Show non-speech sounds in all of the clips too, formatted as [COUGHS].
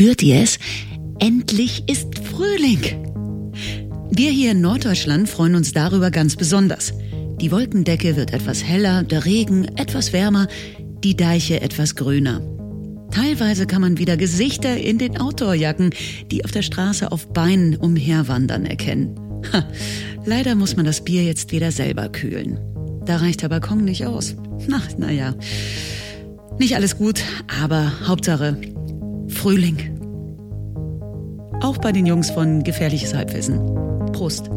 Spürt ihr es? Endlich ist Frühling. Wir hier in Norddeutschland freuen uns darüber ganz besonders. Die Wolkendecke wird etwas heller, der Regen etwas wärmer, die Deiche etwas grüner. Teilweise kann man wieder Gesichter in den Outdoorjacken, die auf der Straße auf Beinen umherwandern, erkennen. Ha, leider muss man das Bier jetzt wieder selber kühlen. Da reicht der Balkon nicht aus. Na, naja. Nicht alles gut, aber Hauptsache Frühling. Auch bei den Jungs von Gefährliches Halbwissen. Prost.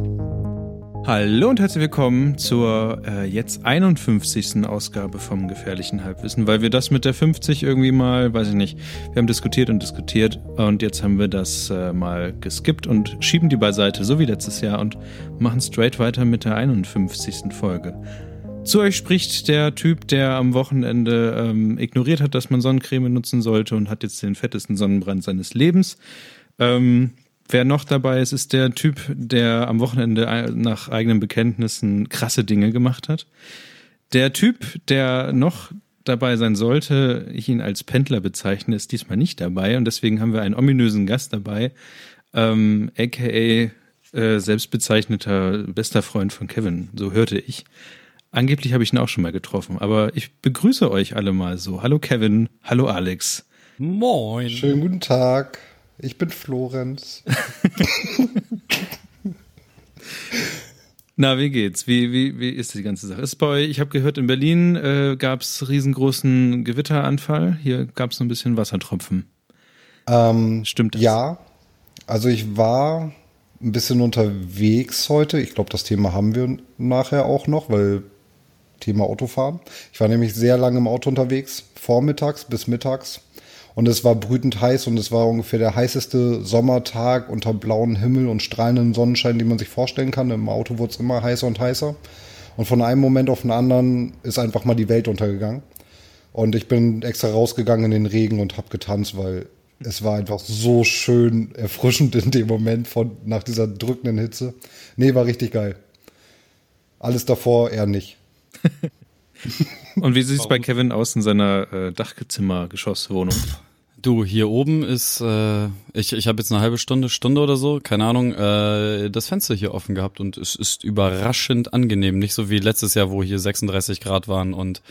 Hallo und herzlich willkommen zur äh, jetzt 51. Ausgabe vom Gefährlichen Halbwissen, weil wir das mit der 50 irgendwie mal, weiß ich nicht, wir haben diskutiert und diskutiert und jetzt haben wir das äh, mal geskippt und schieben die beiseite, so wie letztes Jahr und machen straight weiter mit der 51. Folge. Zu euch spricht der Typ, der am Wochenende ähm, ignoriert hat, dass man Sonnencreme nutzen sollte und hat jetzt den fettesten Sonnenbrand seines Lebens. Ähm, wer noch dabei ist, ist der Typ, der am Wochenende nach eigenen Bekenntnissen krasse Dinge gemacht hat. Der Typ, der noch dabei sein sollte, ich ihn als Pendler bezeichne, ist diesmal nicht dabei und deswegen haben wir einen ominösen Gast dabei, ähm, aka äh, selbstbezeichneter bester Freund von Kevin, so hörte ich. Angeblich habe ich ihn auch schon mal getroffen, aber ich begrüße euch alle mal so. Hallo Kevin, hallo Alex. Moin. Schönen guten Tag. Ich bin Florenz. [LAUGHS] Na, wie geht's? Wie, wie, wie ist die ganze Sache? Ist bei euch, ich habe gehört, in Berlin äh, gab es riesengroßen Gewitteranfall. Hier gab es so ein bisschen Wassertropfen. Ähm, Stimmt das? Ja. Also ich war ein bisschen unterwegs heute. Ich glaube, das Thema haben wir nachher auch noch, weil Thema Autofahren. Ich war nämlich sehr lange im Auto unterwegs, vormittags bis mittags. Und es war brütend heiß und es war ungefähr der heißeste Sommertag unter blauem Himmel und strahlendem Sonnenschein, den man sich vorstellen kann. Im Auto wurde es immer heißer und heißer. Und von einem Moment auf den anderen ist einfach mal die Welt untergegangen. Und ich bin extra rausgegangen in den Regen und habe getanzt, weil es war einfach so schön erfrischend in dem Moment von nach dieser drückenden Hitze. Nee, war richtig geil. Alles davor eher nicht. Und wie sieht es bei Kevin aus in seiner äh, Dachzimmer-Geschosswohnung? Du, hier oben ist, äh, ich, ich habe jetzt eine halbe Stunde, Stunde oder so, keine Ahnung, äh, das Fenster hier offen gehabt und es ist überraschend angenehm. Nicht so wie letztes Jahr, wo hier 36 Grad waren und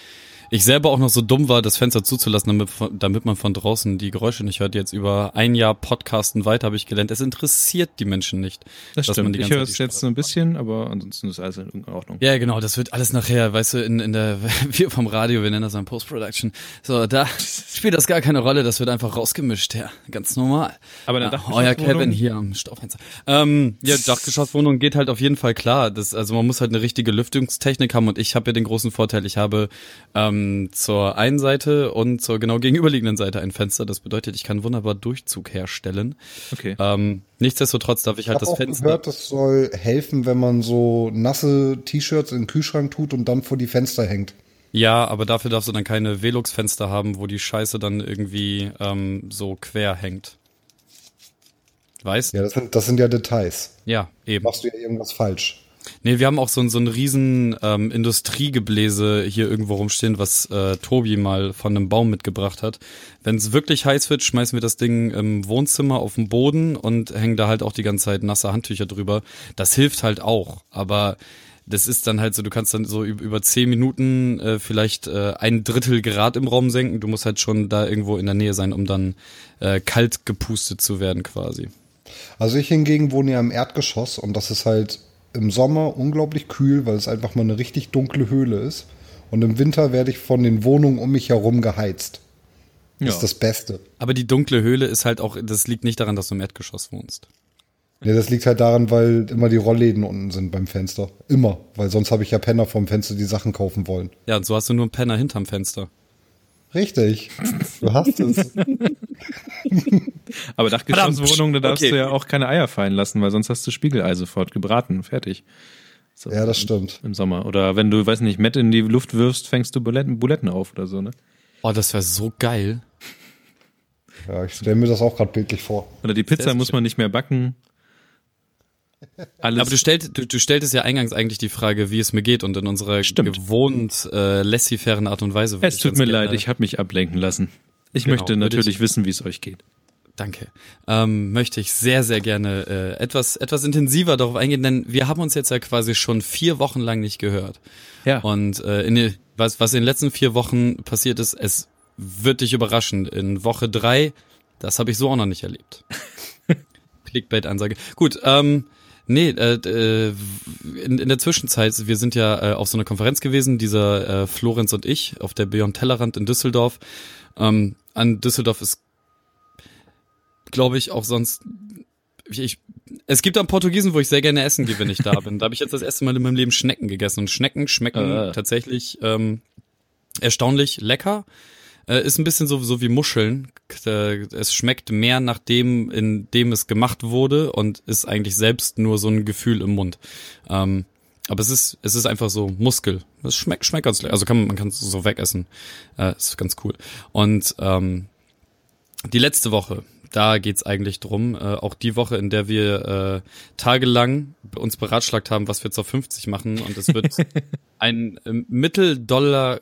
ich selber auch noch so dumm war, das Fenster zuzulassen, damit, damit man von draußen die Geräusche nicht hört. Jetzt über ein Jahr Podcasten weiter habe ich gelernt. Es interessiert die Menschen nicht. Das stimmt. ich höre es jetzt so ein bisschen, aber ansonsten ist alles in Ordnung. Ja, genau. Das wird alles nachher, weißt du, in, in der, [LAUGHS] wir vom Radio, wir nennen das dann Post-Production. So, da [LAUGHS] spielt das gar keine Rolle. Das wird einfach rausgemischt, ja. Ganz normal. Aber dann ja, euer Kevin hier am Stauffenster. Ähm, ja, Dachgeschosswohnung geht halt auf jeden Fall klar. Das, also man muss halt eine richtige Lüftungstechnik haben und ich habe ja den großen Vorteil, ich habe ähm, ähm, zur einen Seite und zur genau gegenüberliegenden Seite ein Fenster. Das bedeutet, ich kann wunderbar Durchzug herstellen. Okay. Ähm, nichtsdestotrotz darf ich halt ich das Fenster. Ich habe gehört, das soll helfen, wenn man so nasse T-Shirts in den Kühlschrank tut und dann vor die Fenster hängt. Ja, aber dafür darfst du dann keine Velux-Fenster haben, wo die Scheiße dann irgendwie ähm, so quer hängt. Weißt? Ja, das sind, das sind ja Details. Ja, eben. Machst du ja irgendwas falsch. Nee, wir haben auch so, ein so ein riesen ähm, Industriegebläse hier irgendwo rumstehen, was äh, Tobi mal von einem Baum mitgebracht hat. Wenn es wirklich heiß wird, schmeißen wir das Ding im Wohnzimmer auf den Boden und hängen da halt auch die ganze Zeit nasse Handtücher drüber. Das hilft halt auch, aber das ist dann halt so, du kannst dann so über zehn Minuten äh, vielleicht äh, ein Drittel Grad im Raum senken. Du musst halt schon da irgendwo in der Nähe sein, um dann äh, kalt gepustet zu werden quasi. Also ich hingegen wohne ja im Erdgeschoss und das ist halt im Sommer unglaublich kühl, weil es einfach mal eine richtig dunkle Höhle ist. Und im Winter werde ich von den Wohnungen um mich herum geheizt. Das ja. ist das Beste. Aber die dunkle Höhle ist halt auch, das liegt nicht daran, dass du im Erdgeschoss wohnst. Ja, das liegt halt daran, weil immer die Rollläden unten sind beim Fenster. Immer. Weil sonst habe ich ja Penner vom Fenster, die Sachen kaufen wollen. Ja, und so hast du nur einen Penner hinterm Fenster. Richtig. Du hast es. [LAUGHS] Aber Dachgeschosswohnung, da darfst okay. du ja auch keine Eier fallen lassen, weil sonst hast du Spiegelei sofort gebraten, fertig. So, ja, das stimmt. Im Sommer. Oder wenn du, weiß nicht, Mett in die Luft wirfst, fängst du Buletten, Buletten auf oder so, ne? Oh, das wäre so geil. Ja, ich stelle mir das auch gerade bildlich vor. Oder die Pizza muss man nicht mehr backen. Alles. Aber du, stellt, du, du stelltest ja eingangs eigentlich die Frage, wie es mir geht und in unserer Stimmt. gewohnt äh, laissez-fairen Art und Weise. Es tut mir leid, ich habe mich ablenken lassen. Ich genau, möchte natürlich wissen, wie es euch geht. Danke, ähm, möchte ich sehr, sehr gerne äh, etwas, etwas intensiver darauf eingehen, denn wir haben uns jetzt ja quasi schon vier Wochen lang nicht gehört. Ja. Und äh, in, was, was in den letzten vier Wochen passiert ist, es wird dich überraschen. In Woche drei, das habe ich so auch noch nicht erlebt. [LAUGHS] Clickbait-Ansage. Gut, ähm, nee, äh, äh, in, in der Zwischenzeit, wir sind ja äh, auf so einer Konferenz gewesen, dieser äh, Florenz und ich, auf der Beyond Tellerrand in Düsseldorf. Ähm, an Düsseldorf ist, glaube ich, auch sonst. Ich, ich, es gibt am Portugiesen, wo ich sehr gerne essen gehe, wenn ich da [LAUGHS] bin. Da habe ich jetzt das erste Mal in meinem Leben Schnecken gegessen. Und Schnecken schmecken Äh. tatsächlich ähm, erstaunlich lecker. Äh, ist ein bisschen so, so wie Muscheln. Äh, Es schmeckt mehr nach dem, in dem es gemacht wurde und ist eigentlich selbst nur so ein Gefühl im Mund. Ähm, aber es ist, es ist einfach so Muskel. Es schmeckt, schmeckt ganz lecker. Also kann man, man kann es so wegessen. Äh, ist ganz cool. Und ähm, die letzte Woche, da geht's eigentlich drum. Äh, auch die Woche, in der wir äh, tagelang uns beratschlagt haben, was wir zur 50 machen. Und es wird [LAUGHS] ein äh, Mitteldollar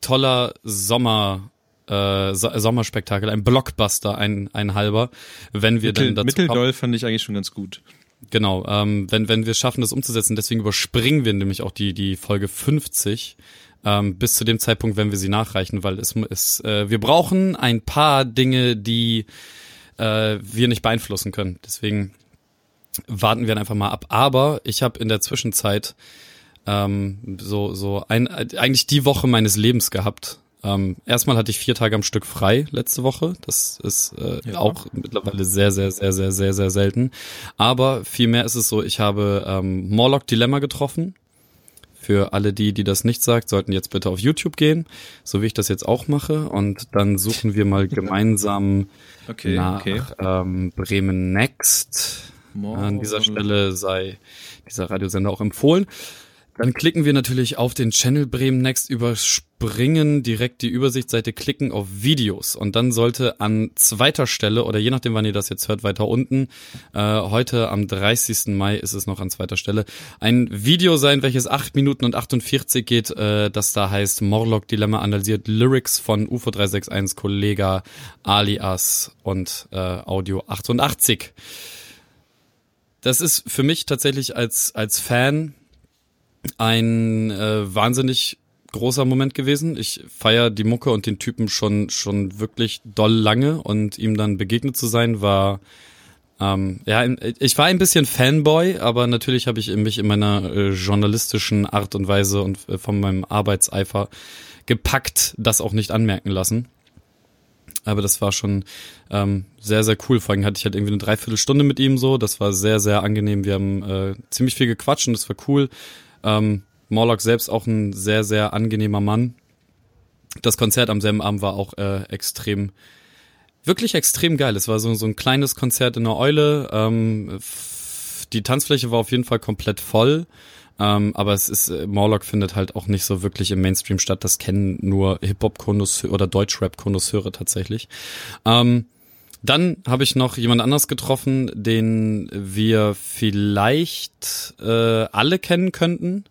toller Sommer äh, so Sommerspektakel, ein Blockbuster, ein, ein halber, wenn wir Mittel, dann dazu kommen. Mitteldoll fand ich eigentlich schon ganz gut. Genau, ähm, wenn, wenn wir es schaffen, das umzusetzen, deswegen überspringen wir nämlich auch die, die Folge 50 ähm, bis zu dem Zeitpunkt, wenn wir sie nachreichen, weil es, es äh, wir brauchen ein paar Dinge, die äh, wir nicht beeinflussen können. Deswegen warten wir einfach mal ab. Aber ich habe in der Zwischenzeit ähm, so, so ein, eigentlich die Woche meines Lebens gehabt. Ähm, erstmal hatte ich vier Tage am Stück frei letzte Woche. Das ist äh, Ja. auch mittlerweile sehr, sehr, sehr, sehr, sehr, sehr selten. Aber vielmehr ist es so, ich habe ähm, Morlock Dilemma getroffen. Für alle die, die das nicht sagt, sollten jetzt bitte auf YouTube gehen, so wie ich das jetzt auch mache. Und dann suchen wir mal [LAUGHS] gemeinsam Okay, nach okay. ähm, Bremen Next. An dieser Stelle sei dieser Radiosender auch empfohlen. Dann klicken wir natürlich auf den Channel Bremen Next, überspringen direkt die Übersichtsseite, klicken auf Videos und dann sollte an zweiter Stelle oder je nachdem, wann ihr das jetzt hört, weiter unten, äh, heute am 30. Mai ist es noch an zweiter Stelle, ein Video sein, welches 8 Minuten und 48 geht, äh, das da heißt Morlock Dilemma analysiert Lyrics von UFO 361 Kollega Alias und äh, Audio 88. Das ist für mich tatsächlich als, als Fan ein äh, wahnsinnig großer Moment gewesen. Ich feier die Mucke und den Typen schon schon wirklich doll lange und ihm dann begegnet zu sein war ähm, ja ich war ein bisschen Fanboy, aber natürlich habe ich mich in meiner äh, journalistischen Art und Weise und äh, von meinem Arbeitseifer gepackt, das auch nicht anmerken lassen. Aber das war schon ähm, sehr, sehr cool. Vor allem hatte ich halt irgendwie eine Dreiviertelstunde mit ihm so. Das war sehr, sehr angenehm. Wir haben äh, ziemlich viel gequatscht und das war cool. Ähm, Morlock selbst auch ein sehr, sehr angenehmer Mann. Das Konzert am selben Abend war auch äh, extrem, wirklich extrem geil. Es war so, so ein kleines Konzert in der Eule. Ähm, die Tanzfläche war auf jeden Fall komplett voll. Ähm, aber es ist, äh, Morlock findet halt auch nicht so wirklich im Mainstream statt. Das kennen nur Hip-Hop-Konnoisseure oder Deutschrap-Konnoisseure tatsächlich. Ähm, dann habe ich noch jemand anders getroffen, den wir vielleicht äh, alle kennen könnten.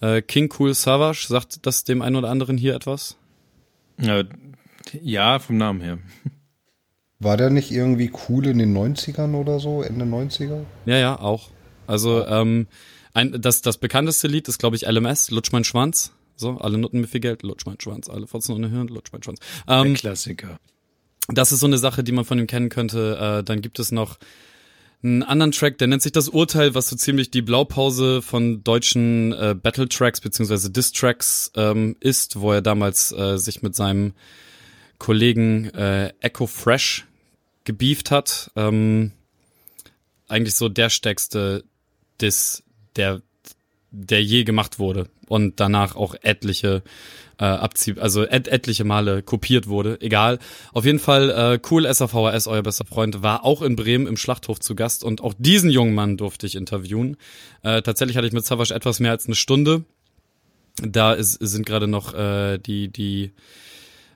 Äh, King Cool Savage, sagt das dem einen oder anderen hier etwas? Ja, ja, vom Namen her. War der nicht irgendwie cool in den 90ern oder so, Ende 90er? Ja, ja, auch. Also ähm, ein, das, das bekannteste Lied ist, glaube ich, LMS, Lutsch mein Schwanz. So, alle Nutten mit viel Geld, lutsch mein Schwanz. Alle Fotzen ohne Hirn, lutsch mein Schwanz. Der Ähm, Klassiker. Das ist so eine Sache, die man von ihm kennen könnte. Äh, dann gibt es noch einen anderen Track, der nennt sich das Urteil, was so ziemlich die Blaupause von deutschen äh, Battle Tracks beziehungsweise Diss Tracks ähm, ist, wo er damals äh, sich mit seinem Kollegen äh, Echo Fresh gebieft hat. Ähm, eigentlich so der stärkste Diss, der der je gemacht wurde und danach auch etliche äh, abzieh also et etliche Male kopiert wurde. Egal. Auf jeden Fall äh, cool SAVHS, euer bester Freund, war auch in Bremen im Schlachthof zu Gast und auch diesen jungen Mann durfte ich interviewen. Äh, tatsächlich hatte ich mit Savage etwas mehr als eine Stunde. Da ist, sind gerade noch äh, die die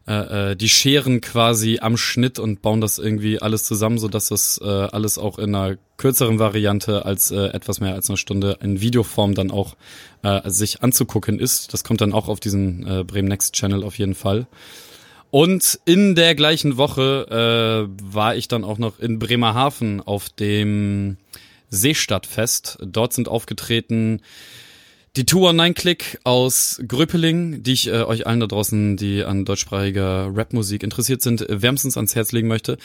äh, äh, die Scheren quasi am Schnitt und bauen das irgendwie alles zusammen, so dass das äh, alles auch in einer kürzeren Variante als äh, etwas mehr als eine Stunde in Videoform dann auch äh, sich anzugucken ist. Das kommt dann auch auf diesen äh, Bremen Next Channel auf jeden Fall. Und in der gleichen Woche äh, war ich dann auch noch in Bremerhaven auf dem Seestadtfest. Dort sind aufgetreten die 219-Click aus Gröpeling, die ich äh, euch allen da draußen, die an deutschsprachiger Rapmusik interessiert sind, wärmstens ans Herz legen möchte.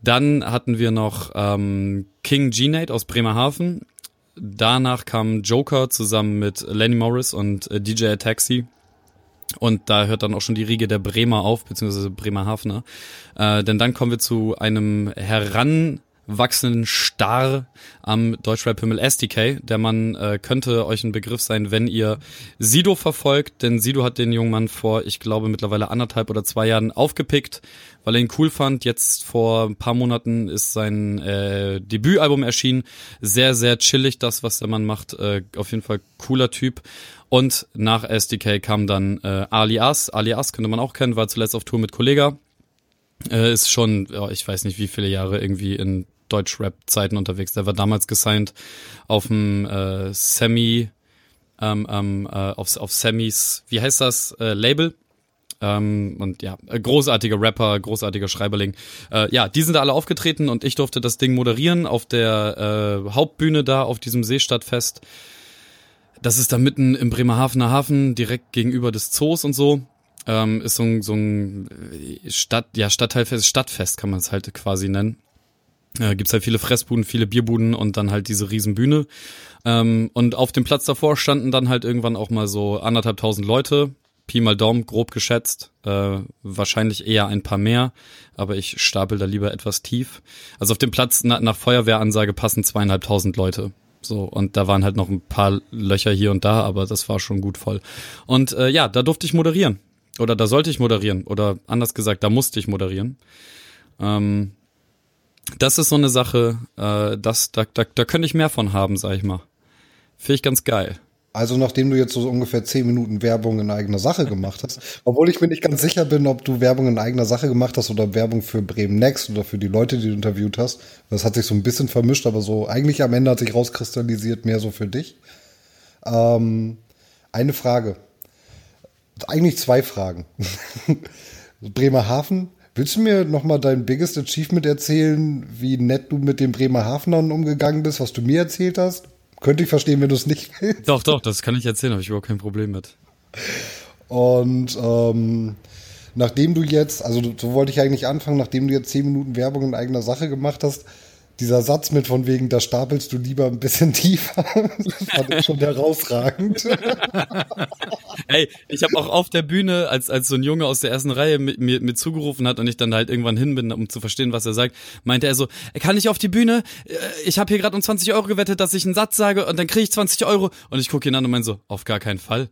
Dann hatten wir noch ähm, King G-Nate aus Bremerhaven. Danach kam Joker zusammen mit Lenny Morris und äh, DJ Taxi. Und da hört dann auch schon die Riege der Bremer auf, beziehungsweise Bremerhavener. Äh, denn dann kommen wir zu einem heran wachsenden Star am Deutschrap-Himmel SDK. Der Mann äh, könnte euch ein Begriff sein, wenn ihr Sido verfolgt, denn Sido hat den jungen Mann vor, ich glaube, mittlerweile anderthalb oder zwei Jahren aufgepickt, weil er ihn cool fand. Jetzt vor ein paar Monaten ist sein äh, Debütalbum erschienen. Sehr, sehr chillig, das, was der Mann macht. Äh, auf jeden Fall cooler Typ. Und nach SDK kam dann äh, Alias. Alias könnte man auch kennen, war zuletzt auf Tour mit Kollega. Äh, ist schon, ja, ich weiß nicht wie viele Jahre irgendwie in Deutsch-Rap-Zeiten unterwegs. Der war damals gesigned auf dem äh, Semi, ähm, ähm, äh, auf, auf Semis, wie heißt das, äh, Label. Ähm, und ja, äh, großartiger Rapper, großartiger Schreiberling. Äh, ja, die sind da alle aufgetreten und ich durfte das Ding moderieren auf der äh, Hauptbühne da auf diesem Seestadtfest. Das ist da mitten im Bremerhavener Hafen, direkt gegenüber des Zoos und so. Ähm, ist so ein, so ein äh, Stadt, ja, Stadtteilfest, Stadtfest kann man es halt quasi nennen äh, gibt's halt viele Fressbuden, viele Bierbuden und dann halt diese Riesenbühne. Ähm, und auf dem Platz davor standen dann halt irgendwann auch mal so anderthalb tausend Leute. Pi mal Daumen, grob geschätzt. Äh, wahrscheinlich eher ein paar mehr, aber ich stapel da lieber etwas tief. Also auf dem Platz na, nach Feuerwehransage passen zweieinhalbtausend Leute. So, und da waren halt noch ein paar Löcher hier und da, aber das war schon gut voll. Und äh, ja, da durfte ich moderieren. Oder da sollte ich moderieren. Oder anders gesagt, da musste ich moderieren. Ähm, das ist so eine Sache, äh, das, da, da, da könnte ich mehr von haben, sag ich mal. Finde ich ganz geil. Also nachdem du jetzt so ungefähr zehn Minuten Werbung in eigener Sache gemacht hast, obwohl ich mir nicht ganz sicher bin, ob du Werbung in eigener Sache gemacht hast oder Werbung für Bremen Next oder für die Leute, die du interviewt hast. Das hat sich so ein bisschen vermischt, aber so eigentlich am Ende hat sich rauskristallisiert mehr so für dich. Ähm, eine Frage. Eigentlich zwei Fragen. [LAUGHS] Bremerhaven Willst du mir nochmal dein biggest achievement erzählen, wie nett du mit den Bremerhavenern umgegangen bist, was du mir erzählt hast? Könnte ich verstehen, wenn du es nicht willst. Doch, doch, das kann ich erzählen, habe ich überhaupt kein Problem mit. Und ähm, nachdem du jetzt, also so wollte ich eigentlich anfangen, nachdem du jetzt zehn Minuten Werbung in eigener Sache gemacht hast, dieser Satz mit von wegen, da stapelst du lieber ein bisschen [LAUGHS] tiefer, das fand ich schon herausragend. [LAUGHS] Ey, ich habe auch auf der Bühne, als, als so ein Junge aus der ersten Reihe mir, mir, mir zugerufen hat und ich dann halt irgendwann hin bin, um zu verstehen, was er sagt, meinte er so, kann ich auf die Bühne? Äh, ich habe hier gerade um 20 Euro gewettet, dass ich einen Satz sage und dann kriege ich 20 Euro. Und ich gucke ihn an und meine so, auf gar keinen Fall.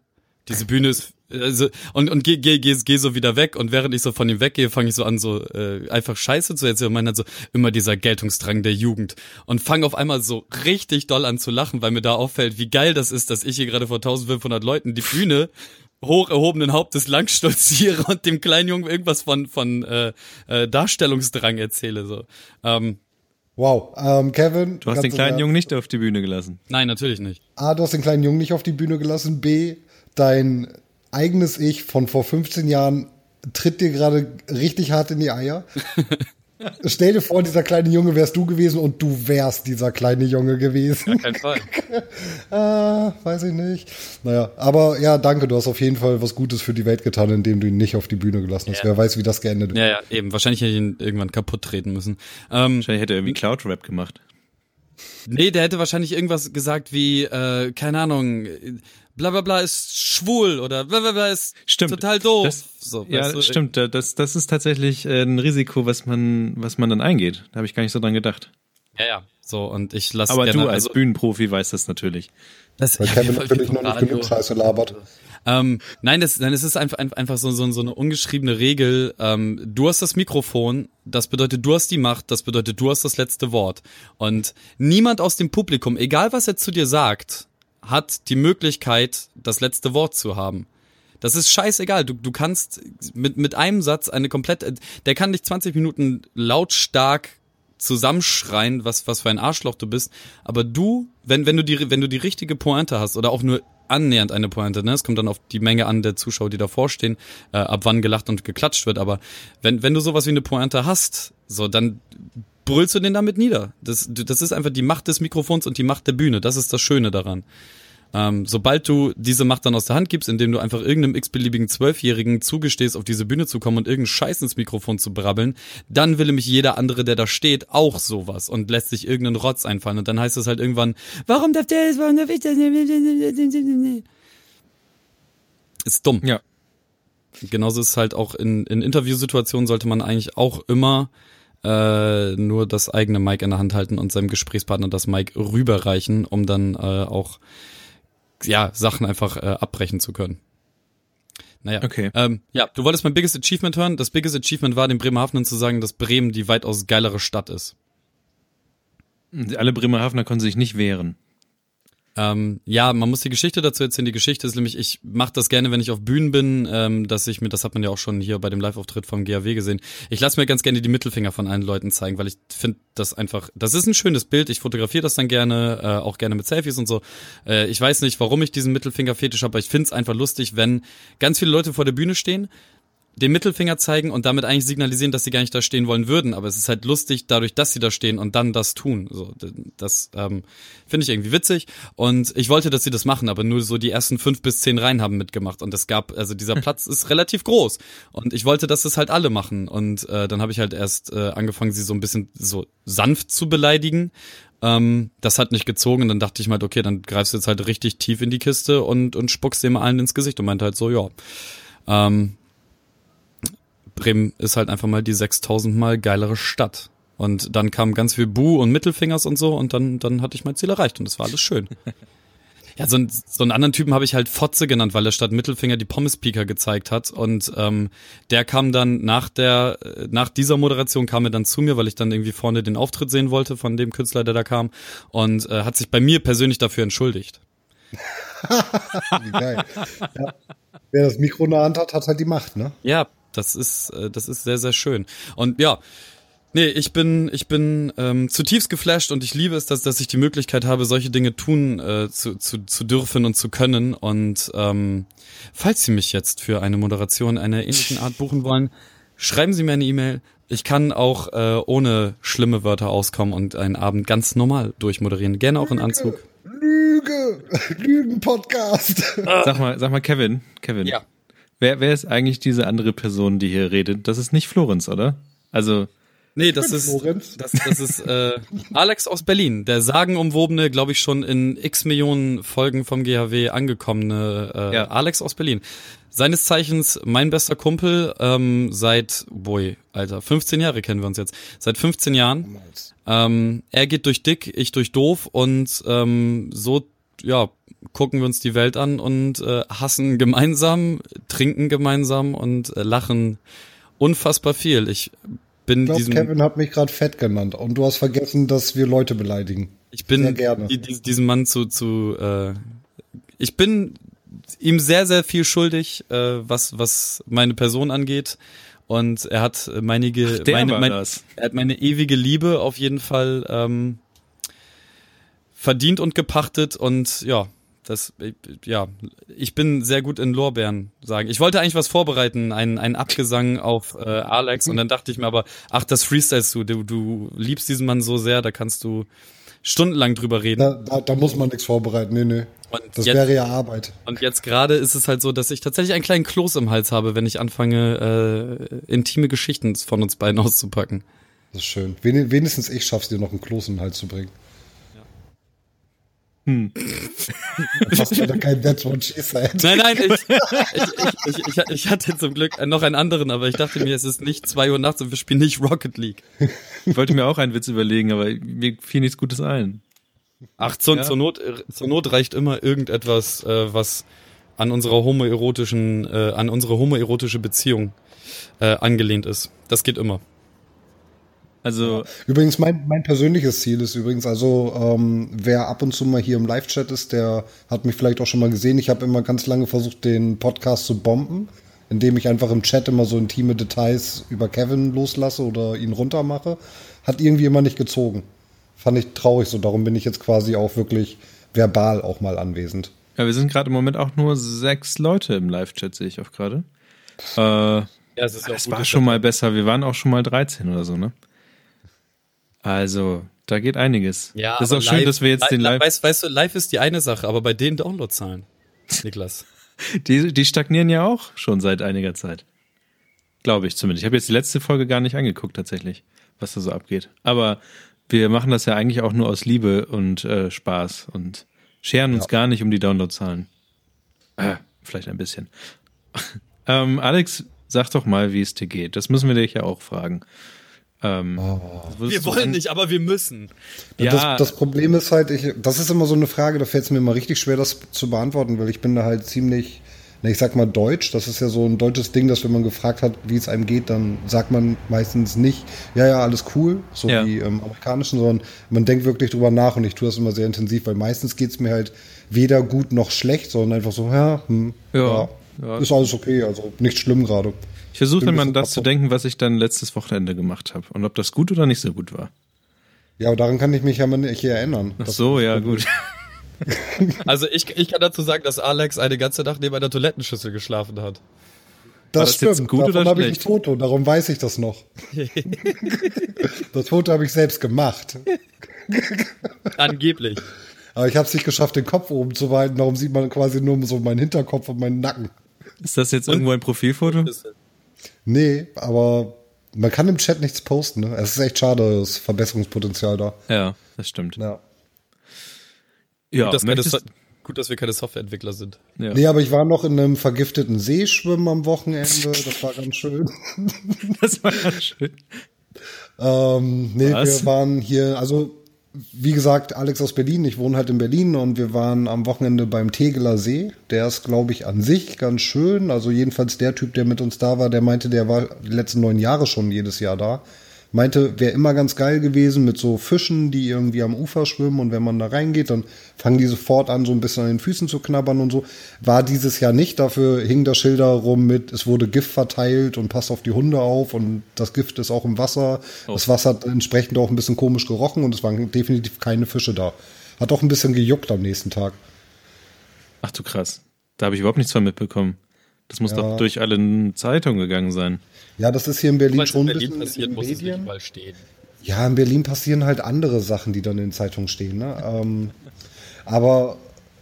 Diese Bühne ist also und und geh, geh, geh, geh so wieder weg und während ich so von ihm weggehe, fange ich so an so äh, einfach Scheiße zu erzählen und meine dann so immer dieser Geltungsdrang der Jugend und fange auf einmal so richtig doll an zu lachen, weil mir da auffällt, wie geil das ist, dass ich hier gerade vor 1500 Leuten die Bühne hoch erhobenen Hauptes lang stolziere und dem kleinen Jungen irgendwas von von äh, äh, Darstellungsdrang erzähle so. Ähm, Wow, ähm, Kevin. Du hast den kleinen Jungen nicht auf die Bühne gelassen. Nein, natürlich nicht. A, du hast den kleinen Jungen nicht auf die Bühne gelassen. B, dein eigenes Ich von vor 15 Jahren tritt dir gerade richtig hart in die Eier. [LAUGHS] Stell dir vor, dieser kleine Junge wärst du gewesen und du wärst dieser kleine Junge gewesen. Auf keinen Fall. [LAUGHS] ah, weiß ich nicht. Naja, aber ja, danke, du hast auf jeden Fall was Gutes für die Welt getan, indem du ihn nicht auf die Bühne gelassen hast. Ja. Wer weiß, wie das geendet wird. Ja, ja, eben. Wahrscheinlich hätte ich ihn irgendwann kaputt treten müssen. Ähm, Wahrscheinlich hätte er irgendwie Cloud-Rap gemacht. Nee, der hätte wahrscheinlich irgendwas gesagt wie, äh, keine Ahnung, bla bla bla ist schwul oder bla bla bla ist stimmt. total doof. Das, so, ja, du, stimmt. Das, das ist tatsächlich äh, ein Risiko, was man, was man dann eingeht. Da habe ich gar nicht so dran gedacht. Ja, ja. So, und ich lasse Aber gerne, du als also, Bühnenprofi weißt das natürlich. Das, Weil Kevin natürlich noch nicht genug Scheiße labert. Ähm, nein, das, nein, es ist einfach, einfach so, so, so eine ungeschriebene Regel. Ähm, du hast das Mikrofon, das bedeutet, du hast die Macht, das bedeutet, du hast das letzte Wort. Und niemand aus dem Publikum, egal was er zu dir sagt, hat die Möglichkeit, das letzte Wort zu haben. Das ist scheißegal. Du, du kannst mit, mit einem Satz eine komplette, der kann dich 20 Minuten lautstark zusammenschreien, was, was für ein Arschloch du bist. Aber du, wenn, wenn du die, wenn du die richtige Pointe hast oder auch nur annähernd eine Pointe. Ne? Es kommt dann auf die Menge an der Zuschauer, die davor stehen, äh, ab wann gelacht und geklatscht wird. Aber wenn, wenn du sowas wie eine Pointe hast, so dann brüllst du den damit nieder. Das, das ist einfach die Macht des Mikrofons und die Macht der Bühne. Das ist das Schöne daran. Ähm, sobald du diese Macht dann aus der Hand gibst, indem du einfach irgendeinem x-beliebigen Zwölfjährigen zugestehst, auf diese Bühne zu kommen und irgendeinen Scheiß ins Mikrofon zu brabbeln, dann will nämlich jeder andere, der da steht, auch sowas und lässt sich irgendeinen Rotz einfallen. Und dann heißt es halt irgendwann, warum darf der das, warum darf ich das? Ist dumm. Ja. Genauso ist es halt auch in, in Interviewsituationen sollte man eigentlich auch immer äh, nur das eigene Mic in der Hand halten und seinem Gesprächspartner das Mic rüberreichen, um dann äh, auch ja, Sachen einfach äh, abbrechen zu können. Naja, Okay. ähm, ja, du wolltest mein Biggest Achievement hören. Das Biggest Achievement war, den Bremerhavenern zu sagen, dass Bremen die weitaus geilere Stadt ist. Alle Bremerhavener konnten sich nicht wehren. Ähm, ja, man muss die Geschichte dazu erzählen. Die Geschichte ist nämlich, ich mache das gerne, wenn ich auf Bühnen bin, ähm, dass ich mir, das hat man ja auch schon hier bei dem Live-Auftritt vom GAW gesehen. Ich lasse mir ganz gerne die Mittelfinger von allen Leuten zeigen, weil ich finde das einfach, das ist ein schönes Bild. Ich fotografiere das dann gerne, äh, auch gerne mit Selfies und so. Äh, ich weiß nicht, warum ich diesen Mittelfinger-Fetisch habe, aber ich finde es einfach lustig, wenn ganz viele Leute vor der Bühne stehen den Mittelfinger zeigen und damit eigentlich signalisieren, dass sie gar nicht da stehen wollen würden. Aber es ist halt lustig, dadurch, dass sie da stehen und dann das tun. So, das ähm, finde ich irgendwie witzig. Und ich wollte, dass sie das machen, aber nur so die ersten fünf bis zehn Reihen haben mitgemacht. Und es gab, also dieser [LAUGHS] Platz ist relativ groß. Und ich wollte, dass das halt alle machen. Und äh, dann habe ich halt erst äh, angefangen, sie so ein bisschen so sanft zu beleidigen. Ähm, das hat nicht gezogen und dann dachte ich mal, okay, dann greifst du jetzt halt richtig tief in die Kiste und, und spuckst dem allen ins Gesicht und meinte halt so, ja. Ähm, Bremen ist halt einfach mal die 6000 mal geilere Stadt. Und dann kam ganz viel Bu und Mittelfingers und so und dann, dann hatte ich mein Ziel erreicht und das war alles schön. [LAUGHS] Ja, so, ein, so einen anderen Typen habe ich halt Fotze genannt, weil er statt Mittelfinger die Pommes-Pika gezeigt hat. Und ähm, der kam dann nach der, äh, nach dieser Moderation kam er dann zu mir, weil ich dann irgendwie vorne den Auftritt sehen wollte von dem Künstler, der da kam. Und äh, hat sich bei mir persönlich dafür entschuldigt. [LAUGHS] Wie geil. Ja. Wer das Mikro in der Hand hat, hat halt die Macht, ne? Ja, das ist, äh, das ist sehr, sehr schön. Und ja, nee, ich bin, ich bin ähm, zutiefst geflasht und ich liebe es, dass, dass ich die Möglichkeit habe, solche Dinge tun äh, zu, zu, zu dürfen und zu können. Und ähm, falls Sie mich jetzt für eine Moderation einer ähnlichen Art buchen wollen, schreiben Sie mir eine E-Mail. Ich kann auch äh, ohne schlimme Wörter auskommen und einen Abend ganz normal durchmoderieren. Gerne auch in Anzug. Lüge! [LAUGHS] Lügen-Podcast! Sag mal, sag mal, Kevin, Kevin. Ja. Wer, wer ist eigentlich diese andere Person, die hier redet? Das ist nicht Florenz, oder? Also, Nee, das ist, Florenz. das, das ist äh, Alex aus Berlin, der sagenumwobene, glaube ich, schon in x Millionen Folgen vom GHW angekommene äh, Ja. Alex aus Berlin. Seines Zeichens mein bester Kumpel ähm, seit, boy, Alter, 15 Jahre kennen wir uns jetzt. Seit 15 Jahren. Ähm, er geht durch dick, ich durch doof und ähm, so, ja, gucken wir uns die Welt an und äh, hassen gemeinsam, trinken gemeinsam und äh, lachen unfassbar viel. Ich bin Ich glaube, diesem Kevin hat mich gerade fett genannt und du hast vergessen, dass wir Leute beleidigen. Ich Sehr bin gerne. die- die- diesem Mann zu, zu äh, ich bin ihm sehr, sehr viel schuldig, äh, was, was meine Person angeht. Und er hat meinige, der meine, mein, er hat meine ewige Liebe auf jeden Fall ähm, verdient und gepachtet und ja, das, äh, ja, ich bin sehr gut in Lorbeeren sagen. Ich wollte eigentlich was vorbereiten, einen, einen Abgesang auf äh, Alex und dann dachte ich mir aber, ach, das freestylst du, du, du liebst diesen Mann so sehr, da kannst du stundenlang drüber reden. Da, da, da muss man nichts vorbereiten. Nee, nee. Und Das jetzt- wäre ja Arbeit. Und jetzt gerade ist es halt so, dass ich tatsächlich einen kleinen Kloß im Hals habe, wenn ich anfange, äh, intime Geschichten von uns beiden [LAUGHS] auszupacken. Das ist schön. Wen, wenigstens ich schaff's dir noch einen Kloß in den Hals zu bringen. Hm. Hast du da kein That's what she said? Nein, nein, ich, ich, ich, ich, ich hatte zum Glück noch einen anderen, aber ich dachte mir, es ist nicht zwei Uhr nachts und wir spielen nicht Rocket League. ich wollte mir auch einen Witz überlegen, aber mir fiel nichts Gutes ein. Ach, zur, Ja. zur, Not, zur Not reicht immer irgendetwas, äh, was an unserer homoerotischen, äh, an unsere homoerotische Beziehung äh, angelehnt ist. Das geht immer. Also, Übrigens, mein, mein persönliches Ziel ist übrigens, also ähm, wer ab und zu mal hier im Live-Chat ist, der hat mich vielleicht auch schon mal gesehen. Ich habe immer ganz lange versucht, den Podcast zu bomben, indem ich einfach im Chat immer so intime Details über Kevin loslasse oder ihn runtermache. Hat irgendwie immer nicht gezogen. Fand ich traurig so, darum bin ich jetzt quasi auch wirklich verbal auch mal anwesend. Ja, wir sind gerade im Moment auch nur sechs Leute im Live-Chat, sehe ich auch gerade. Äh, ja, es ist das war schon mal besser. Wir waren auch schon mal 13 oder so, ne? Also, da geht einiges. Ja, das ist auch live, schön, dass wir jetzt den Live. Weißt, weißt du, live ist die eine Sache, aber bei den Downloadzahlen, Niklas. [LAUGHS] die, die stagnieren ja auch schon seit einiger Zeit. Glaube ich zumindest. Ich habe jetzt die letzte Folge gar nicht angeguckt, tatsächlich, was da so abgeht. Aber wir machen das ja eigentlich auch nur aus Liebe und äh, Spaß und scheren uns ja. gar nicht um die Downloadzahlen. Äh, vielleicht ein bisschen. [LAUGHS] ähm, Alex, sag doch mal, wie es dir geht. Das müssen wir dich ja auch fragen. Ähm, oh. Wir wollen nicht, aber wir müssen. Ja. Das, das, Problem ist halt, ich, das ist immer so eine Frage, da fällt es mir immer richtig schwer, das zu beantworten, weil ich bin da halt ziemlich, na, ich sag mal Deutsch. Das ist ja so ein deutsches Ding, dass wenn man gefragt hat, wie es einem geht, dann sagt man meistens nicht, ja, ja, alles cool, so ja. wie im Amerikanischen, sondern man denkt wirklich drüber nach und ich tue das immer sehr intensiv, weil meistens geht es mir halt weder gut noch schlecht, sondern einfach so, ja, hm, ja, ja, ist alles okay, also nicht schlimm gerade. Ich versuche immer das zu denken, was ich dann letztes Wochenende gemacht habe und ob das gut oder nicht so gut war. Ja, aber daran kann ich mich ja mal nicht erinnern. Ach so, ja, gut. [LAUGHS] also ich, ich kann dazu sagen, dass Alex eine ganze Nacht neben einer Toilettenschüssel geschlafen hat. Das, das stimmt. Gut Davon habe ich ein Foto, darum weiß ich das noch. [LAUGHS] das Foto habe ich selbst gemacht. Angeblich. Aber ich habe es nicht geschafft, den Kopf oben zu behalten. Darum sieht man quasi nur so meinen Hinterkopf und meinen Nacken. Ist das jetzt irgendwo ein Profilfoto? Nee, aber man kann im Chat nichts posten. Ne? Es ist echt schade, das Verbesserungspotenzial da. Ja, das stimmt. Ja. Ja, gut, dass, möchtest, keine, gut, dass wir keine Softwareentwickler sind. Ja. Nee, aber ich war noch in einem vergifteten See schwimmen am Wochenende. Das war ganz schön. [LAUGHS] das war ganz schön. ähm, nee, Was? wir waren hier, also wie gesagt, Alex aus Berlin. Ich wohne halt in Berlin und wir waren am Wochenende beim Tegeler See. Der ist, glaube ich, an sich ganz schön. Also jedenfalls der Typ, der mit uns da war, der meinte, der war die letzten neun Jahre schon jedes Jahr da. Meinte, wäre immer ganz geil gewesen mit so Fischen, die irgendwie am Ufer schwimmen und wenn man da reingeht, dann fangen die sofort an, so ein bisschen an den Füßen zu knabbern und so. War dieses Jahr nicht, dafür hing da Schilder rum mit, es wurde Gift verteilt und passt auf die Hunde auf und das Gift ist auch im Wasser. Oh. Das Wasser hat entsprechend auch ein bisschen komisch gerochen und es waren definitiv keine Fische da. Hat auch ein bisschen gejuckt am nächsten Tag. Ach du krass. Da habe ich überhaupt nichts von mitbekommen. Das muss ja. doch durch alle Zeitungen gegangen sein. Ja, das ist hier in Berlin schon in Berlin ein bisschen passiert, muss es nicht mal stehen. Ja, in Berlin passieren halt andere Sachen, die dann in den Zeitungen stehen. Ne? ähm, aber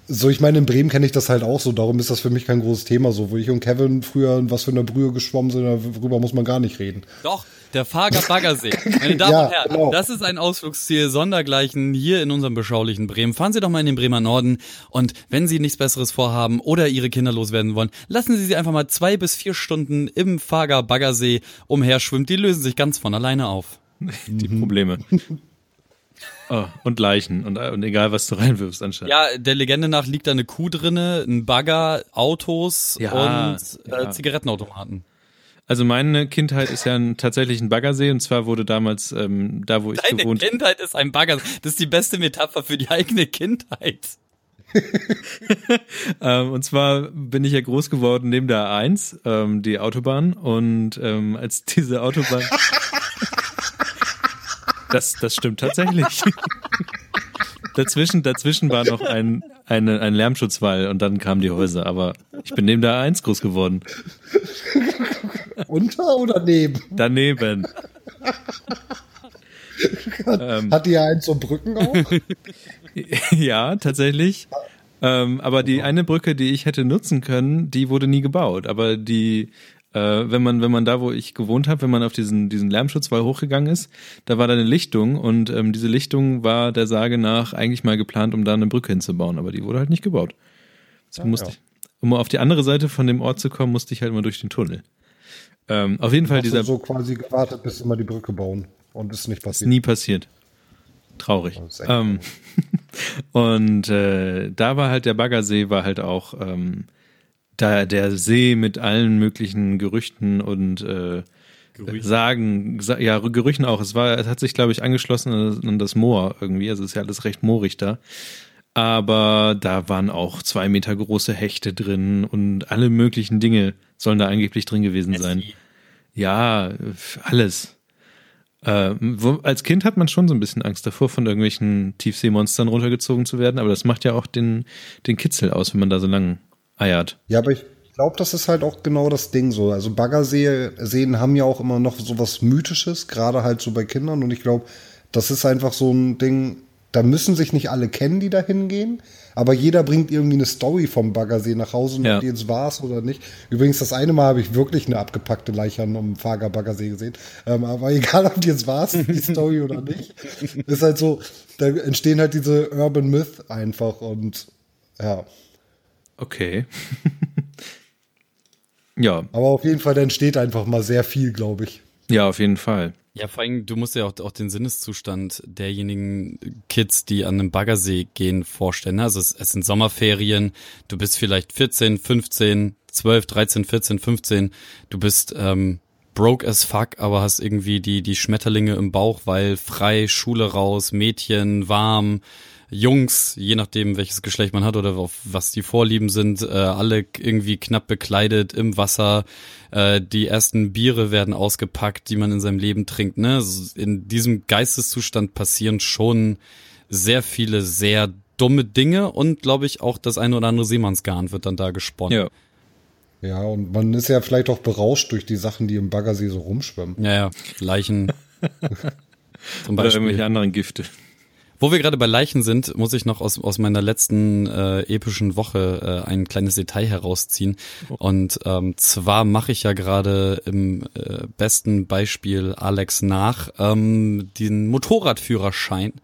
so, ich meine, in Bremen kenne ich das halt auch so, darum ist das für mich kein großes Thema. So, wo ich und Kevin früher was für eine Brühe geschwommen sind, darüber muss man gar nicht reden. Doch, der Fager Baggersee. Meine Damen ja, und Herren, genau. das ist ein Ausflugsziel sondergleichen hier in unserem beschaulichen Bremen. Fahren Sie doch mal in den Bremer Norden und wenn Sie nichts Besseres vorhaben oder Ihre Kinder loswerden wollen, lassen Sie sie einfach mal zwei bis vier Stunden im Fager Baggersee umherschwimmen. Die lösen sich ganz von alleine auf. [LAUGHS] Die Probleme. Oh, und Leichen und, und egal, was du reinwirfst anscheinend. Ja, der Legende nach liegt da eine Kuh drinne, ein Bagger, Autos ja, und äh, ja. Zigarettenautomaten. Also meine Kindheit ist ja ein, tatsächlich ein Baggersee und zwar wurde damals ähm, da, wo ich Deine gewohnt Deine Kindheit ist ein Baggersee. Das ist die beste Metapher für die eigene Kindheit. [LAUGHS] ähm, und zwar bin ich ja groß geworden neben der A1, ähm, die Autobahn. Und ähm, als diese Autobahn. [LAUGHS] das, das stimmt tatsächlich. [LAUGHS] dazwischen, dazwischen war noch ein, eine, ein Lärmschutzwall und dann kamen die Häuser. Aber ich bin neben der A1 groß geworden. Unter oder neben? Daneben. hat, ähm, hat die ja eins so Brücken auch? [LAUGHS] ja, tatsächlich. Ähm, aber die eine Brücke, die ich hätte nutzen können, die wurde nie gebaut. Aber die, äh, wenn man, wenn man da, wo ich gewohnt habe, wenn man auf diesen, diesen Lärmschutzwall hochgegangen ist, da war da eine Lichtung und ähm, diese Lichtung war der Sage nach eigentlich mal geplant, um da eine Brücke hinzubauen, aber die wurde halt nicht gebaut. Ja, musste ja. ich, um auf die andere Seite von dem Ort zu kommen, musste ich halt mal durch den Tunnel. Ähm, auf jeden Fall dieser. so quasi gewartet, bis mal die Brücke bauen. Und ist nicht passiert. Ist nie passiert. Traurig. Ähm, [LAUGHS] und äh, da war halt der Baggersee, war halt auch ähm, da der See mit allen möglichen Gerüchten und äh, Sagen, ja, Gerüchen auch. Es war, es hat sich, glaube ich, angeschlossen an das Moor irgendwie. Also es ist ja alles recht moorig da. Aber da waren auch zwei Meter große Hechte drin und alle möglichen Dinge sollen da angeblich drin gewesen sein. Ja, alles. Äh, wo, als Kind hat man schon so ein bisschen Angst davor, von irgendwelchen Tiefseemonstern runtergezogen zu werden, aber das macht ja auch den, den Kitzel aus, wenn man da so lang eiert. Ja, aber ich glaube, das ist halt auch genau das Ding so. Also Baggerseen haben ja auch immer noch so was Mythisches, gerade halt so bei Kindern. Und ich glaube, das ist einfach so ein Ding, da müssen sich nicht alle kennen, die da hingehen, aber jeder bringt irgendwie eine Story vom Baggersee nach Hause, Ja. ob die jetzt war's oder nicht. Übrigens, das eine Mal habe ich wirklich eine abgepackte Leiche am am Fager Baggersee gesehen. Ähm, aber [LAUGHS] egal, ob die jetzt war's, die [LAUGHS] Story oder nicht, ist halt so, da entstehen halt diese Urban Myth einfach und ja. Okay. [LAUGHS] ja, Aber auf jeden Fall, da entsteht einfach mal sehr viel, glaube ich. ja, auf jeden Fall. Ja, vor allem, du musst dir auch, auch den Sinneszustand derjenigen Kids, die an einem Baggersee gehen, vorstellen. Also es, es sind Sommerferien, du bist vielleicht 14, 15, 12, 13, 14, 15, du bist ähm, broke as fuck, aber hast irgendwie die, die Schmetterlinge im Bauch, weil frei, Schule raus, Mädchen, warm, Jungs, je nachdem welches Geschlecht man hat oder auf was die Vorlieben sind, äh, alle irgendwie knapp bekleidet im Wasser. Äh, die ersten Biere werden ausgepackt, die man in seinem Leben trinkt. Ne? In diesem Geisteszustand passieren schon sehr viele sehr dumme Dinge und glaube ich auch das eine oder andere Seemannsgarn wird dann da gesponnen. Ja. Ja, und man ist ja vielleicht auch berauscht durch die Sachen, die im Baggersee so rumschwimmen. Ja, ja, Leichen. [LAUGHS] Zum Oder Beispiel. irgendwelche anderen Gifte. Wo wir gerade bei Leichen sind, muss ich noch aus, aus meiner letzten äh, epischen Woche äh, ein kleines Detail herausziehen. Und ähm, zwar mache ich ja gerade im äh, besten Beispiel Alex nach ähm, den Motorradführerschein.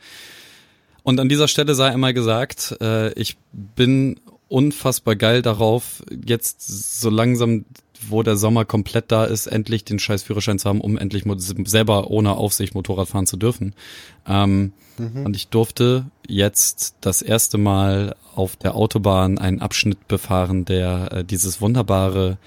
Und an dieser Stelle sei einmal gesagt, äh, ich bin unfassbar geil darauf, jetzt so langsam, wo der Sommer komplett da ist, endlich den scheiß Führerschein zu haben, um endlich selber ohne Aufsicht Motorrad fahren zu dürfen. Ähm, Und ich durfte jetzt das erste Mal auf der Autobahn einen Abschnitt befahren, der äh, dieses wunderbare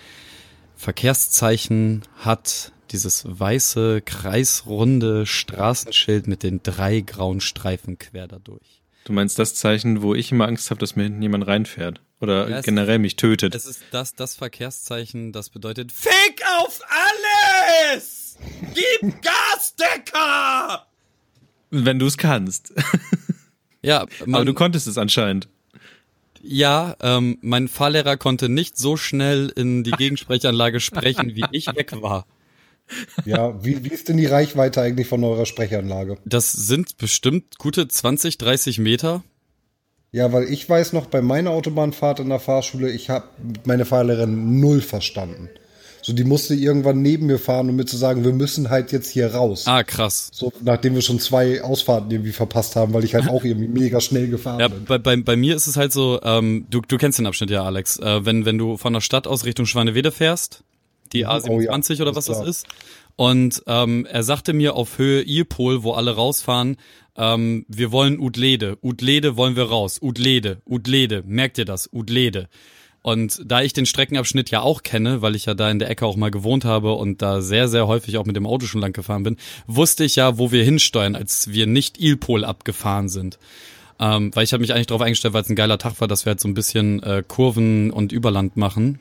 Verkehrszeichen hat, dieses weiße, kreisrunde Straßenschild mit den drei grauen Streifen quer dadurch. Du meinst das Zeichen, wo ich immer Angst habe, dass mir hinten jemand reinfährt? Oder Ja, es- generell mich tötet? Es ist das, das Verkehrszeichen, das bedeutet Fick auf alles! Gib Gas, Decker! Wenn du es kannst. Ja, [LAUGHS] Aber man, du konntest es anscheinend. ja, ähm, mein Fahrlehrer konnte nicht so schnell in die [LAUGHS] Gegensprechanlage sprechen, wie ich weg war. Ja, wie, wie ist denn die Reichweite eigentlich von eurer Sprechanlage? Das sind bestimmt gute 20, 30 Meter. Ja, weil ich weiß noch, bei meiner Autobahnfahrt in der Fahrschule, ich habe meine Fahrlehrerin null verstanden. So, die musste irgendwann neben mir fahren, um mir zu sagen, wir müssen halt jetzt hier raus. Ah, krass. So, nachdem wir schon zwei Ausfahrten irgendwie verpasst haben, weil ich halt auch irgendwie mega schnell gefahren Ja, bin. bei, bei, bei mir ist es halt so, ähm, du, du kennst den Abschnitt ja, Alex. Äh, wenn, wenn du von der Stadt aus Richtung Schwanewede fährst, die A27 Oh ja, oder was das ist. Und ähm, er sagte mir auf Höhe Ilpol, wo alle rausfahren, ähm, wir wollen Udlede. Udlede wollen wir raus. Udlede, Udlede. Merkt ihr das? Udlede. Und da ich den Streckenabschnitt ja auch kenne, weil ich ja da in der Ecke auch mal gewohnt habe und da sehr, sehr häufig auch mit dem Auto schon lang gefahren bin, wusste ich ja, wo wir hinsteuern, als wir nicht Ilpol abgefahren sind. Ähm, weil ich habe mich eigentlich darauf eingestellt, weil es ein geiler Tag war, dass wir halt so ein bisschen äh, Kurven und Überland machen.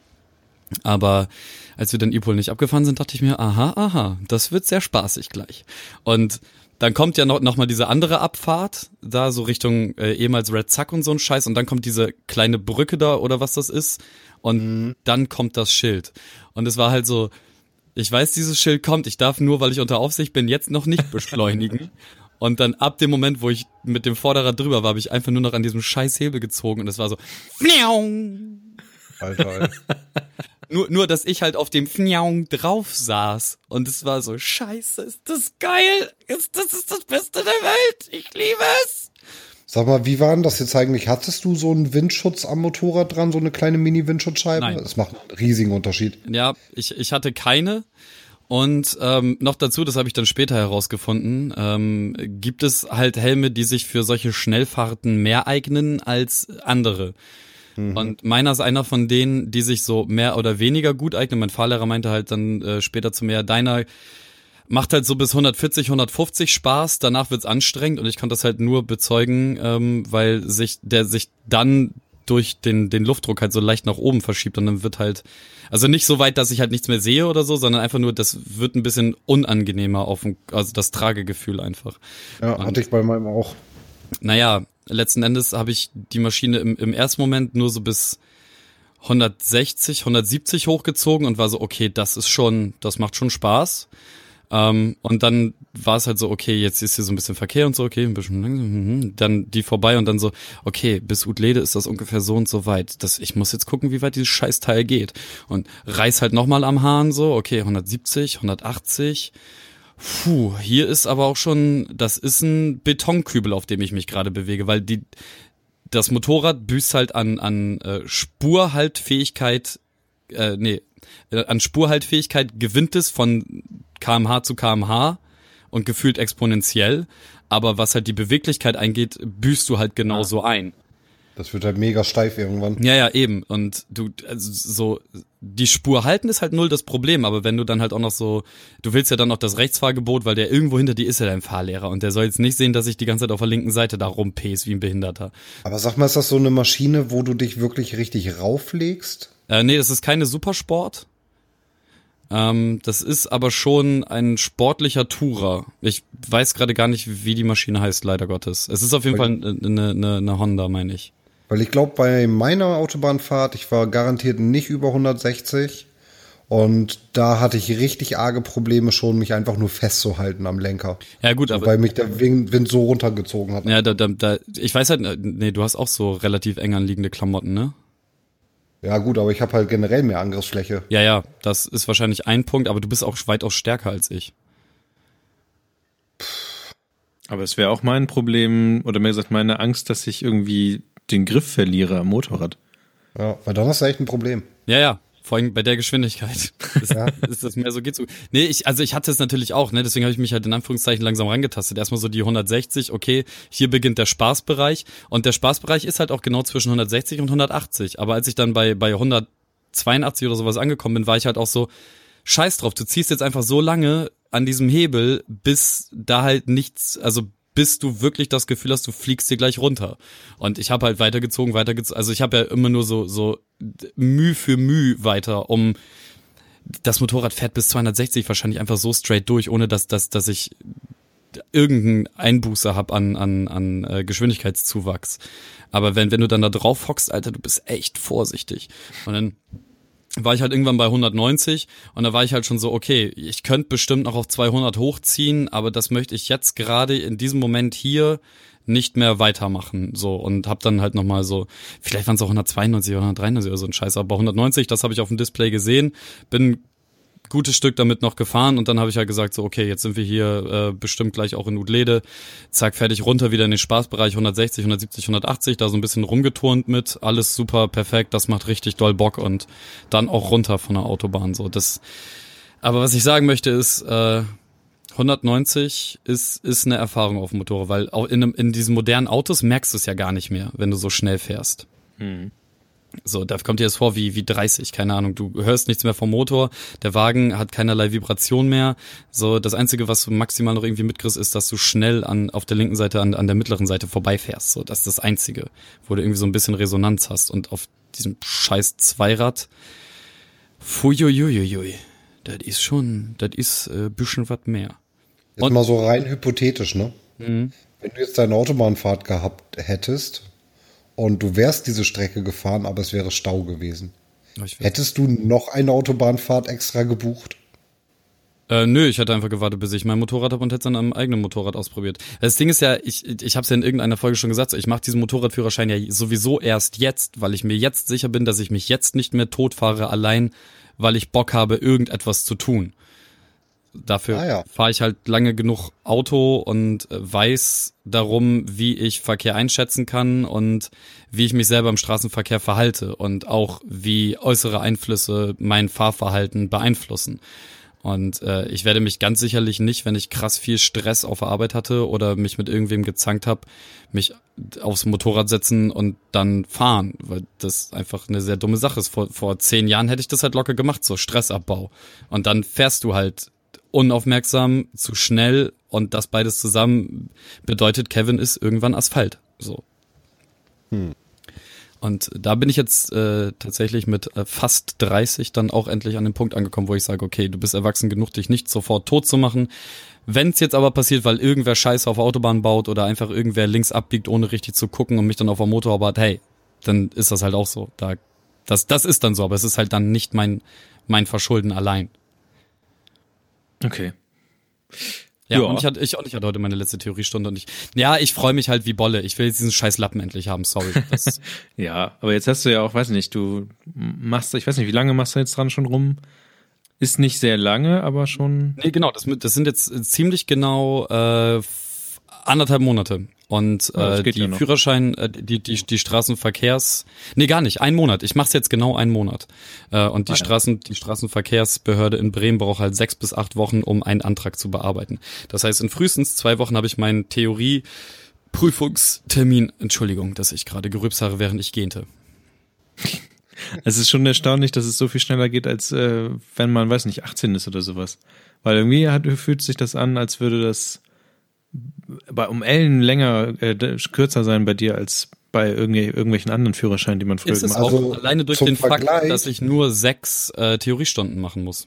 Aber als wir dann Ipol nicht abgefahren sind, dachte ich mir, aha, aha, das wird sehr spaßig gleich. Und dann kommt ja noch, noch mal diese andere Abfahrt, da so Richtung äh, ehemals Red Zack und so ein Scheiß. Und dann kommt diese kleine Brücke da oder was das ist. Und dann kommt das Schild. Und es war halt so, ich weiß, dieses Schild kommt, ich darf nur, weil ich unter Aufsicht bin, jetzt noch nicht beschleunigen. [LAUGHS] Und dann ab dem Moment, wo ich mit dem Vorderrad drüber war, habe ich einfach nur noch an diesem scheiß Hebel gezogen und es war so. Alter, Alter. [LAUGHS] Nur, nur, dass ich halt auf dem Fniaung drauf saß. Und es war so, scheiße, ist das geil. Ist, das ist das Beste der Welt. Ich liebe es. Sag mal, wie war denn das jetzt eigentlich? Hattest du so einen Windschutz am Motorrad dran, so eine kleine Mini-Windschutzscheibe? Nein. Das macht einen riesigen Unterschied. Ja, ich, ich hatte keine. Und ähm, noch dazu, das habe ich dann später herausgefunden, ähm, gibt es halt Helme, die sich für solche Schnellfahrten mehr eignen als andere. Und meiner ist einer von denen, die sich so mehr oder weniger gut eignen. Mein Fahrlehrer meinte halt dann äh, später zu mir, deiner macht halt so bis 140, 150 Spaß, danach wird's anstrengend und ich konnte das halt nur bezeugen, ähm, weil sich der sich dann durch den, den Luftdruck halt so leicht nach oben verschiebt und dann wird halt, also nicht so weit, dass ich halt nichts mehr sehe oder so, sondern einfach nur, das wird ein bisschen unangenehmer auf dem, also das Tragegefühl einfach. Ja, Und- hatte ich bei meinem auch. Naja, letzten Endes habe ich die Maschine im, im ersten Moment nur so bis 160, 170 hochgezogen und war so, okay, das ist schon, das macht schon Spaß. Ähm, und dann war es halt so, okay, jetzt ist hier so ein bisschen Verkehr und so, okay, ein bisschen langsam, mhm. dann die vorbei und dann so, okay, bis Utlede ist das ungefähr so und so weit. Das, ich muss jetzt gucken, wie weit dieses Scheißteil geht. Und reiß halt nochmal am Hahn so, okay, 170, 180. Puh, hier ist aber auch schon, das ist ein Betonkübel, auf dem ich mich gerade bewege, weil die, das Motorrad büßt halt an, an äh, Spurhaltfähigkeit, äh, nee, äh, an Spurhaltfähigkeit gewinnt es von kmh zu kmh und gefühlt exponentiell, aber was halt die Beweglichkeit eingeht, büßt du halt genauso ein. Das wird halt mega steif irgendwann. Ja, ja, eben. Und du, also so, die Spur halten ist halt null das Problem, aber wenn du dann halt auch noch so, du willst ja dann noch das Rechtsfahrgebot, weil der irgendwo hinter dir ist ja dein Fahrlehrer und der soll jetzt nicht sehen, dass ich die ganze Zeit auf der linken Seite da rumpäs wie ein Behinderter. Aber sag mal, ist das so eine Maschine, wo du dich wirklich richtig rauflegst? Äh, nee, das ist keine Supersport. Ähm, das ist aber schon ein sportlicher Tourer. Ich weiß gerade gar nicht, wie die Maschine heißt, leider Gottes. Es ist auf jeden Fall eine, eine, eine Honda, meine ich. Weil ich glaube, bei meiner Autobahnfahrt, ich war garantiert nicht über 160. Und da hatte ich richtig arge Probleme schon, mich einfach nur festzuhalten am Lenker. Ja gut, aber weil mich der Wind, so runtergezogen hat. ja, da, da, da, ich weiß halt, nee, du hast auch so relativ eng anliegende Klamotten, ne? Ja gut, aber ich habe halt generell mehr Angriffsfläche. Ja, ja, das ist wahrscheinlich ein Punkt, aber du bist auch weitaus stärker als ich. Aber es wäre auch mein Problem, oder mehr gesagt, meine Angst, dass ich irgendwie den Griff verliere am Motorrad. Ja, weil dann hast du echt ein Problem. Ja, ja. Vor allem bei der Geschwindigkeit. [LAUGHS] Ist, ist das mehr so, geht so. Nee, ich, also ich hatte es natürlich auch, ne? Deswegen habe ich mich halt in Anführungszeichen langsam rangetastet. Erstmal so die 160, okay, hier beginnt der Spaßbereich. Und der Spaßbereich ist halt auch genau zwischen 160 und 180. Aber als ich dann bei, bei 182 oder sowas angekommen bin, war ich halt auch so, scheiß drauf, du ziehst jetzt einfach so lange an diesem Hebel, bis da halt nichts, also bis du wirklich das Gefühl hast, du fliegst dir gleich runter. Und ich habe halt weitergezogen, weitergezogen. Also ich habe ja immer nur so so Mühe für Mühe weiter, um das Motorrad fährt bis 260 wahrscheinlich einfach so straight durch, ohne dass dass dass ich irgendeinen Einbuße hab an an an äh, Geschwindigkeitszuwachs. Aber wenn wenn du dann da drauf hockst, Alter, du bist echt vorsichtig. Und dann war ich halt irgendwann bei 190 und da war ich halt schon so, okay, ich könnte bestimmt noch auf 200 hochziehen, aber das möchte ich jetzt gerade in diesem Moment hier nicht mehr weitermachen, so und hab dann halt nochmal so, vielleicht waren es auch 192 oder 193 oder so ein Scheiß, aber 190, das habe ich auf dem Display gesehen, bin gutes Stück damit noch gefahren und dann habe ich halt gesagt so okay jetzt sind wir hier äh, bestimmt gleich auch in Udlede. Zack fertig runter wieder in den Spaßbereich 160 170 180 da so ein bisschen rumgeturnt mit. Alles super perfekt das macht richtig doll Bock und dann auch runter von der Autobahn so. Das aber was ich sagen möchte ist äh, 190 ist ist eine Erfahrung auf dem Motorrad weil auch in, einem, in diesen modernen Autos merkst du es ja gar nicht mehr wenn du so schnell fährst so, da kommt dir das vor wie, wie 30, keine Ahnung. Du hörst nichts mehr vom Motor, der Wagen hat keinerlei Vibration mehr. So, das Einzige, was du maximal noch irgendwie mitkriegst, ist, dass du schnell an, auf der linken Seite, an, an der mittleren Seite vorbeifährst. So, das ist das Einzige, wo du irgendwie so ein bisschen Resonanz hast. Und auf diesem scheiß Zweirad, fuiuiuiui, das ist schon, das ist äh, bisschen was mehr. Jetzt Und- mal so rein hypothetisch, ne? Wenn du jetzt deine Autobahnfahrt gehabt hättest und du wärst diese Strecke gefahren, aber es wäre Stau gewesen. Hättest du noch eine Autobahnfahrt extra gebucht? Äh, nö, ich hatte einfach gewartet, bis ich mein Motorrad habe und hätte es dann am eigenen Motorrad ausprobiert. Das Ding ist ja, ich, ich habe es ja in irgendeiner Folge schon gesagt, ich mache diesen Motorradführerschein ja sowieso erst jetzt, weil ich mir jetzt sicher bin, dass ich mich jetzt nicht mehr totfahre, allein weil ich Bock habe, irgendetwas zu tun. Dafür Ah, ja. fahre ich halt lange genug Auto und äh, weiß darum, wie ich Verkehr einschätzen kann und wie ich mich selber im Straßenverkehr verhalte und auch wie äußere Einflüsse mein Fahrverhalten beeinflussen. Und äh, ich werde mich ganz sicherlich nicht, wenn ich krass viel Stress auf der Arbeit hatte oder mich mit irgendwem gezankt habe, mich aufs Motorrad setzen und dann fahren, weil das einfach eine sehr dumme Sache ist. Vor, vor zehn Jahren hätte ich das halt locker gemacht, so Stressabbau. Und dann fährst du halt unaufmerksam, zu schnell und das beides zusammen bedeutet, Kevin ist irgendwann Asphalt. So. Und da bin ich jetzt äh, tatsächlich mit äh, fast 30 dann auch endlich an den Punkt angekommen, wo ich sage, okay, du bist erwachsen genug, dich nicht sofort tot zu machen. Wenn es jetzt aber passiert, weil irgendwer Scheiße auf Autobahn baut oder einfach irgendwer links abbiegt, ohne richtig zu gucken und mich dann auf der Motorhaube hat, hey, dann ist das halt auch so. Da, das, das ist dann so, aber es ist halt dann nicht mein, mein Verschulden allein. Okay. Ja, Ja. und ich hatte, ich, und ich hatte heute meine letzte Theoriestunde und ich, ja, ich freue mich halt wie Bolle. Ich will jetzt diesen scheiß Lappen endlich haben, sorry. [LAUGHS] Ja, aber jetzt hast du ja auch, weiß nicht, du machst, ich weiß nicht, wie lange machst du jetzt dran schon rum? Ist nicht sehr lange, aber schon. nee, genau, das, das sind jetzt ziemlich genau äh, anderthalb Monate. Und Ah, äh, die ja. Führerschein, äh, die, die, die Straßenverkehrs, nee, gar nicht, ein Monat. Ich mach's jetzt genau einen Monat. Äh, und die Ah, ja. Straßen, die Straßenverkehrsbehörde in Bremen braucht halt sechs bis acht Wochen, um einen Antrag zu bearbeiten. Das heißt, in frühestens zwei Wochen habe ich meinen Theorie-Prüfungstermin. Entschuldigung, dass ich gerade gerübst habe, während ich gähnte. [LAUGHS] Es ist schon erstaunlich, dass es so viel schneller geht, als äh, wenn man, weiß nicht, 18 ist oder sowas. Weil irgendwie hat, fühlt sich das an, als würde das bei um Ellen länger, äh, kürzer sein bei dir als bei irgendwie, irgendwelchen anderen Führerscheinen, die man früher Ist gemacht auch hat. Also, alleine durch den Fakt, Vergleich- dass ich nur sechs äh, Theoriestunden machen muss.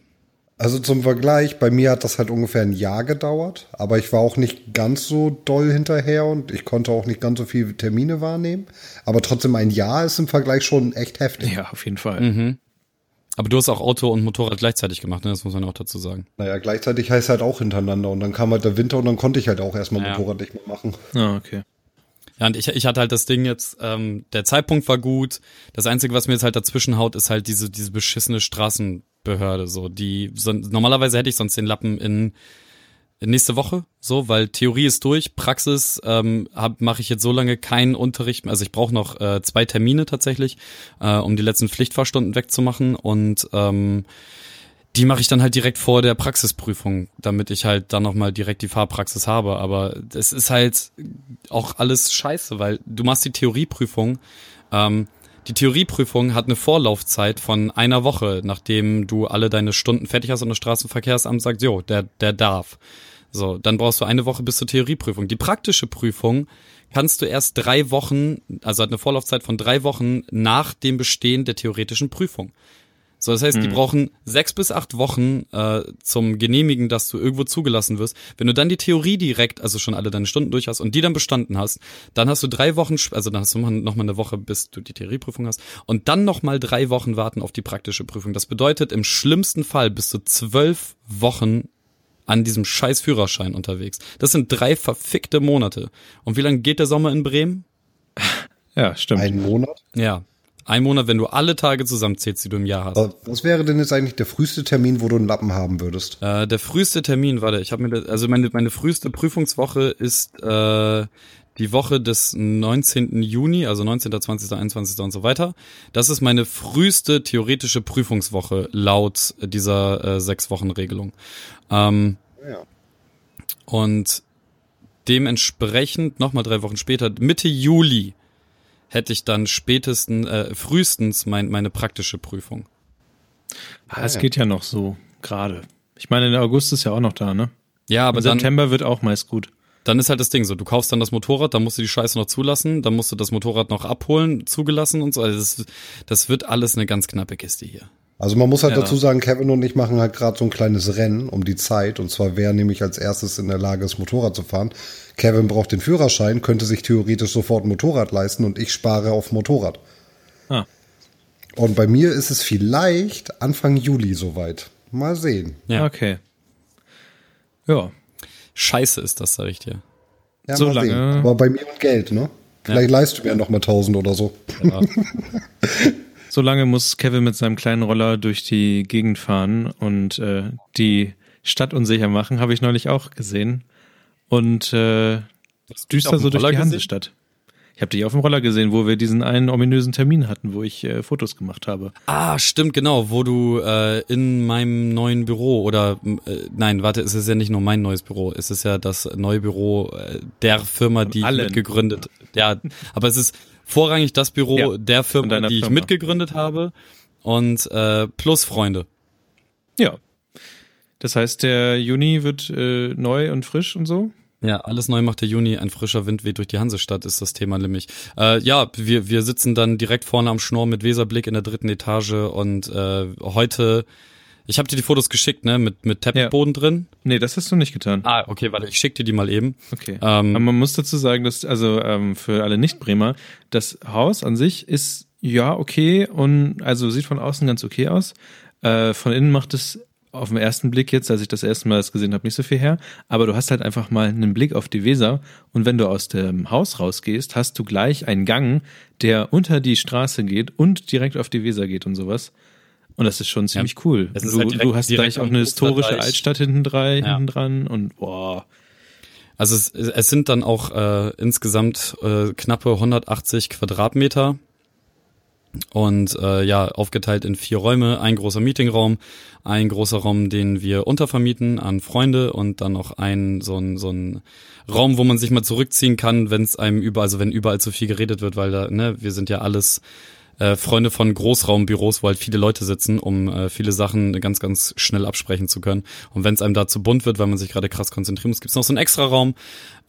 Also zum Vergleich, bei mir hat das halt ungefähr ein Jahr gedauert, aber ich war auch nicht ganz so doll hinterher und ich konnte auch nicht ganz so viele Termine wahrnehmen. Aber trotzdem ein Jahr ist im Vergleich schon echt heftig. Ja, auf jeden Fall. Mhm. Aber du hast auch Auto und Motorrad gleichzeitig gemacht, ne? das muss man auch dazu sagen. Naja, gleichzeitig heißt halt auch hintereinander und dann kam halt der Winter und dann konnte ich halt auch erstmal Ja. Motorrad nicht mehr machen. Ah, okay. Ja, und ich, ich hatte halt das Ding jetzt, ähm, der Zeitpunkt war gut. Das Einzige, was mir jetzt halt dazwischen haut, ist halt diese, diese beschissene Straßenbehörde. So, die so, normalerweise hätte ich sonst den Lappen in, in nächste Woche, so, weil Theorie ist durch, Praxis ähm, mache ich jetzt so lange keinen Unterricht mehr. Also ich brauche noch äh, zwei Termine tatsächlich, äh, um die letzten Pflichtfahrstunden wegzumachen und ähm, die mache ich dann halt direkt vor der Praxisprüfung, damit ich halt dann nochmal direkt die Fahrpraxis habe. Aber es ist halt auch alles scheiße, weil du machst die Theorieprüfung. Ähm, die Theorieprüfung hat eine Vorlaufzeit von einer Woche, nachdem du alle deine Stunden fertig hast und das Straßenverkehrsamt sagt, jo, der, der darf. So, dann brauchst du eine Woche bis zur Theorieprüfung. Die praktische Prüfung kannst du erst drei Wochen, also hat eine Vorlaufzeit von drei Wochen nach dem Bestehen der theoretischen Prüfung. So, das heißt, die brauchen sechs bis acht Wochen äh, zum Genehmigen, dass du irgendwo zugelassen wirst. Wenn du dann die Theorie direkt, also schon alle deine Stunden durch hast und die dann bestanden hast, dann hast du drei Wochen, also dann hast du noch mal eine Woche, bis du die Theorieprüfung hast und dann noch mal drei Wochen warten auf die praktische Prüfung. Das bedeutet, im schlimmsten Fall bist du zwölf Wochen an diesem scheiß Führerschein unterwegs. Das sind drei verfickte Monate. Und wie lange geht der Sommer in Bremen? Ja, stimmt. Einen Monat? Ja, ein Monat, wenn du alle Tage zusammenzählst, die du im Jahr hast. Aber Was wäre denn jetzt eigentlich der früheste Termin, wo du einen Lappen haben würdest? Äh, der früheste Termin, warte, ich habe mir, das, also meine, meine früheste Prüfungswoche ist äh, die Woche des 19. Juni, also 19., 20., 21. und so weiter. Das ist meine früheste theoretische Prüfungswoche laut dieser äh, sechs Wochen Regelung. Ähm, Ja. und dementsprechend nochmal drei Wochen später, Mitte Juli, hätte ich dann spätestens, äh, frühestens mein, meine praktische Prüfung. Ah, es geht ja noch so, gerade. Ich meine, der August ist ja auch noch da, ne? Ja, aber Aber dann, September wird auch meist gut. dann ist halt das Ding so, du kaufst dann das Motorrad, dann musst du die Scheiße noch zulassen, dann musst du das Motorrad noch abholen, zugelassen und so. Also das, das wird alles eine ganz knappe Kiste hier. Also man muss halt Ja. dazu sagen, Kevin und ich machen halt gerade so ein kleines Rennen um die Zeit. Und zwar wer nämlich als erstes in der Lage ist, Motorrad zu fahren. Kevin braucht den Führerschein, könnte sich theoretisch sofort ein Motorrad leisten und ich spare auf Motorrad. Ah. Und bei mir ist es vielleicht Anfang Juli soweit. Mal sehen. Ja. Okay. Ja. Scheiße ist das, sag ich dir. Ja, So mal lange. sehen. Aber bei mir und Geld, ne? Vielleicht leist du mir noch mal 1000 oder so. Ja. [LAUGHS] So lange muss Kevin mit seinem kleinen Roller durch die Gegend fahren und äh, die Stadt unsicher machen, habe ich neulich auch gesehen. Und äh, düster so durch Roller die gesehen? Hansestadt. Ich habe dich auf dem Roller gesehen, wo wir diesen einen ominösen Termin hatten, wo ich äh, Fotos gemacht habe. Ah, stimmt, genau, wo du äh, in meinem neuen Büro oder äh, nein, warte, es ist ja nicht nur mein neues Büro, es ist ja das neue Büro äh, der Firma, die ich Allen. mitgegründet. Ja, aber es ist vorrangig das Büro Ja, der Firma, die ich Firma. mitgegründet habe und äh, plus Freunde. Ja. Das heißt, der Juni wird äh, neu und frisch und so. Ja, alles neu macht der Juni, ein frischer Wind weht durch die Hansestadt, ist das Thema nämlich. Äh, ja, wir, wir sitzen dann direkt vorne am Schnorr mit Weserblick in der dritten Etage und äh, heute, ich habe dir die Fotos geschickt, ne, mit, mit Teppichboden ja. drin. Nee, das hast du nicht getan. Ah, okay, warte, ich schick dir die mal eben. Okay. Ähm, Aber man muss dazu sagen, dass, also ähm, für alle Nicht-Bremer, das Haus an sich ist ja okay und also sieht von außen ganz okay aus. Äh, von innen macht es auf den ersten Blick jetzt, als ich das erste Mal das gesehen habe, nicht so viel her. Aber du hast halt einfach mal einen Blick auf die Weser und wenn du aus dem Haus rausgehst, hast du gleich einen Gang, der unter die Straße geht und direkt auf die Weser geht und sowas. Und das ist schon ziemlich ja. cool. Du, halt direkt, du, hast gleich auch eine historische Altstadt hinten, drei, ja. hinten dran und boah. Also es, es sind dann auch äh, insgesamt äh, knappe 180 Quadratmeter und äh, ja, aufgeteilt in vier Räume, ein großer Meetingraum, ein großer Raum, den wir untervermieten an Freunde und dann noch ein so ein so ein Raum, wo man sich mal zurückziehen kann, wenn es einem überall, also wenn überall zu viel geredet wird, weil da, ne, wir sind ja alles äh, Freunde von Großraumbüros, wo halt viele Leute sitzen, um äh, viele Sachen ganz, ganz schnell absprechen zu können. Und wenn es einem da zu bunt wird, weil man sich gerade krass konzentrieren muss, gibt's noch so einen extra Raum.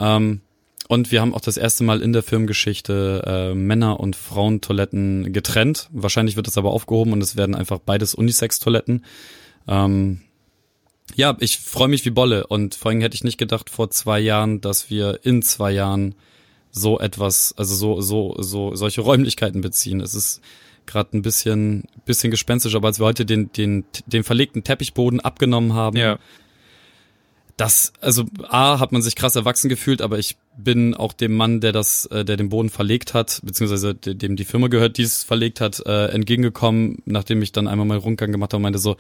Ähm, und wir haben auch das erste Mal in der Firmengeschichte äh, Männer- und Frauentoiletten getrennt. Wahrscheinlich wird das aber aufgehoben und es werden einfach beides Unisex-Toiletten. Ähm, ja, ich freue mich wie Bolle und vor allem hätte ich nicht gedacht vor zwei Jahren, dass wir in zwei Jahren so etwas, also so, so, so, solche Räumlichkeiten beziehen. Es ist gerade ein bisschen, bisschen gespenstisch, aber als wir heute den, den, den verlegten Teppichboden abgenommen haben, ja das, also A, hat man sich krass erwachsen gefühlt, aber ich bin auch dem Mann, der das, äh, der den Boden verlegt hat, beziehungsweise dem die Firma gehört, die es verlegt hat, äh, entgegengekommen, nachdem ich dann einmal meinen Rundgang gemacht habe und meinte so,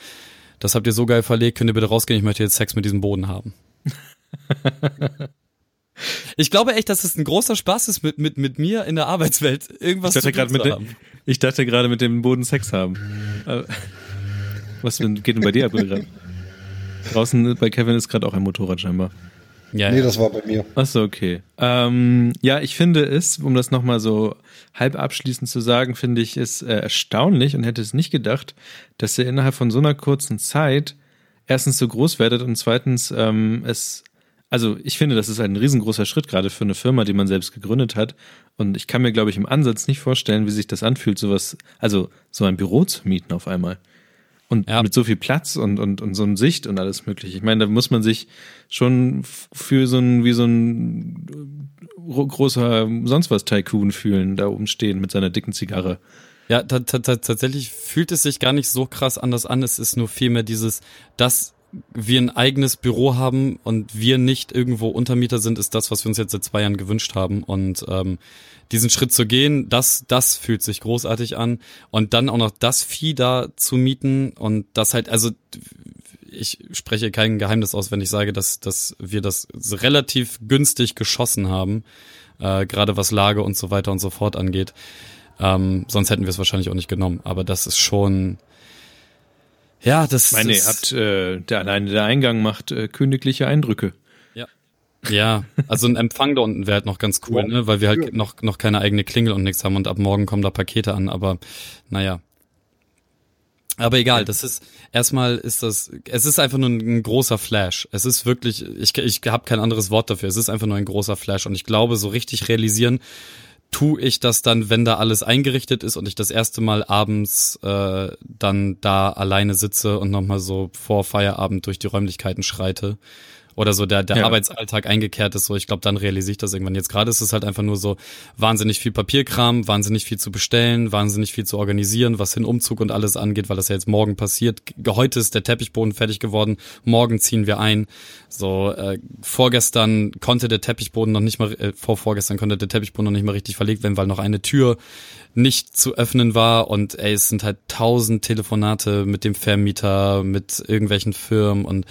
das habt ihr so geil verlegt, könnt ihr bitte rausgehen, ich möchte jetzt Sex mit diesem Boden haben. [LAUGHS] ich glaube echt, dass es ein großer Spaß ist, mit, mit, mit mir in der Arbeitswelt irgendwas ich zu tun zu haben. ich dachte gerade mit dem Boden Sex haben. Was geht denn bei dir ab gerade? Draußen bei Kevin ist gerade auch ein Motorrad scheinbar. Ja, nee, ja. das war bei mir. Achso, okay. Ähm, ja, ich finde es, um das nochmal so halb abschließend zu sagen, finde ich es äh, erstaunlich und hätte es nicht gedacht, dass ihr innerhalb von so einer kurzen Zeit erstens so groß werdet und zweitens ähm, es, also ich finde, das ist ein riesengroßer Schritt gerade für eine Firma, die man selbst gegründet hat. Und ich kann mir, glaube ich, im Ansatz nicht vorstellen, wie sich das anfühlt, sowas, also so ein Büro zu mieten auf einmal. Und ja. mit so viel Platz und, und, und so einem Sicht und alles mögliche. Ich meine, da muss man sich schon für so ein, wie so ein großer sonst was Tycoon fühlen, da oben stehen mit seiner dicken Zigarre. Ja, tatsächlich fühlt es sich gar nicht so krass anders an. Es ist nur vielmehr dieses, dass wir ein eigenes Büro haben und wir nicht irgendwo Untermieter sind, ist das, was wir uns jetzt seit zwei Jahren gewünscht haben. Und ähm, diesen Schritt zu gehen, das, das fühlt sich großartig an. Und dann auch noch das Vieh da zu mieten und das halt, also ich spreche kein Geheimnis aus, wenn ich sage, dass, dass wir das relativ günstig geschossen haben, äh, gerade was Lage und so weiter und so fort angeht. Ähm, sonst hätten wir es wahrscheinlich auch nicht genommen. Aber das ist schon. Ja, das. Ich meine, ihr habt äh, der alleine der Eingang macht äh, königliche Eindrücke. Ja, also ein Empfang da unten wäre halt noch ganz cool, ne? weil wir halt noch, noch keine eigene Klingel und nichts haben und ab morgen kommen da Pakete an, aber naja. Aber egal, das ist erstmal ist das, es ist einfach nur ein, großer Flash. Es ist wirklich, ich, ich habe kein anderes Wort dafür. Es ist einfach nur ein großer Flash und ich glaube, so richtig realisieren tu ich das dann, wenn da alles eingerichtet ist und ich das erste Mal abends äh, dann da alleine sitze und nochmal so vor Feierabend durch die Räumlichkeiten schreite oder so der, der ja. Arbeitsalltag eingekehrt ist, so ich glaube, dann realisiere ich das irgendwann. Jetzt gerade ist es halt einfach nur so wahnsinnig viel Papierkram, wahnsinnig viel zu bestellen, wahnsinnig viel zu organisieren, was den Umzug und alles angeht, weil das ja jetzt morgen passiert. Heute ist der Teppichboden fertig geworden, morgen ziehen wir ein. So, äh, vorgestern konnte der Teppichboden noch nicht mal, äh, vor vorgestern konnte der Teppichboden noch nicht mal richtig verlegt werden, weil noch eine Tür nicht zu öffnen war und ey, es sind halt tausend Telefonate mit dem Vermieter, mit irgendwelchen Firmen und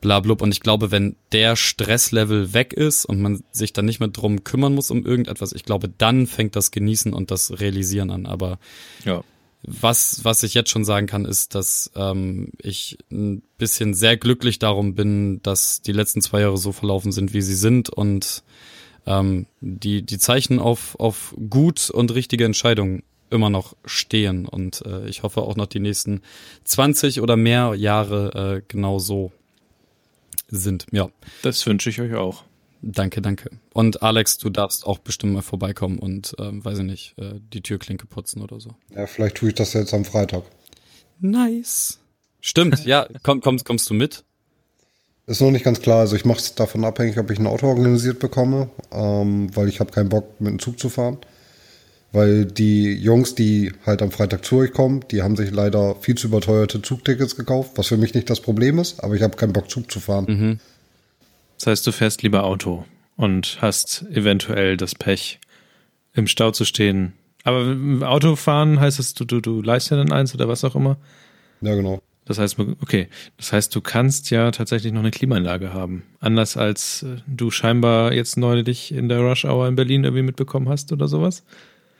bla blub. Und ich glaube, wenn der Stresslevel weg ist und man sich dann nicht mehr drum kümmern muss um irgendetwas, ich glaube, dann fängt das Genießen und das Realisieren an. Aber ja. was, was ich jetzt schon sagen kann, ist, dass ähm, ich ein bisschen sehr glücklich darum bin, dass die letzten zwei Jahre so verlaufen sind, wie sie sind und ähm, die, die Zeichen auf, auf gut und richtige Entscheidungen immer noch stehen. Und äh, ich hoffe auch noch die nächsten 20 oder mehr Jahre äh, genau so sind. Ja. Das wünsche ich euch auch. Danke, danke. Und Alex, du darfst auch bestimmt mal vorbeikommen und, ähm, weiß ich nicht, äh, die Türklinke putzen oder so. Ja, vielleicht tue ich das jetzt am Freitag. Nice. Stimmt, ja, komm, kommst, kommst du mit? Ist noch nicht ganz klar. Also ich mache es davon abhängig, ob ich ein Auto organisiert bekomme, ähm, weil ich habe keinen Bock, mit dem Zug zu fahren. Weil die Jungs, die halt am Freitag zu euch kommen, die haben sich leider viel zu überteuerte Zugtickets gekauft, was für mich nicht das Problem ist, aber ich habe keinen Bock, Zug zu fahren. Mhm. Das heißt, du fährst lieber Auto und hast eventuell das Pech, im Stau zu stehen. Aber Autofahren heißt es, du, du, du leistest ja dann eins oder was auch immer. Ja, genau. Das heißt, okay, das heißt, du kannst ja tatsächlich noch eine Klimaanlage haben. Anders als äh, du scheinbar jetzt neulich in der Rush Hour in Berlin irgendwie mitbekommen hast oder sowas.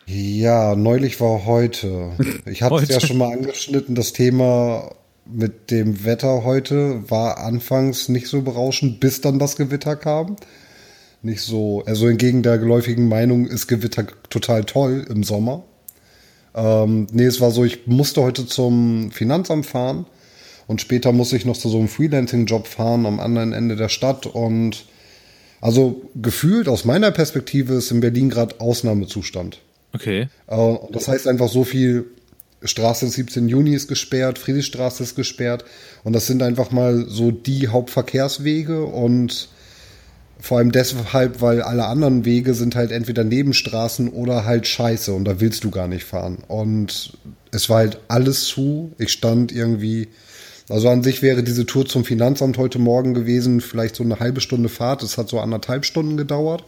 Ja, neulich war heute. Ich hatte es ja schon mal angeschnitten, das Thema mit dem Wetter heute war anfangs nicht so berauschend, bis dann das Gewitter kam. Nicht so, also entgegen der geläufigen Meinung ist Gewitter total toll im Sommer. Ähm, nee, es war so, ich musste heute zum Finanzamt fahren und später musste ich noch zu so einem Freelancing-Job fahren am anderen Ende der Stadt und also gefühlt aus meiner Perspektive ist in Berlin gerade Ausnahmezustand. Okay. Äh, das heißt einfach so viel, Straße 17 Juni ist gesperrt, Friedrichstraße ist gesperrt. Und das sind einfach mal so die Hauptverkehrswege und vor allem deshalb, weil alle anderen Wege sind halt entweder Nebenstraßen oder halt scheiße und da willst du gar nicht fahren. Und es war halt alles zu. Ich stand irgendwie, also an sich wäre diese Tour zum Finanzamt heute Morgen gewesen, vielleicht so eine halbe Stunde Fahrt. Es hat so anderthalb Stunden gedauert.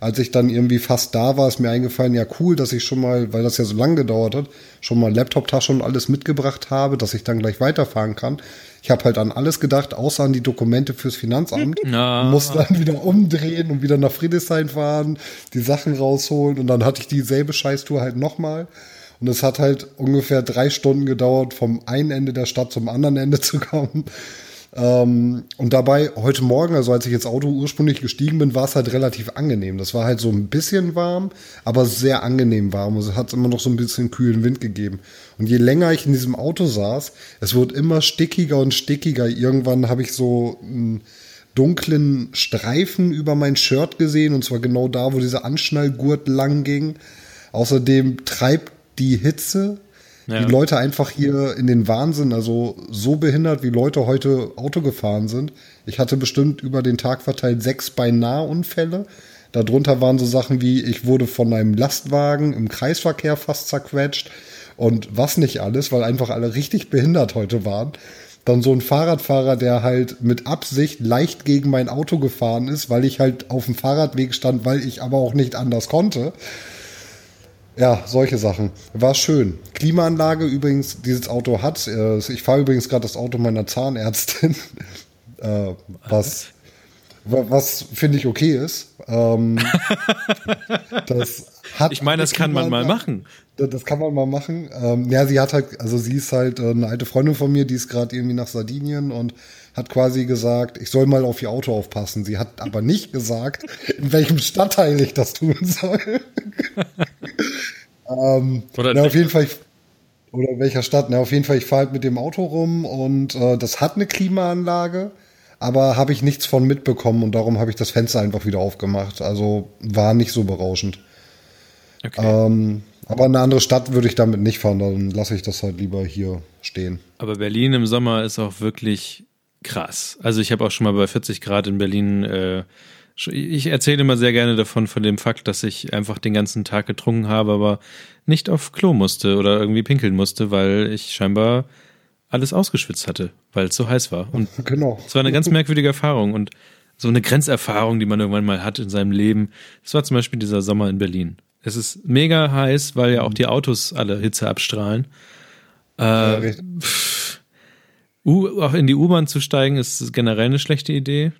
Als ich dann irgendwie fast da war, ist mir eingefallen, ja cool, dass ich schon mal, weil das ja so lange gedauert hat, schon mal Laptoptasche und alles mitgebracht habe, dass ich dann gleich weiterfahren kann. Ich habe halt an alles gedacht, außer an die Dokumente fürs Finanzamt. [LAUGHS] Na. Muss dann wieder umdrehen und wieder nach Friedrichshain fahren, die Sachen rausholen und dann hatte ich dieselbe Scheißtour halt nochmal. Und es hat halt ungefähr drei Stunden gedauert, vom einen Ende der Stadt zum anderen Ende zu kommen. Ähm, und dabei heute Morgen, also als ich ins Auto ursprünglich gestiegen bin, war es halt relativ angenehm. Das war halt so ein bisschen warm, aber sehr angenehm warm. Also es hat immer noch so ein bisschen kühlen Wind gegeben. Und je länger ich in diesem Auto saß, es wurde immer stickiger und stickiger. Irgendwann habe ich so einen dunklen Streifen über mein Shirt gesehen, und zwar genau da, wo dieser Anschnallgurt lang ging. Außerdem treibt die Hitze Ja. die Leute einfach hier in den Wahnsinn, also so behindert, wie Leute heute Auto gefahren sind. Ich hatte bestimmt über den Tag verteilt sechs beinahe Unfälle. Darunter waren so Sachen wie, ich wurde von einem Lastwagen im Kreisverkehr fast zerquetscht und was nicht alles, weil einfach alle richtig behindert heute waren. Dann so ein Fahrradfahrer, der halt mit Absicht leicht gegen mein Auto gefahren ist, weil ich halt auf dem Fahrradweg stand, weil ich aber auch nicht anders konnte. Ja, solche Sachen. War schön. Klimaanlage übrigens, dieses Auto hat. Äh, ich fahre übrigens gerade das Auto meiner Zahnärztin, [LAUGHS] äh, was, wa- was finde ich okay ist. Ähm, [LAUGHS] das hat Ich meine, das kann man mal machen. Das das kann man mal machen. Ähm, ja, sie hat halt, also sie ist halt äh, eine alte Freundin von mir, die ist gerade irgendwie nach Sardinien und hat quasi gesagt, ich soll mal auf ihr Auto aufpassen. Sie hat aber nicht gesagt, in welchem Stadtteil ich das tun soll. [LAUGHS] ähm, Oder na, auf jeden Fall, ich, oder in welcher Stadt? Na, auf jeden Fall, ich fahre halt mit dem Auto rum und äh, das hat eine Klimaanlage, aber habe ich nichts von mitbekommen und darum habe ich das Fenster einfach wieder aufgemacht. Also war nicht so berauschend. Okay. Ähm, aber in eine andere Stadt würde ich damit nicht fahren, dann lasse ich das halt lieber hier stehen. Aber Berlin im Sommer ist auch wirklich krass. Also ich habe auch schon mal bei 40 Grad in Berlin, äh, ich erzähle immer sehr gerne davon, von dem Fakt, dass ich einfach den ganzen Tag getrunken habe, aber nicht auf Klo musste oder irgendwie pinkeln musste, weil ich scheinbar alles ausgeschwitzt hatte, weil es so heiß war. Und [LAUGHS] Genau. es war eine ganz merkwürdige Erfahrung und so eine Grenzerfahrung, die man irgendwann mal hat in seinem Leben. Das war zum Beispiel dieser Sommer in Berlin. Es ist mega heiß, weil ja auch die Autos alle Hitze abstrahlen. Äh, Ja. U auch in die U-Bahn zu steigen, ist generell eine schlechte Idee.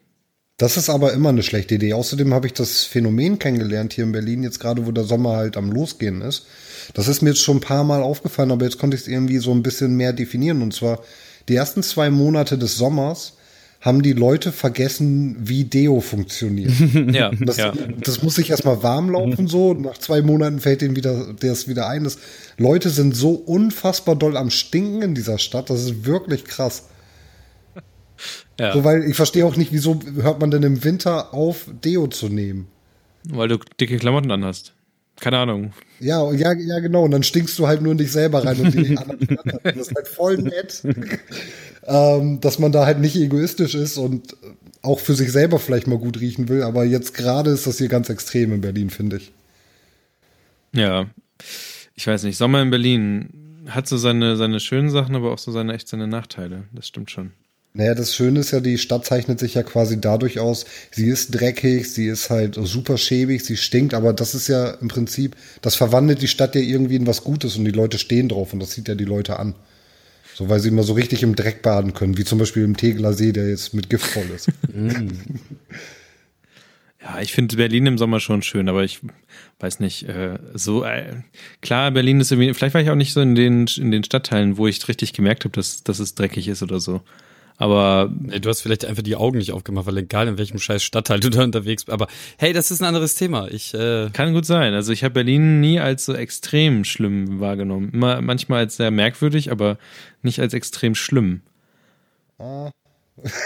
Das ist aber immer eine schlechte Idee. Außerdem habe ich das Phänomen kennengelernt hier in Berlin, jetzt gerade wo der Sommer halt am Losgehen ist. Das ist mir jetzt schon ein paar Mal aufgefallen, aber jetzt konnte ich es irgendwie so ein bisschen mehr definieren. Und zwar die ersten zwei Monate des Sommers haben die Leute vergessen, wie Deo funktioniert. [LAUGHS] Ja, Das, ja. das muss sich erstmal warm laufen so. und Nach zwei Monaten fällt denen wieder das wieder ein. Das, Leute sind so unfassbar doll am Stinken in dieser Stadt. Das ist wirklich krass. Ja. So, weil ich verstehe auch nicht, wieso hört man denn im Winter auf, Deo zu nehmen? Weil du dicke Klamotten anhast. Keine Ahnung. Ja, ja, ja, genau. Und dann stinkst du halt nur in dich selber rein und die anderen. [LAUGHS] Das ist halt voll nett, ähm, dass man da halt nicht egoistisch ist und auch für sich selber vielleicht mal gut riechen will. Aber jetzt gerade ist das hier ganz extrem in Berlin, finde ich. Ja, ich weiß nicht. Sommer in Berlin hat so seine, seine schönen Sachen, aber auch so seine echt seine Nachteile. Das stimmt schon. Naja, das Schöne ist ja, die Stadt zeichnet sich ja quasi dadurch aus, sie ist dreckig, sie ist halt super schäbig, sie stinkt, aber das ist ja im Prinzip, das verwandelt die Stadt ja irgendwie in was Gutes und die Leute stehen drauf und das zieht ja die Leute an. So, weil sie immer so richtig im Dreck baden können, wie zum Beispiel im Tegeler See, der jetzt mit Gift voll ist. [LAUGHS] Mm. ja, ich finde Berlin im Sommer schon schön, aber ich weiß nicht, äh, so äh, klar, Berlin ist irgendwie, vielleicht war ich auch nicht so in den, in den Stadtteilen, wo ich richtig gemerkt habe, dass, dass es dreckig ist oder so. Aber nee, du hast vielleicht einfach die Augen nicht aufgemacht, weil egal in welchem scheiß Stadtteil du da unterwegs bist. Aber hey, das ist ein anderes Thema. Ich äh kann gut sein. Also ich habe Berlin nie als so extrem schlimm wahrgenommen. Immer manchmal als sehr merkwürdig, aber nicht als extrem schlimm. Ah,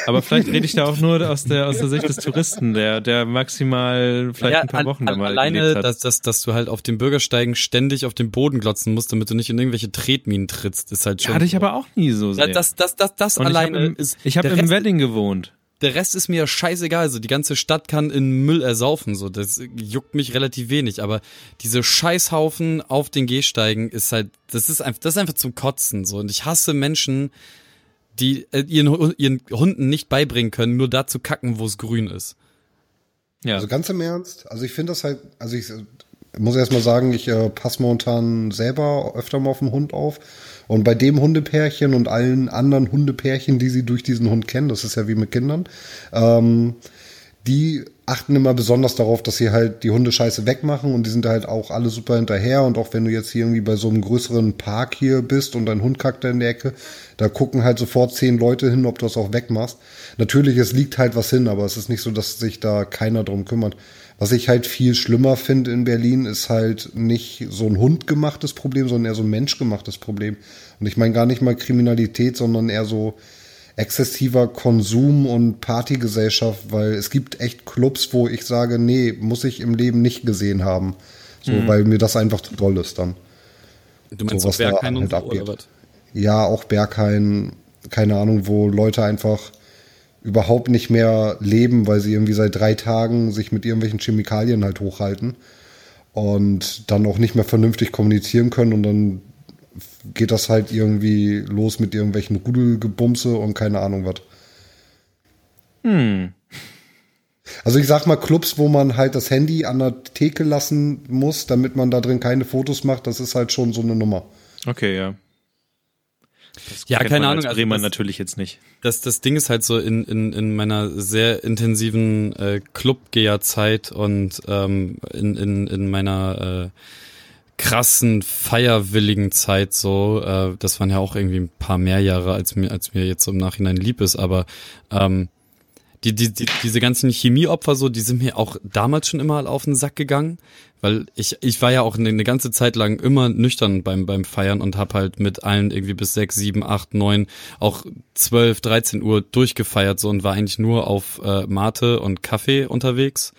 aber vielleicht rede ich da auch nur aus der, aus der Sicht des Touristen, der, der maximal vielleicht ja, ein paar Wochen an, da mal Alleine, dass, dass, dass du halt auf den Bürgersteigen ständig auf den Boden glotzen musst, damit du nicht in irgendwelche Tretminen trittst, ist halt schon. Hatte ich aber auch nie so sehr. Ja, das, das, das, das alleine hab ist. Ich habe im Wedding gewohnt. Der Rest ist mir scheißegal. So, die ganze Stadt kann in Müll ersaufen. So, das juckt mich relativ wenig. Aber diese Scheißhaufen auf den Gehsteigen ist halt, das ist einfach, das ist einfach zum Kotzen. So, und ich hasse Menschen, die äh, ihren, ihren Hunden nicht beibringen können, nur da zu kacken, wo es grün ist. Ja. Also ganz im Ernst, also ich finde das halt, also ich muss erst mal sagen, ich äh, passe momentan selber öfter mal auf den Hund auf. Und bei dem Hundepärchen und allen anderen Hundepärchen, die sie durch diesen Hund kennen, das ist ja wie mit Kindern, ähm, die achten immer besonders darauf, dass sie halt die Hundescheiße wegmachen und die sind halt auch alle super hinterher und auch wenn du jetzt hier irgendwie bei so einem größeren Park hier bist und dein Hund kackt da in der Ecke, da gucken halt sofort zehn Leute hin, ob du das auch wegmachst. Natürlich, es liegt halt was hin, aber es ist nicht so, dass sich da keiner drum kümmert. Was ich halt viel schlimmer finde in Berlin, ist halt nicht so ein hundgemachtes Problem, sondern eher so ein menschgemachtes Problem. Und ich meine gar nicht mal Kriminalität, sondern eher so exzessiver Konsum und Partygesellschaft, weil es gibt echt Clubs, wo ich sage, nee, muss ich im Leben nicht gesehen haben. So, mhm. weil mir das einfach zu doll ist dann. Du meinst so, was Berghain halt und so, oder was? Ja, auch Berghain, keine Ahnung, wo Leute einfach überhaupt nicht mehr leben, weil sie irgendwie seit drei Tagen sich mit irgendwelchen Chemikalien halt hochhalten und dann auch nicht mehr vernünftig kommunizieren können und dann geht das halt irgendwie los mit irgendwelchen Rudelgebumse und keine Ahnung was. Hm. Also ich sag mal Clubs, wo man halt das Handy an der Theke lassen muss, damit man da drin keine Fotos macht, das ist halt schon so eine Nummer. Okay, ja. Das ja, keine Ahnung. Also das, natürlich jetzt nicht. Das, das Ding ist halt so in, in, in meiner sehr intensiven äh, Clubgeherzeit und ähm, in, in, in meiner äh, krassen feierwilligen Zeit so. Äh, das waren ja auch irgendwie ein paar mehr Jahre, als mir, als mir jetzt im Nachhinein lieb ist, aber ähm, die, die, die, diese ganzen Chemieopfer so, die sind mir auch damals schon immer auf den Sack gegangen, weil ich, ich war ja auch eine, eine ganze Zeit lang immer nüchtern beim, beim Feiern und hab halt mit allen irgendwie bis sechs, sieben, acht, neun, auch zwölf, dreizehn Uhr durchgefeiert so und war eigentlich nur auf äh, Mate und Kaffee unterwegs.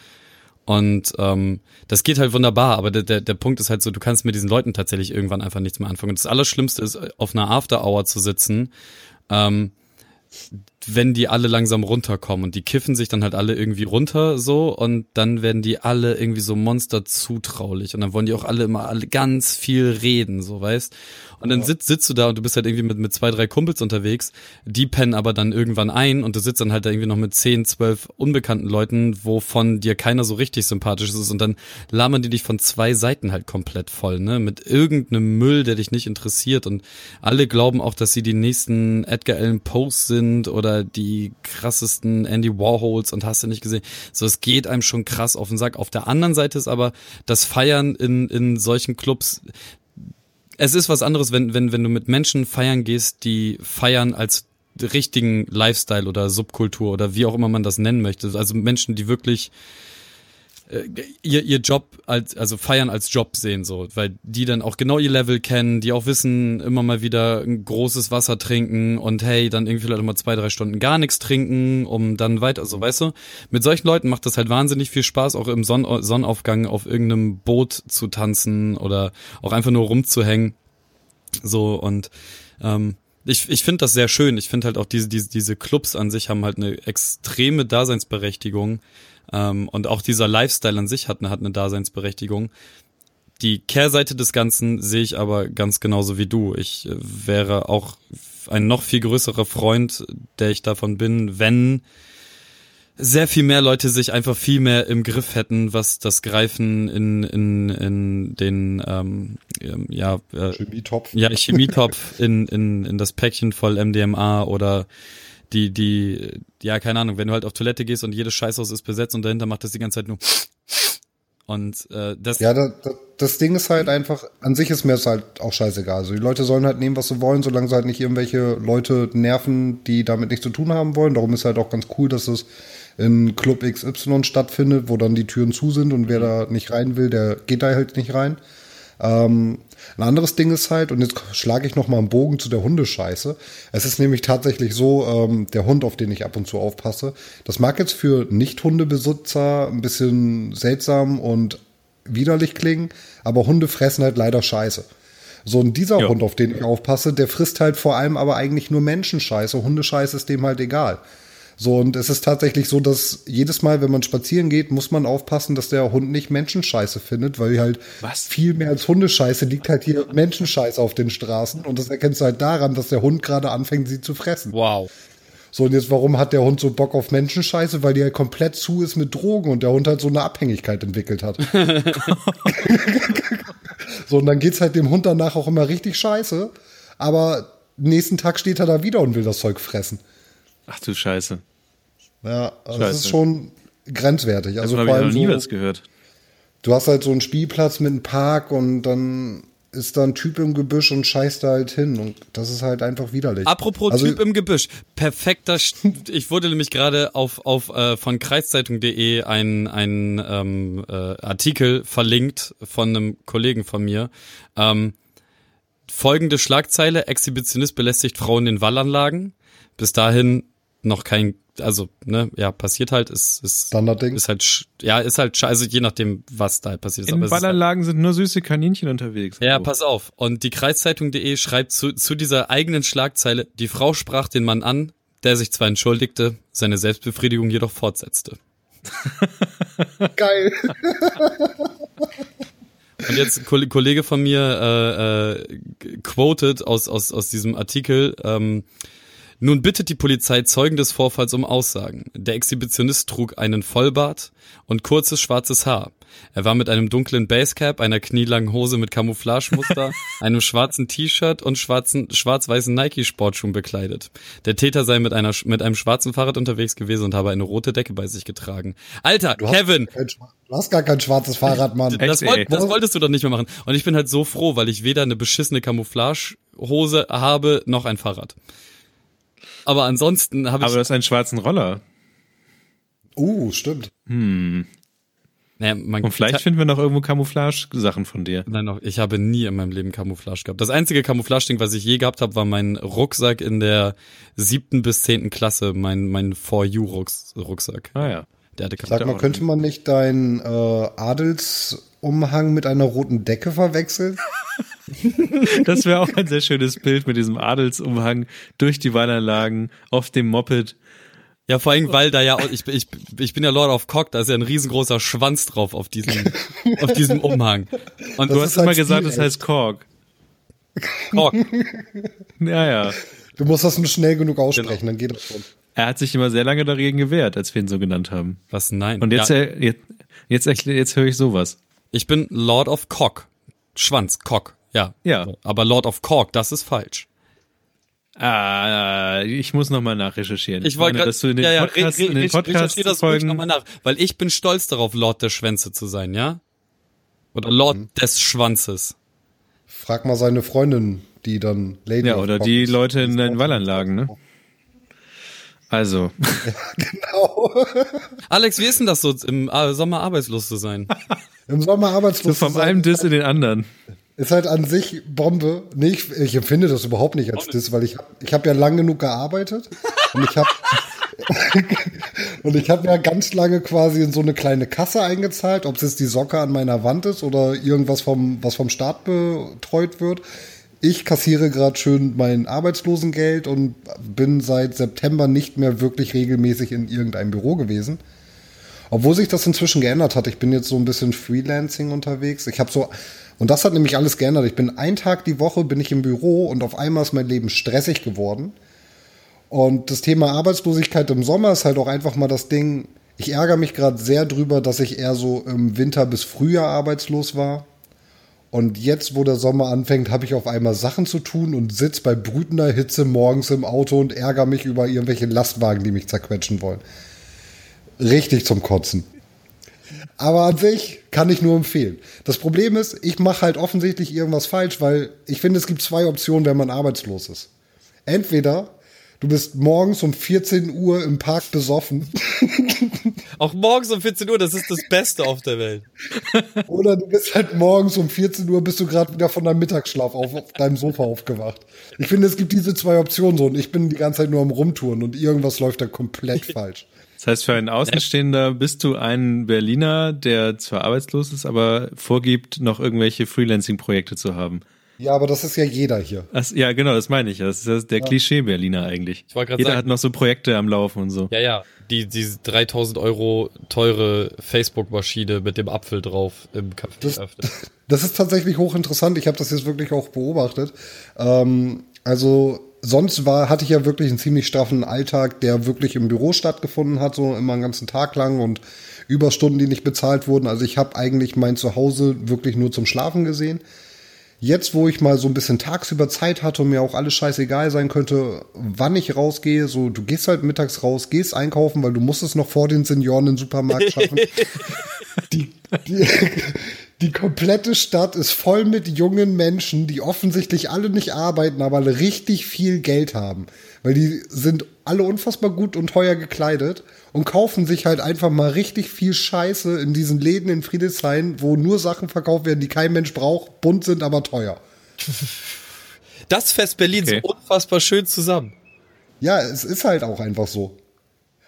Und ähm, das geht halt wunderbar, aber der, der, der Punkt ist halt so, du kannst mit diesen Leuten tatsächlich irgendwann einfach nichts mehr anfangen. Und das Allerschlimmste ist, auf einer After-Hour zu sitzen, ähm, wenn die alle langsam runterkommen und die kiffen sich dann halt alle irgendwie runter so und dann werden die alle irgendwie so monster zutraulich und dann wollen die auch alle immer alle ganz viel reden, so weißt. Und dann sitzt, sitzt du da und du bist halt irgendwie mit, mit zwei, drei Kumpels unterwegs, die pennen aber dann irgendwann ein und du sitzt dann halt da irgendwie noch mit zehn, zwölf unbekannten Leuten, wovon dir keiner so richtig sympathisch ist. Und dann labern die dich von zwei Seiten halt komplett voll, ne, mit irgendeinem Müll, der dich nicht interessiert. Und alle glauben auch, dass sie die nächsten Edgar Allan Poes sind oder die krassesten Andy Warhols und hast du nicht gesehen. So, es geht einem schon krass auf den Sack. Auf der anderen Seite ist aber das Feiern in, in solchen Clubs, es ist was anderes, wenn, wenn, wenn du mit Menschen feiern gehst, die feiern als richtigen Lifestyle oder Subkultur oder wie auch immer man das nennen möchte. Also Menschen, die wirklich äh, ihr, ihr Job als, also feiern als Job sehen, so, weil die dann auch genau ihr Level kennen, die auch wissen, immer mal wieder ein großes Wasser trinken und hey, dann irgendwie vielleicht mal zwei, drei Stunden gar nichts trinken, um dann weiter, so, weißt du? Mit solchen Leuten macht das halt wahnsinnig viel Spaß, auch im Sonn Sonnenaufgang auf irgendeinem Boot zu tanzen oder auch einfach nur rumzuhängen. So, und ähm, ich, ich finde das sehr schön. Ich finde halt auch diese, diese, diese Clubs an sich haben halt eine extreme Daseinsberechtigung. Ähm, und auch dieser Lifestyle an sich hat eine, hat eine Daseinsberechtigung. Die Kehrseite des Ganzen sehe ich aber ganz genauso wie du. Ich äh, wäre auch ein noch viel größerer Freund, der ich davon bin, wenn sehr viel mehr Leute sich einfach viel mehr im Griff hätten, was das Greifen in, in, in den ähm, ja äh, Chemietopf. Ja, Chemietopf in, in, in das Päckchen voll MDMA oder die, die, ja, keine Ahnung, wenn du halt auf Toilette gehst und jedes Scheißhaus ist besetzt und dahinter macht das die ganze Zeit nur und äh, das. Ja, das, das Ding ist halt einfach, an sich ist mir es halt auch scheißegal. Also die Leute sollen halt nehmen, was sie wollen, solange sie halt nicht irgendwelche Leute nerven, die damit nichts zu tun haben wollen. Darum ist halt auch ganz cool, dass es in Club XY stattfindet, wo dann die Türen zu sind und wer da nicht rein will, der geht da halt nicht rein. Ähm, ein anderes Ding ist halt, und jetzt schlage ich noch mal einen Bogen zu der Hundescheiße. Es ist nämlich tatsächlich so, ähm, der Hund, auf den ich ab und zu aufpasse, das mag jetzt für Nicht-Hundebesitzer ein bisschen seltsam und widerlich klingen, aber Hunde fressen halt leider Scheiße. So, und dieser ja. Hund, auf den ich aufpasse, der frisst halt vor allem aber eigentlich nur Menschenscheiße. Hundescheiße ist dem halt egal. So, und es ist tatsächlich so, dass jedes Mal, wenn man spazieren geht, muss man aufpassen, dass der Hund nicht Menschenscheiße findet, weil halt Was? viel mehr als Hundescheiße liegt halt hier Menschenscheiße auf den Straßen. Und das erkennst du halt daran, dass der Hund gerade anfängt, sie zu fressen. Wow. So, und jetzt, warum hat der Hund so Bock auf Menschenscheiße? Weil die halt komplett zu ist mit Drogen und der Hund halt so eine Abhängigkeit entwickelt hat. [LAUGHS] so, und dann geht's halt dem Hund danach auch immer richtig scheiße. Aber nächsten Tag steht er da wieder und will das Zeug fressen. Ach du Scheiße. Ja, also das ist schon grenzwertig. Also habe ich noch nie so, was gehört. Du hast halt so einen Spielplatz mit einem Park und dann ist da ein Typ im Gebüsch und scheißt da halt hin und das ist halt einfach widerlich. Apropos also, Typ im Gebüsch, perfekter. ich wurde nämlich gerade auf auf äh, von kreiszeitung.de ein ein ähm, äh, Artikel verlinkt von einem Kollegen von mir. Ähm, folgende Schlagzeile: Exhibitionist belästigt Frauen in Wallanlagen. Bis dahin noch kein, also, ne, ja, passiert halt, ist, ist, Standardding. ist halt, ja, ist halt scheiße, je nachdem, was da passiert ist. In Ballanlagen halt, sind nur süße Kaninchen unterwegs. Ja, pass auf. Und die Kreiszeitung.de schreibt zu, zu dieser eigenen Schlagzeile, die Frau sprach den Mann an, der sich zwar entschuldigte, seine Selbstbefriedigung jedoch fortsetzte. [LAUGHS] Geil. Und jetzt ein Kollege von mir äh, äh, quoted aus, aus, aus diesem Artikel, ähm, nun bittet die Polizei Zeugen des Vorfalls um Aussagen. Der Exhibitionist trug einen Vollbart und kurzes schwarzes Haar. Er war mit einem dunklen Basecap, einer knielangen Hose mit Camouflagemuster, [LAUGHS] einem schwarzen T-Shirt und schwarzen, schwarz-weißen Nike-Sportschuhen bekleidet. Der Täter sei mit, einer, mit einem schwarzen Fahrrad unterwegs gewesen und habe eine rote Decke bei sich getragen. Alter, du Kevin! Hast du hast gar kein schwarzes Fahrrad, Mann. Das, wollt, das wolltest du doch nicht mehr machen. Und ich bin halt so froh, weil ich weder eine beschissene Camouflagehose habe, noch ein Fahrrad. Aber ansonsten habe ich. Aber du hast einen schwarzen Roller. Uh, stimmt. Hm. Naja, man Und vielleicht finden wir noch irgendwo Camouflage-Sachen von dir. Nein, noch, ich habe nie in meinem Leben Camouflage gehabt. Das einzige Camouflage-Ding, was ich je gehabt habe, war mein Rucksack in der siebten bis zehnten Klasse, mein, mein For You-Rucksack. Ah ja. Der hatte Sag mal, könnte man nicht deinen äh, Adelsumhang mit einer roten Decke verwechseln? [LAUGHS] das wäre auch ein sehr schönes Bild mit diesem Adelsumhang durch die Wallanlagen auf dem Moped. Ja, vor allem, weil da ja, ich, ich, ich bin ja Lord of Cock, da ist ja ein riesengroßer Schwanz drauf auf diesem, auf diesem Umhang. Und das du hast immer halt gesagt, das heißt Kork. Kork. Ja, ja. Du musst das nur schnell genug aussprechen, genau. dann geht das schon. Er hat sich immer sehr lange dagegen gewehrt, als wir ihn so genannt haben. Was? Nein. Und jetzt, ja. jetzt, jetzt, jetzt, jetzt höre ich sowas. Ich bin Lord of Cock. Schwanz, Cock. Ja. Ja. Aber Lord of Cork, das ist falsch. Ah, ich muss nochmal nachrecherchieren. Ich wollte dass du in den ja, ja, Podcast, re, re, in den Podcast das Folgen nochmal nach, weil ich bin stolz darauf, Lord der Schwänze zu sein, ja? Oder Lord mhm. des Schwanzes. Frag mal seine Freundin, die dann Lady Ja, oder die Leute in den Wallanlagen, ne? Also, [LAUGHS] Genau. Alex, wie ist denn das so, im äh, Sommer arbeitslos zu sein? Im Sommer so arbeitslos vom zu sein, einem Diss in den anderen. Ist halt an sich Bombe. Nee, ich, ich empfinde das überhaupt nicht als Diss, weil ich, ich habe ja lang genug gearbeitet und ich habe [LAUGHS] und ich habe ja ganz lange quasi in so eine kleine Kasse eingezahlt, ob es jetzt die Socke an meiner Wand ist oder irgendwas vom was vom Staat betreut wird. Ich kassiere gerade schön mein Arbeitslosengeld und bin seit September nicht mehr wirklich regelmäßig in irgendeinem Büro gewesen. Obwohl sich das inzwischen geändert hat. Ich bin jetzt so ein bisschen Freelancing unterwegs. Ich habe so und das hat nämlich alles geändert. Ich bin einen Tag die Woche bin ich im Büro und auf einmal ist mein Leben stressig geworden. Und das Thema Arbeitslosigkeit im Sommer ist halt auch einfach mal das Ding. Ich ärgere mich gerade sehr drüber, dass ich eher so im Winter bis Frühjahr arbeitslos war. Und jetzt, wo der Sommer anfängt, habe ich auf einmal Sachen zu tun und sitz bei brütender Hitze morgens im Auto und ärgere mich über irgendwelche Lastwagen, die mich zerquetschen wollen. Richtig zum Kotzen. Aber an sich kann ich nur empfehlen. Das Problem ist, ich mache halt offensichtlich irgendwas falsch, weil ich finde, es gibt zwei Optionen, wenn man arbeitslos ist. Entweder du bist morgens um 14 Uhr im Park besoffen [LAUGHS] Auch morgens um 14 Uhr, das ist das Beste auf der Welt. [LAUGHS] oder du bist halt morgens um 14 Uhr bist du gerade wieder von deinem Mittagsschlaf auf, auf deinem Sofa aufgewacht. Ich finde, es gibt diese zwei Optionen so und ich bin die ganze Zeit nur am Rumtouren und irgendwas läuft da komplett [LAUGHS] falsch. Das heißt, für einen Außenstehender bist du ein Berliner, der zwar arbeitslos ist, aber vorgibt, noch irgendwelche Freelancing-Projekte zu haben. Ja, aber das ist ja jeder hier. Das, ja, genau, das meine ich. Das ist der Klischee-Berliner eigentlich. Jeder sagen- hat noch so Projekte am Laufen und so. Ja, ja. Die, diese 3000 Euro teure Facebook-Maschine mit dem Apfel drauf im Café Das-. Das ist tatsächlich hochinteressant. Ich habe das jetzt wirklich auch beobachtet. Ähm, also sonst war, hatte ich ja wirklich einen ziemlich straffen Alltag, der wirklich im Büro stattgefunden hat, so immer einen ganzen Tag lang und Überstunden, die nicht bezahlt wurden. Also ich habe eigentlich mein Zuhause wirklich nur zum Schlafen gesehen. Jetzt, wo ich mal so ein bisschen tagsüber Zeit hatte und mir auch alles scheißegal sein könnte, wann ich rausgehe, so du gehst halt mittags raus, gehst einkaufen, weil du musst es noch vor den Senioren in den Supermarkt schaffen. [LAUGHS] die, die, die komplette Stadt ist voll mit jungen Menschen, die offensichtlich alle nicht arbeiten, aber richtig viel Geld haben. Weil die sind alle unfassbar gut und teuer gekleidet und kaufen sich halt einfach mal richtig viel Scheiße in diesen Läden in Friedrichshain, wo nur Sachen verkauft werden, die kein Mensch braucht, bunt sind, aber teuer. Das Fest Berlin Okay. so unfassbar schön zusammen. Ja, es ist halt auch einfach so.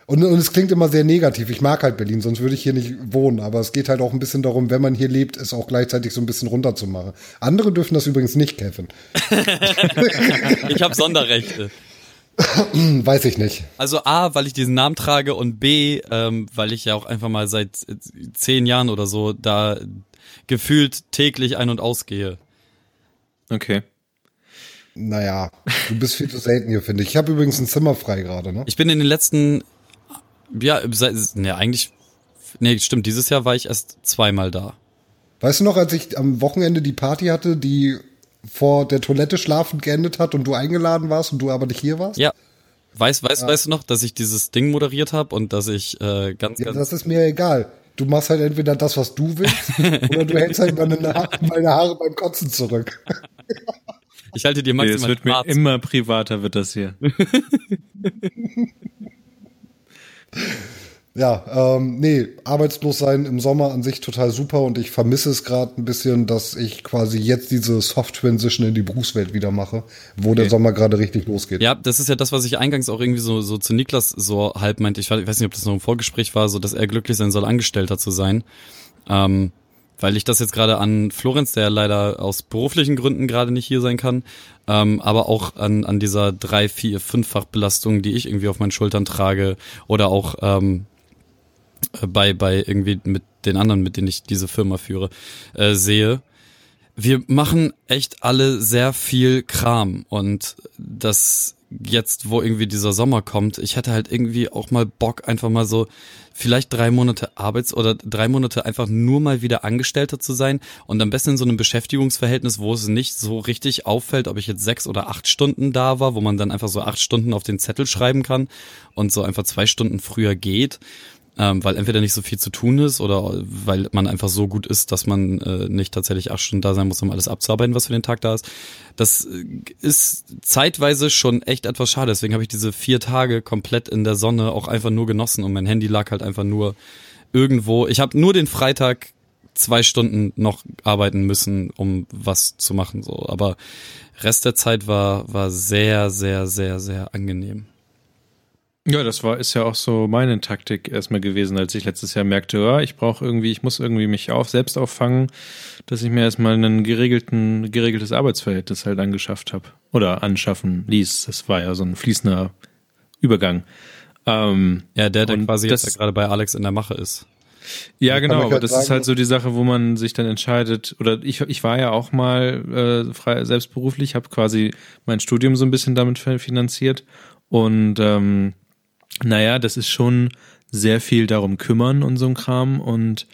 Und, und es klingt immer sehr negativ. Ich mag halt Berlin, sonst würde ich hier nicht wohnen. Aber es geht halt auch ein bisschen darum, wenn man hier lebt, es auch gleichzeitig so ein bisschen runterzumachen. Andere dürfen das übrigens nicht, Kevin. [LAUGHS] Ich habe Sonderrechte. [CLEARS THROAT] Weiß ich nicht. Also A, weil ich diesen Namen trage und B, ähm, weil ich ja auch einfach mal seit äh, zehn Jahren oder so da gefühlt täglich ein- und ausgehe. Okay. Naja, du bist viel zu selten hier, finde ich. Ich habe übrigens ein Zimmer frei gerade, ne? Ich bin in den letzten, ja, seit, ne, eigentlich, nee, stimmt, dieses Jahr war ich erst zweimal da. Weißt du noch, als ich am Wochenende die Party hatte, die vor der Toilette schlafend geendet hat und du eingeladen warst und du aber nicht hier warst? Ja. Weißt, weißt, weißt du noch, dass ich dieses Ding moderiert habe und dass ich äh, ganz, Ja, ganz das ist mir egal. Du machst halt entweder das, was du willst, [LAUGHS] oder du hältst halt meine, Ha- meine Haare beim Kotzen zurück. ich halte dir Nee, es maximal wird mir immer privater, wird das hier. [LAUGHS] Ja, ähm, nee, arbeitslos sein im Sommer an sich total super und ich vermisse es gerade ein bisschen, dass ich quasi jetzt diese Soft Transition in die Berufswelt wieder mache, wo der Sommer gerade richtig losgeht. Ja, das ist ja das, was ich eingangs auch irgendwie so, so zu Niklas so halb meinte. Ich weiß nicht, ob das noch im Vorgespräch war, so dass er glücklich sein soll, Angestellter zu sein. Ähm, weil ich das jetzt gerade an Florenz, der leider aus beruflichen Gründen gerade nicht hier sein kann, ähm, aber auch an, an dieser drei, vier, fünffach Belastung, die ich irgendwie auf meinen Schultern trage oder auch ähm, äh, bei, bei irgendwie mit den anderen, mit denen ich diese Firma führe, äh, sehe. Wir machen echt alle sehr viel Kram und das jetzt, wo irgendwie dieser Sommer kommt, ich hätte halt irgendwie auch mal Bock, einfach mal so vielleicht drei Monate Arbeits- oder drei Monate einfach nur mal wieder Angestellter zu sein und am besten in so einem Beschäftigungsverhältnis, wo es nicht so richtig auffällt, ob ich jetzt sechs oder acht Stunden da war, wo man dann einfach so acht Stunden auf den Zettel schreiben kann und so einfach zwei Stunden früher geht ähm, weil entweder nicht so viel zu tun ist oder weil man einfach so gut ist, dass man äh, nicht tatsächlich acht Stunden da sein muss, um alles abzuarbeiten, was für den Tag da ist. Das äh, ist zeitweise schon echt etwas schade. Deswegen habe ich diese vier Tage komplett in der Sonne auch einfach nur genossen und mein Handy lag halt einfach nur irgendwo. Ich habe nur den Freitag zwei Stunden noch arbeiten müssen, um was zu machen. So, aber Rest der Zeit war war sehr sehr sehr sehr angenehm. Ja, das war ist ja auch so meine Taktik erstmal gewesen, als ich letztes Jahr merkte, ja, ich brauche irgendwie, ich muss irgendwie mich auf selbst auffangen, dass ich mir erstmal einen geregelten geregeltes Arbeitsverhältnis halt angeschafft habe oder anschaffen ließ. Das war ja so ein fließender Übergang. Ähm, ja, der, der quasi das, jetzt gerade bei Alex in der Mache ist. Ja, genau, aber das sagen, ist halt so die Sache, wo man sich dann entscheidet, oder ich, ich war ja auch mal äh, frei, selbstberuflich, habe quasi mein Studium so ein bisschen damit finanziert und ähm, naja, das ist schon sehr viel darum kümmern und so ein Kram und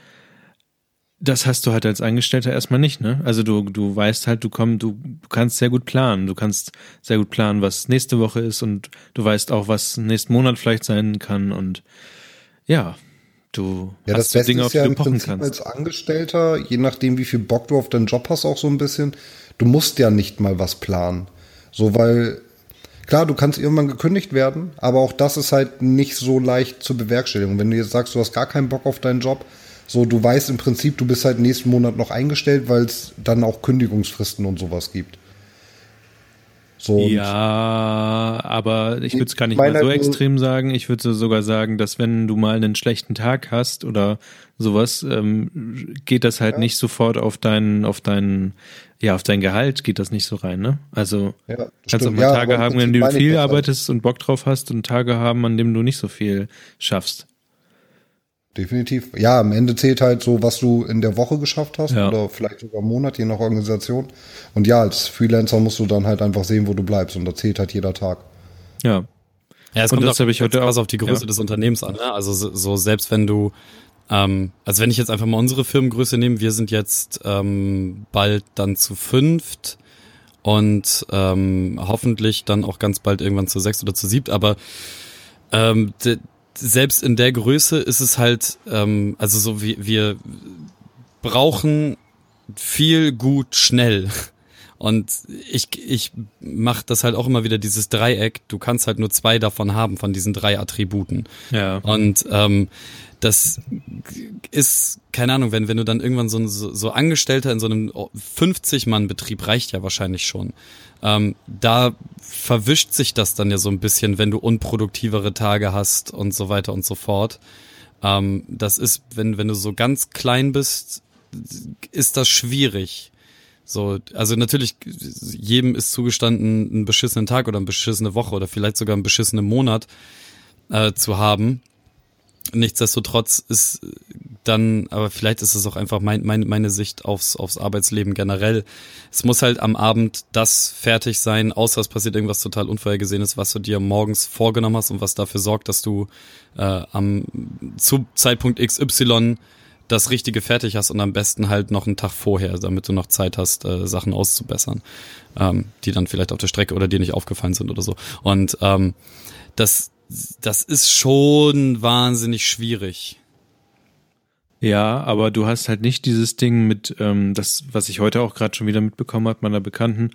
das hast du halt als Angestellter erstmal nicht, ne? Also du, du weißt halt, du kommst, du, du kannst sehr gut planen. Du kannst sehr gut planen, was nächste Woche ist und du weißt auch, was nächsten Monat vielleicht sein kann und ja, du ja, hast das so Dinge, auf die ja du pochen Prinzip kannst. Als Angestellter, je nachdem, wie viel Bock du auf deinen Job hast, auch so ein bisschen, du musst ja nicht mal was planen. So, weil Klar, du kannst irgendwann gekündigt werden, aber auch das ist halt nicht so leicht zu bewerkstelligen. Wenn du jetzt sagst, du hast gar keinen Bock auf deinen Job, so du weißt im Prinzip, du bist halt nächsten Monat noch eingestellt, weil es dann auch Kündigungsfristen und sowas gibt. So, ja, aber ich würde es gar nicht mal so extrem sagen. Ich würde sogar sagen, dass wenn du mal einen schlechten Tag hast oder sowas, ähm, geht das halt ja. nicht sofort auf deinen, auf deinen, ja, auf dein Gehalt geht das nicht so rein, ne? Also ja, kannst auch mal ja, Tage haben, wenn du viel halt. arbeitest und Bock drauf hast und Tage haben, an dem du nicht so viel schaffst. Definitiv. Ja, am Ende zählt halt so, was du in der Woche geschafft hast ja. oder vielleicht sogar im Monat, je nach Organisation. Und ja, als Freelancer musst du dann halt einfach sehen, wo du bleibst und da zählt halt jeder Tag. Ja. Ja, es und kommt das habe ich heute auch auf die Größe ja. des Unternehmens an. Ne? Also so, so selbst wenn du, ähm, also wenn ich jetzt einfach mal unsere Firmengröße nehme, wir sind jetzt ähm, bald dann zu fünft und ähm, hoffentlich dann auch ganz bald irgendwann zu sechs oder zu siebt, aber ähm, selbst in der Größe ist es halt, ähm, also so wie wir brauchen viel gut schnell. Und ich, ich mache das halt auch immer wieder, dieses Dreieck. Du kannst halt nur zwei davon haben, von diesen drei Attributen. Ja. Und ähm, das ist, keine Ahnung, wenn, wenn du dann irgendwann so, so, so Angestellter in so einem 50-Mann-Betrieb reicht ja wahrscheinlich schon. Ähm, da verwischt sich das dann ja so ein bisschen, wenn du unproduktivere Tage hast und so weiter und so fort. Ähm, das ist, wenn, wenn du so ganz klein bist, ist das schwierig. So, also natürlich, jedem ist zugestanden, einen beschissenen Tag oder eine beschissene Woche oder vielleicht sogar einen beschissenen Monat äh, zu haben. Nichtsdestotrotz ist dann, aber vielleicht ist es auch einfach mein, mein, meine Sicht aufs, aufs Arbeitsleben generell. Es muss halt am Abend das fertig sein, außer es passiert irgendwas total Unvorhergesehenes, was du dir morgens vorgenommen hast und was dafür sorgt, dass du äh, am zu Zeitpunkt XY das Richtige fertig hast und am besten halt noch einen Tag vorher, damit du noch Zeit hast, äh, Sachen auszubessern, ähm, die dann vielleicht auf der Strecke oder dir nicht aufgefallen sind oder so. Und ähm, das, das ist schon wahnsinnig schwierig. Ja, aber du hast halt nicht dieses Ding mit, ähm, das, was ich heute auch gerade schon wieder mitbekommen habe, meiner Bekannten.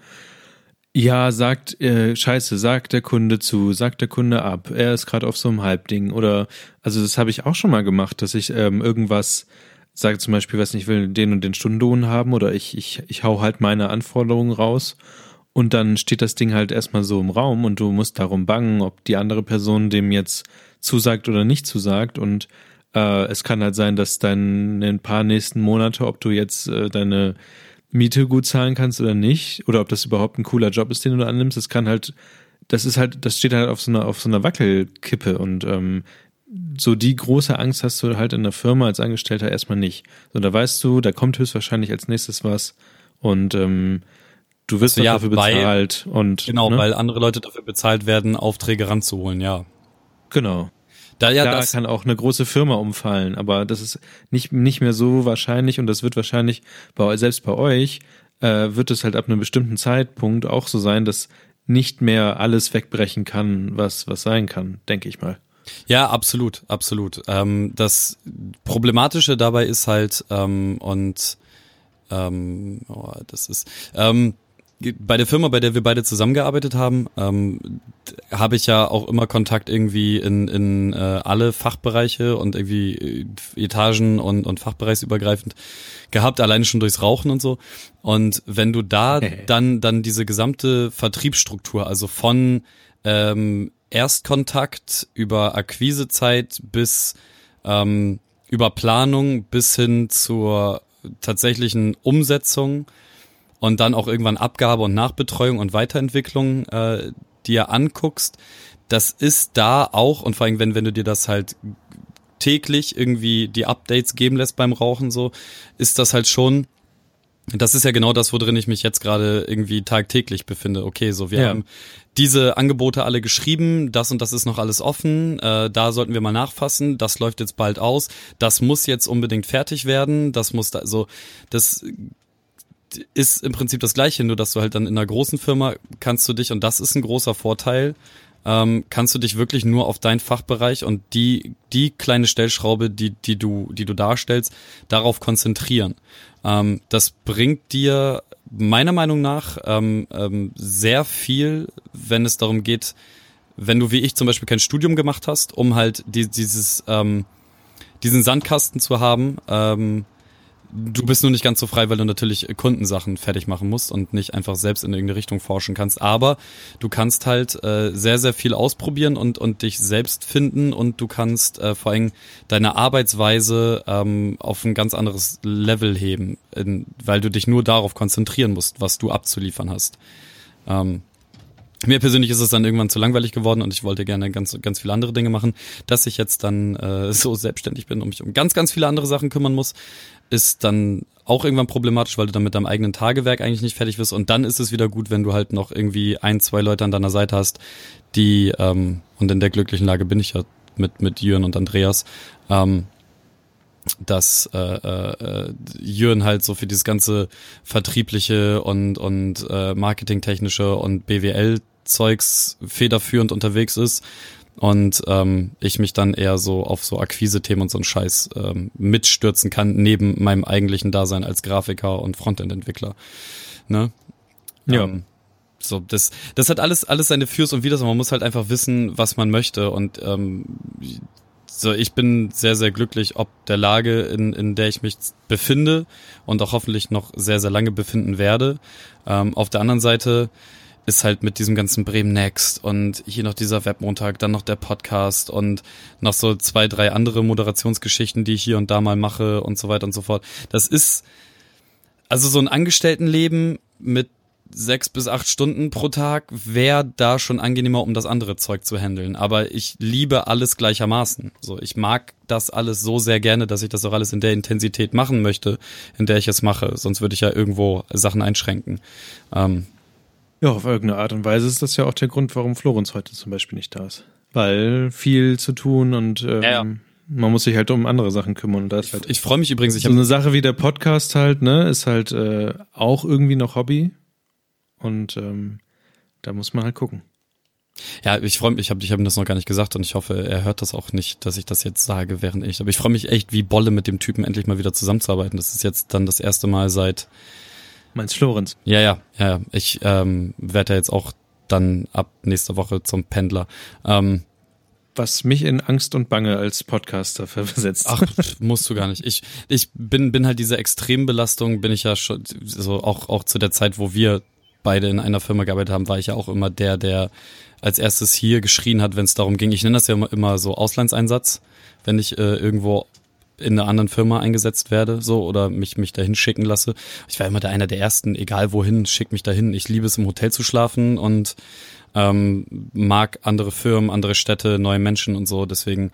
Ja, sagt, äh, scheiße, sagt der Kunde zu, sagt der Kunde ab, er ist gerade auf so einem Halbding. Oder, also das habe ich auch schon mal gemacht, dass ich ähm, irgendwas sage zum Beispiel, was ich will den und den Stundenlohn haben oder ich, ich, ich hau halt meine Anforderungen raus und dann steht das Ding halt erstmal so im Raum und du musst darum bangen, ob die andere Person dem jetzt zusagt oder nicht zusagt. Und äh, es kann halt sein, dass dann in ein paar nächsten Monate, ob du jetzt äh, deine Miete gut zahlen kannst oder nicht, oder ob das überhaupt ein cooler Job ist, den du annimmst, das kann halt, das ist halt, das steht halt auf so einer, auf so einer Wackelkippe und ähm, so die große Angst hast du halt in der Firma als Angestellter erstmal nicht. So, da weißt du, da kommt höchstwahrscheinlich als nächstes was und ähm, Du wirst ja, dafür bezahlt weil, und genau, ne? weil andere Leute dafür bezahlt werden, Aufträge ranzuholen, ja. Genau. Da ja, da kann auch eine große Firma umfallen, aber das ist nicht nicht mehr so wahrscheinlich und das wird wahrscheinlich bei selbst bei euch äh, wird es halt ab einem bestimmten Zeitpunkt auch so sein, dass nicht mehr alles wegbrechen kann, was was sein kann, denke ich mal. Ja, absolut, absolut. Ähm, das Problematische dabei ist halt, ähm, und ähm, oh, das ist, ähm, bei der Firma, bei der wir beide zusammengearbeitet haben, ähm, habe ich ja auch immer Kontakt irgendwie in, in äh, alle Fachbereiche und irgendwie äh, Etagen und, und fachbereichsübergreifend gehabt, alleine schon durchs Rauchen und so. Und wenn du da [LAUGHS] dann, dann diese gesamte Vertriebsstruktur, also von ähm, Erstkontakt über Akquisezeit bis ähm, über Planung bis hin zur tatsächlichen Umsetzung und dann auch irgendwann Abgabe und Nachbetreuung und Weiterentwicklung äh, dir anguckst, das ist da auch und vor allem, wenn, wenn du dir das halt täglich irgendwie die Updates geben lässt beim Rauchen so, ist das halt schon das ist ja genau das, worin ich mich jetzt gerade irgendwie tagtäglich befinde. Okay, so wir ja. haben diese Angebote alle geschrieben, das und das ist noch alles offen, äh, da sollten wir mal nachfassen, das läuft jetzt bald aus, das muss jetzt unbedingt fertig werden, das muss da so, das ist im Prinzip das Gleiche, nur dass du halt dann in einer großen Firma kannst du dich, und das ist ein großer Vorteil, ähm, kannst du dich wirklich nur auf deinen Fachbereich und die, die kleine Stellschraube, die, die du, die du darstellst, darauf konzentrieren. Ähm, das bringt dir meiner Meinung nach ähm, ähm, sehr viel, wenn es darum geht, wenn du wie ich zum Beispiel kein Studium gemacht hast, um halt die, dieses, ähm, diesen Sandkasten zu haben, ähm, Du bist nur nicht ganz so frei, weil du natürlich Kundensachen fertig machen musst und nicht einfach selbst in irgendeine Richtung forschen kannst. Aber du kannst halt äh, sehr, sehr viel ausprobieren und, und dich selbst finden und du kannst äh, vor allem deine Arbeitsweise ähm, auf ein ganz anderes Level heben, in, weil du dich nur darauf konzentrieren musst, was du abzuliefern hast. Ähm, mir persönlich ist es dann irgendwann zu langweilig geworden und ich wollte gerne ganz, ganz viele andere Dinge machen. Dass ich jetzt dann äh, [LAUGHS] so selbstständig bin und mich um ganz, ganz viele andere Sachen kümmern muss, ist dann auch irgendwann problematisch, weil du dann mit deinem eigenen Tagewerk eigentlich nicht fertig wirst. Und dann ist es wieder gut, wenn du halt noch irgendwie ein, zwei Leute an deiner Seite hast, die, ähm, und in der glücklichen Lage bin ich ja mit, mit Jürgen und Andreas, ähm, dass äh, äh, Jürgen halt so für dieses ganze vertriebliche und und äh, marketingtechnische und BWL Zeugs federführend unterwegs ist und ähm, ich mich dann eher so auf so Akquise-Themen und so einen Scheiß ähm, mitstürzen kann, neben meinem eigentlichen Dasein als Grafiker und Frontend-Entwickler. Ne? Ja. Ähm, so, das, das hat alles, alles seine Fürs und Widers, man muss halt einfach wissen, was man möchte. Und ähm, so, ich bin sehr, sehr glücklich, ob der Lage, in, in der ich mich befinde und auch hoffentlich noch sehr, sehr lange befinden werde. Ähm, auf der anderen Seite ist halt mit diesem ganzen Bremen Next und hier noch dieser Webmontag, dann noch der Podcast und noch so zwei, drei andere Moderationsgeschichten, die ich hier und da mal mache und so weiter und so fort. Das ist also so ein Angestelltenleben mit sechs bis acht Stunden pro Tag wäre da schon angenehmer, um das andere Zeug zu handeln. Aber ich liebe alles gleichermaßen. So, ich mag das alles so sehr gerne, dass ich das auch alles in der Intensität machen möchte, in der ich es mache. Sonst würde ich ja irgendwo Sachen einschränken. Ähm, ja, auf irgendeine Art und Weise ist das ja auch der Grund, warum Florenz heute zum Beispiel nicht da ist. Weil viel zu tun und ähm, ja, ja. man muss sich halt um andere Sachen kümmern. Und da ist halt ich, ich freue mich übrigens. Ich so eine Sache wie der Podcast halt, ne, ist halt äh, auch irgendwie noch Hobby. Und ähm, da muss man halt gucken. Ja, ich freue mich, ich habe ich hab das noch gar nicht gesagt und ich hoffe, er hört das auch nicht, dass ich das jetzt sage, während ich. Aber ich freue mich echt wie Bolle mit dem Typen endlich mal wieder zusammenzuarbeiten. Das ist jetzt dann das erste Mal seit Meinst Florenz? Ja, ja, ja. Ich ähm, werde ja jetzt auch dann ab nächster Woche zum Pendler. Ähm, was mich in Angst und Bange als Podcaster [LAUGHS] versetzt. Ach, musst du gar nicht. Ich, ich bin, bin halt diese Extrembelastung, bin ich ja schon, so auch, auch zu der Zeit, wo wir beide in einer Firma gearbeitet haben, war ich ja auch immer der, der als erstes hier geschrien hat, wenn es darum ging. Ich nenne das ja immer, immer so Auslandseinsatz, wenn ich äh, irgendwo in einer anderen Firma eingesetzt werde, so oder mich mich dahin schicken lasse. Ich war immer der einer der ersten, egal wohin, schick mich dahin. Ich liebe es im Hotel zu schlafen und ähm, mag andere Firmen, andere Städte, neue Menschen und so. Deswegen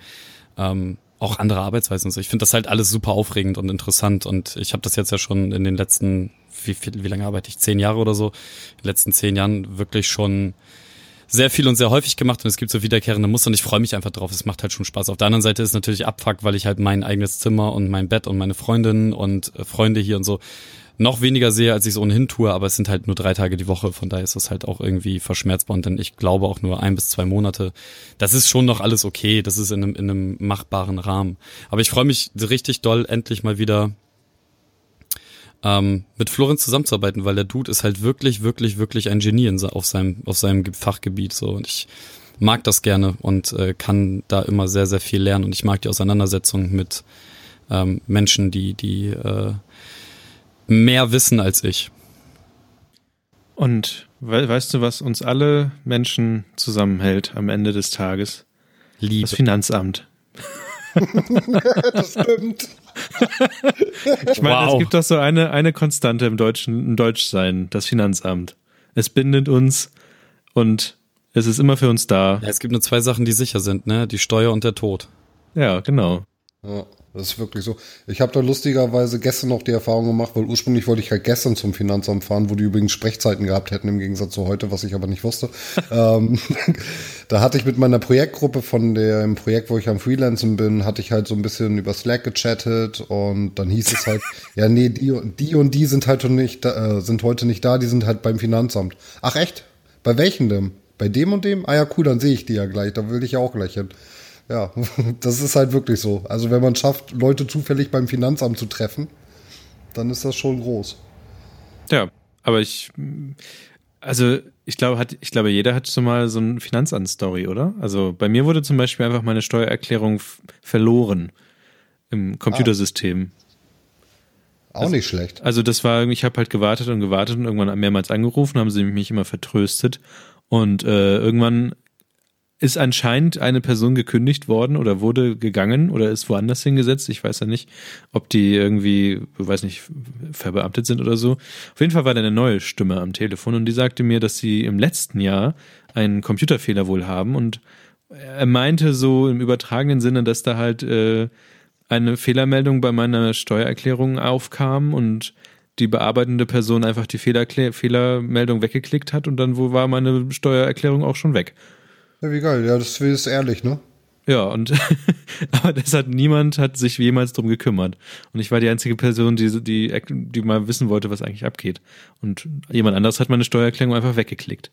ähm, auch andere Arbeitsweisen und so. Ich finde das halt alles super aufregend und interessant und ich habe das jetzt ja schon in den letzten wie viel, wie lange arbeite ich zehn Jahre oder so, in den letzten zehn Jahren wirklich schon sehr viel und sehr häufig gemacht und es gibt so wiederkehrende Muster und ich freue mich einfach drauf. Es macht halt schon Spaß. Auf der anderen Seite ist natürlich Abfuck, weil ich halt mein eigenes Zimmer und mein Bett und meine Freundin und äh, Freunde hier und so noch weniger sehe, als ich es ohnehin tue, aber es sind halt nur drei Tage die Woche, von daher ist das halt auch irgendwie verschmerzbar und dann ich glaube auch nur ein bis zwei Monate. Das ist schon noch alles okay, das ist in einem, in einem machbaren Rahmen. Aber ich freue mich richtig doll, endlich mal wieder ähm, mit Florenz zusammenzuarbeiten, weil der Dude ist halt wirklich, wirklich, wirklich ein Genie in, auf seinem, auf seinem Fachgebiet so und ich mag das gerne und äh, kann da immer sehr, sehr viel lernen und ich mag die Auseinandersetzung mit ähm, Menschen, die, die äh, mehr wissen als ich. Und we weißt du, was uns alle Menschen zusammenhält am Ende des Tages? Liebe. Das Finanzamt. [LAUGHS] das stimmt. Ich meine, Wow. es gibt doch so eine, eine Konstante im Deutschen, im Deutschsein, das Finanzamt. Es bindet uns und es ist immer für uns da. Ja, es gibt nur zwei Sachen, die sicher sind, ne? Die Steuer und der Tod. Ja, genau. Ja, das ist wirklich so. Ich habe da lustigerweise gestern noch die Erfahrung gemacht, weil ursprünglich wollte ich halt gestern zum Finanzamt fahren, wo die übrigens Sprechzeiten gehabt hätten im Gegensatz zu heute, was ich aber nicht wusste. [LAUGHS] ähm, [LAUGHS] da hatte ich mit meiner Projektgruppe von dem Projekt, wo ich am Freelancen bin, hatte ich halt so ein bisschen über Slack gechattet und dann hieß es halt, [LAUGHS] ja nee, die, und- die und die sind halt nicht, da, äh, sind heute nicht da, die sind halt beim Finanzamt. Ach echt? Bei welchen denn? Bei dem und dem? Ah ja, cool, dann sehe ich die ja gleich, da will ich ja auch gleich hin. Ja, [LAUGHS] das ist halt wirklich so. Also wenn man schafft, Leute zufällig beim Finanzamt zu treffen, dann ist das schon groß. Ja, aber ich, also ich glaube, hat, ich glaube, jeder hat schon mal so eine Finanzamt-Story, oder? Also bei mir wurde zum Beispiel einfach meine Steuererklärung verloren im Computersystem. Auch nicht schlecht. Also das war, ich habe halt gewartet und gewartet und irgendwann mehrmals angerufen, haben sie mich immer vertröstet und äh, irgendwann ist anscheinend eine Person gekündigt worden oder wurde gegangen oder ist woanders hingesetzt. Ich weiß ja nicht, ob die irgendwie, weiß nicht, verbeamtet sind oder so. Auf jeden Fall war da eine neue Stimme am Telefon und die sagte mir, dass sie im letzten Jahr einen Computerfehler wohl haben und er meinte so im übertragenen Sinne, dass da halt äh, eine Fehlermeldung bei meiner Steuererklärung aufkam und die bearbeitende Person einfach die Fehlermeldung weggeklickt hat und dann war meine Steuererklärung auch schon weg. Ja, wie geil. Ja, das ist ehrlich, ne? Ja, und [LAUGHS] aber das hat niemand hat sich jemals drum gekümmert. Und ich war die einzige Person, die, die, die mal wissen wollte, was eigentlich abgeht. Und jemand anderes hat meine Steuererklärung einfach weggeklickt.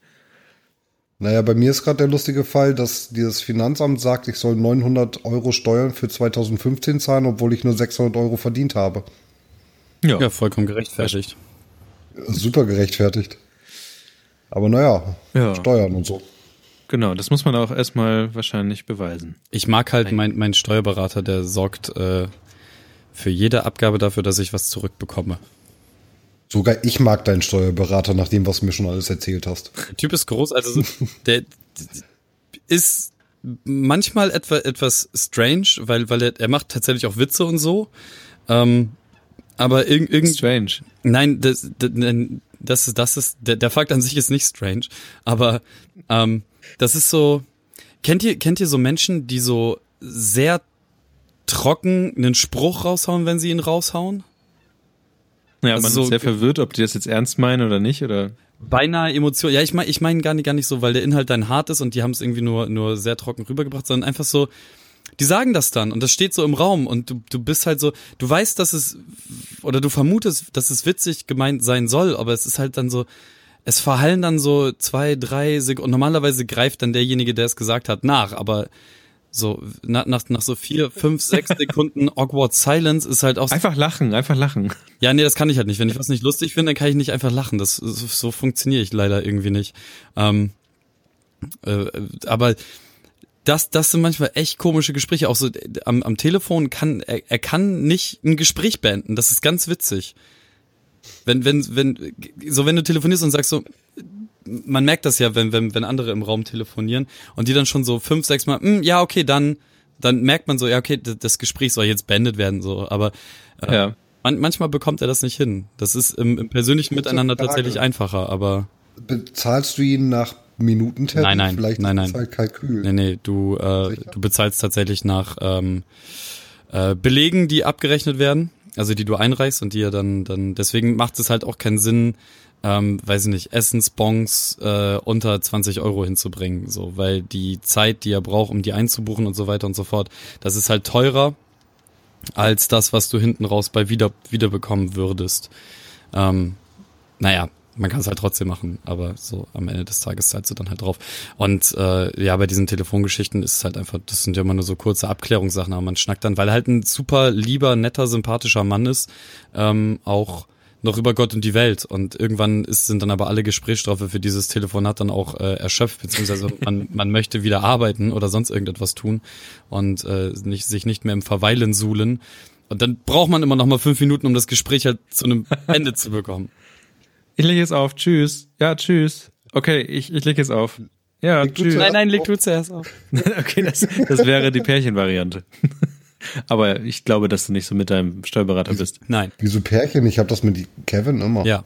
Naja, bei mir ist gerade der lustige Fall, dass dieses Finanzamt sagt, ich soll 900 Euro Steuern für 2015 zahlen, obwohl ich nur 600 Euro verdient habe. Ja, Ja, vollkommen gerechtfertigt. Super gerechtfertigt. Aber naja, Ja. Steuern und so. Genau. Das muss man auch erstmal wahrscheinlich beweisen. Ich mag halt mein, mein Steuerberater, der sorgt äh, für jede Abgabe dafür, dass ich was zurückbekomme. Sogar ich mag deinen Steuerberater, nach dem, was du mir schon alles erzählt hast. Der Typ ist groß, also so, der ist manchmal etwa, etwas strange, weil, weil er, er macht tatsächlich auch Witze und so. Ähm, aber irg irgend, Strange. Nein, das, das, das ist, das ist, der, der Fakt an sich ist nicht strange, aber ähm, das ist so, kennt ihr, kennt ihr so Menschen, die so sehr trocken einen Spruch raushauen, wenn sie ihn raushauen? Ja, Also man so- ist sehr verwirrt, ob die das jetzt ernst meinen oder nicht, oder? Beinahe Emotion. Ja, ich meine, ich meine gar nicht, gar nicht so, weil der Inhalt dann hart ist und die haben es irgendwie nur, nur sehr trocken rübergebracht, sondern einfach so, die sagen das dann und das steht so im Raum und du, du bist halt so, du weißt, dass es, oder du vermutest, dass es witzig gemeint sein soll, aber es ist halt dann so, es verhallen dann so zwei, drei Sekunden und normalerweise greift dann derjenige, der es gesagt hat, nach, aber so, nach, nach, nach so vier, [LAUGHS] fünf, sechs Sekunden awkward silence ist halt auch so, Einfach lachen, einfach lachen. ja, nee, das kann ich halt nicht. Wenn ich was nicht lustig finde, dann kann ich nicht einfach lachen. Das so, so funktioniere ich leider irgendwie nicht. Ähm, äh, aber das, das sind manchmal echt komische Gespräche. Auch so äh, am, am Telefon kann er, er kann nicht ein Gespräch beenden. Das ist ganz witzig. Wenn, wenn, wenn, so wenn du telefonierst und sagst so, man merkt das ja, wenn, wenn, wenn andere im Raum telefonieren und die dann schon so fünf, sechs Mal, "Hm, ja, okay, dann, dann merkt man so, ja, okay, das Gespräch soll jetzt beendet werden, so. Aber äh, Ja. man, manchmal bekommt er das nicht hin. Das ist im, im persönlichen Miteinander Frage. tatsächlich einfacher, aber Bezahlst du ihn nach Minuten Nein, nein, Vielleicht nein, nein. halt Kalkül. nee, nee, du, äh, Sicher? du bezahlst tatsächlich nach ähm, äh, Belegen, die abgerechnet werden, also die du einreichst und die ja dann, dann, deswegen macht es halt auch keinen Sinn, ähm, weiß ich nicht, Essensbons äh, unter 20 Euro hinzubringen, so, weil die Zeit, die er braucht, um die einzubuchen und so weiter und so fort, das ist halt teurer als das, was du hinten raus bei wieder wiederbekommen würdest. Ähm, naja, man kann es halt trotzdem machen, aber so am Ende des Tages zahlst du dann halt drauf. Und äh, ja, bei diesen Telefongeschichten ist es halt einfach, das sind ja immer nur so kurze Abklärungssachen, aber man schnackt dann, weil er halt ein super lieber, netter, sympathischer Mann ist, ähm, auch noch über Gott und die Welt. Und irgendwann ist, sind dann aber alle Gesprächsstoffe für dieses Telefonat dann auch äh, erschöpft, beziehungsweise [LAUGHS] man, man möchte wieder arbeiten oder sonst irgendetwas tun und äh, nicht, sich nicht mehr im Verweilen suhlen. Und dann braucht man immer noch mal fünf Minuten, um das Gespräch halt zu einem Ende zu bekommen. Ich lege jetzt auf. Tschüss. Ja, tschüss. Okay, ich, ich lege jetzt auf. Ja, Leg du tschüss. Nein, nein, leg du zuerst auf. [LAUGHS] okay, das, das wäre die Pärchenvariante. [LAUGHS] Aber ich glaube, dass du nicht so mit deinem Steuerberater bist. Nein. Wieso Pärchen? Ich habe das mit Kevin immer. Ja.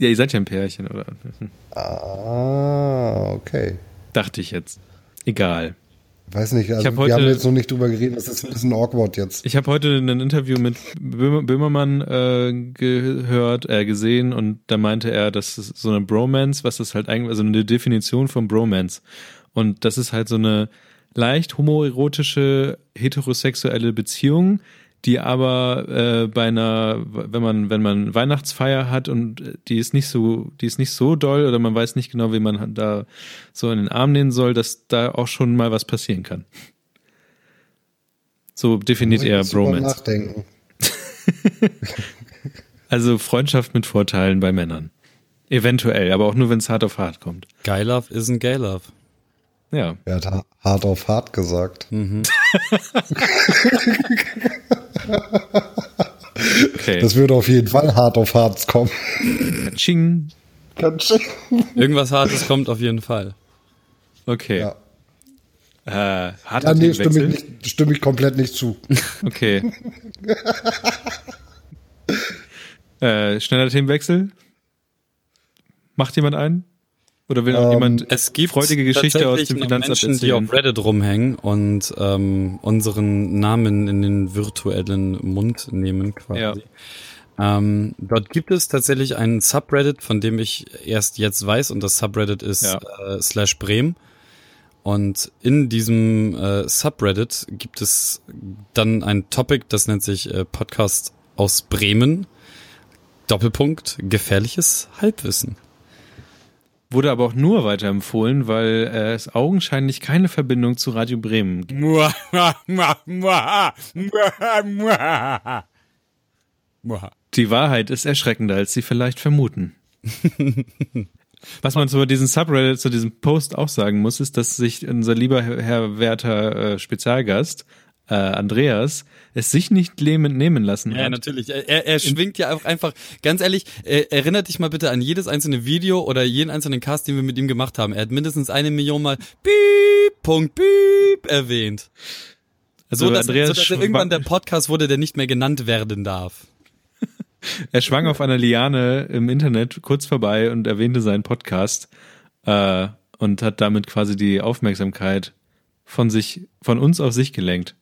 Ja, ihr seid ja ein Pärchen, oder? [LAUGHS] Ah, okay. Dachte ich jetzt. Egal. Weiß nicht, also hab wir heute- haben jetzt noch nicht drüber geredet, das ist ein bisschen awkward jetzt. Ich habe heute ein Interview mit Böhmer, Böhmermann äh, gehört, äh, gesehen und da meinte er, dass es so eine Bromance, was das halt eigentlich, also eine Definition von Bromance. Und das ist halt so eine leicht homoerotische heterosexuelle Beziehung, die aber äh, bei einer, wenn man wenn man Weihnachtsfeier hat und äh, die ist nicht so, die ist nicht so doll oder man weiß nicht genau, wie man da so in den Arm nehmen soll, dass da auch schon mal was passieren kann. So definiert er Bromance. nachdenken. [LAUGHS] Also Freundschaft mit Vorteilen bei Männern. Eventuell, aber auch nur, wenn es hart auf hart kommt. Guy Love is ein Gay Love. Ja. Er hat ha- hart auf hart gesagt. [LAUGHS] Okay. Das würde auf jeden Fall hart auf hart kommen. Ching. Ganz schön. Irgendwas Hartes kommt auf jeden Fall. Okay. Ja. Äh, harter Ja, nee, stimme ich, nicht, stimme ich komplett nicht zu. [LAUGHS] Okay. äh, schneller Themenwechsel. Macht jemand einen? Oder will Ähm, jemand Es gibt freudige Geschichte aus dem Finanzamt Menschen, die erzählen? auf Reddit rumhängen und ähm, unseren Namen in den virtuellen Mund nehmen quasi. Ja. Ähm, dort gibt es tatsächlich einen Subreddit, von dem ich erst jetzt weiß und das Subreddit ist Ja. äh, slash Bremen. Und in diesem äh, Subreddit gibt es dann ein Topic, das nennt sich äh, Podcast aus Bremen. Doppelpunkt, gefährliches Halbwissen. Wurde aber auch nur weiterempfohlen, weil äh, es augenscheinlich keine Verbindung zu Radio Bremen gibt. Die Wahrheit ist erschreckender, als Sie vielleicht vermuten. [LAUGHS] Was man zu diesem Subreddit, zu diesem Post auch sagen muss, ist, dass sich unser lieber Herr, werter äh, Spezialgast, äh, Andreas, es sich nicht nehmen, nehmen lassen Ja, hat. natürlich. Er, er, schwingt ja auch einfach, ganz ehrlich, erinnert dich mal bitte an jedes einzelne Video oder jeden einzelnen Cast, den wir mit ihm gemacht haben. Er hat mindestens eine Million Mal Piep, Punkt, Piep erwähnt. Also so, dass, Andreas so, dass er irgendwann der Podcast wurde, der nicht mehr genannt werden darf. [LAUGHS] Er schwang auf einer Liane im Internet kurz vorbei und erwähnte seinen Podcast äh, und hat damit quasi die Aufmerksamkeit von sich, von uns auf sich gelenkt.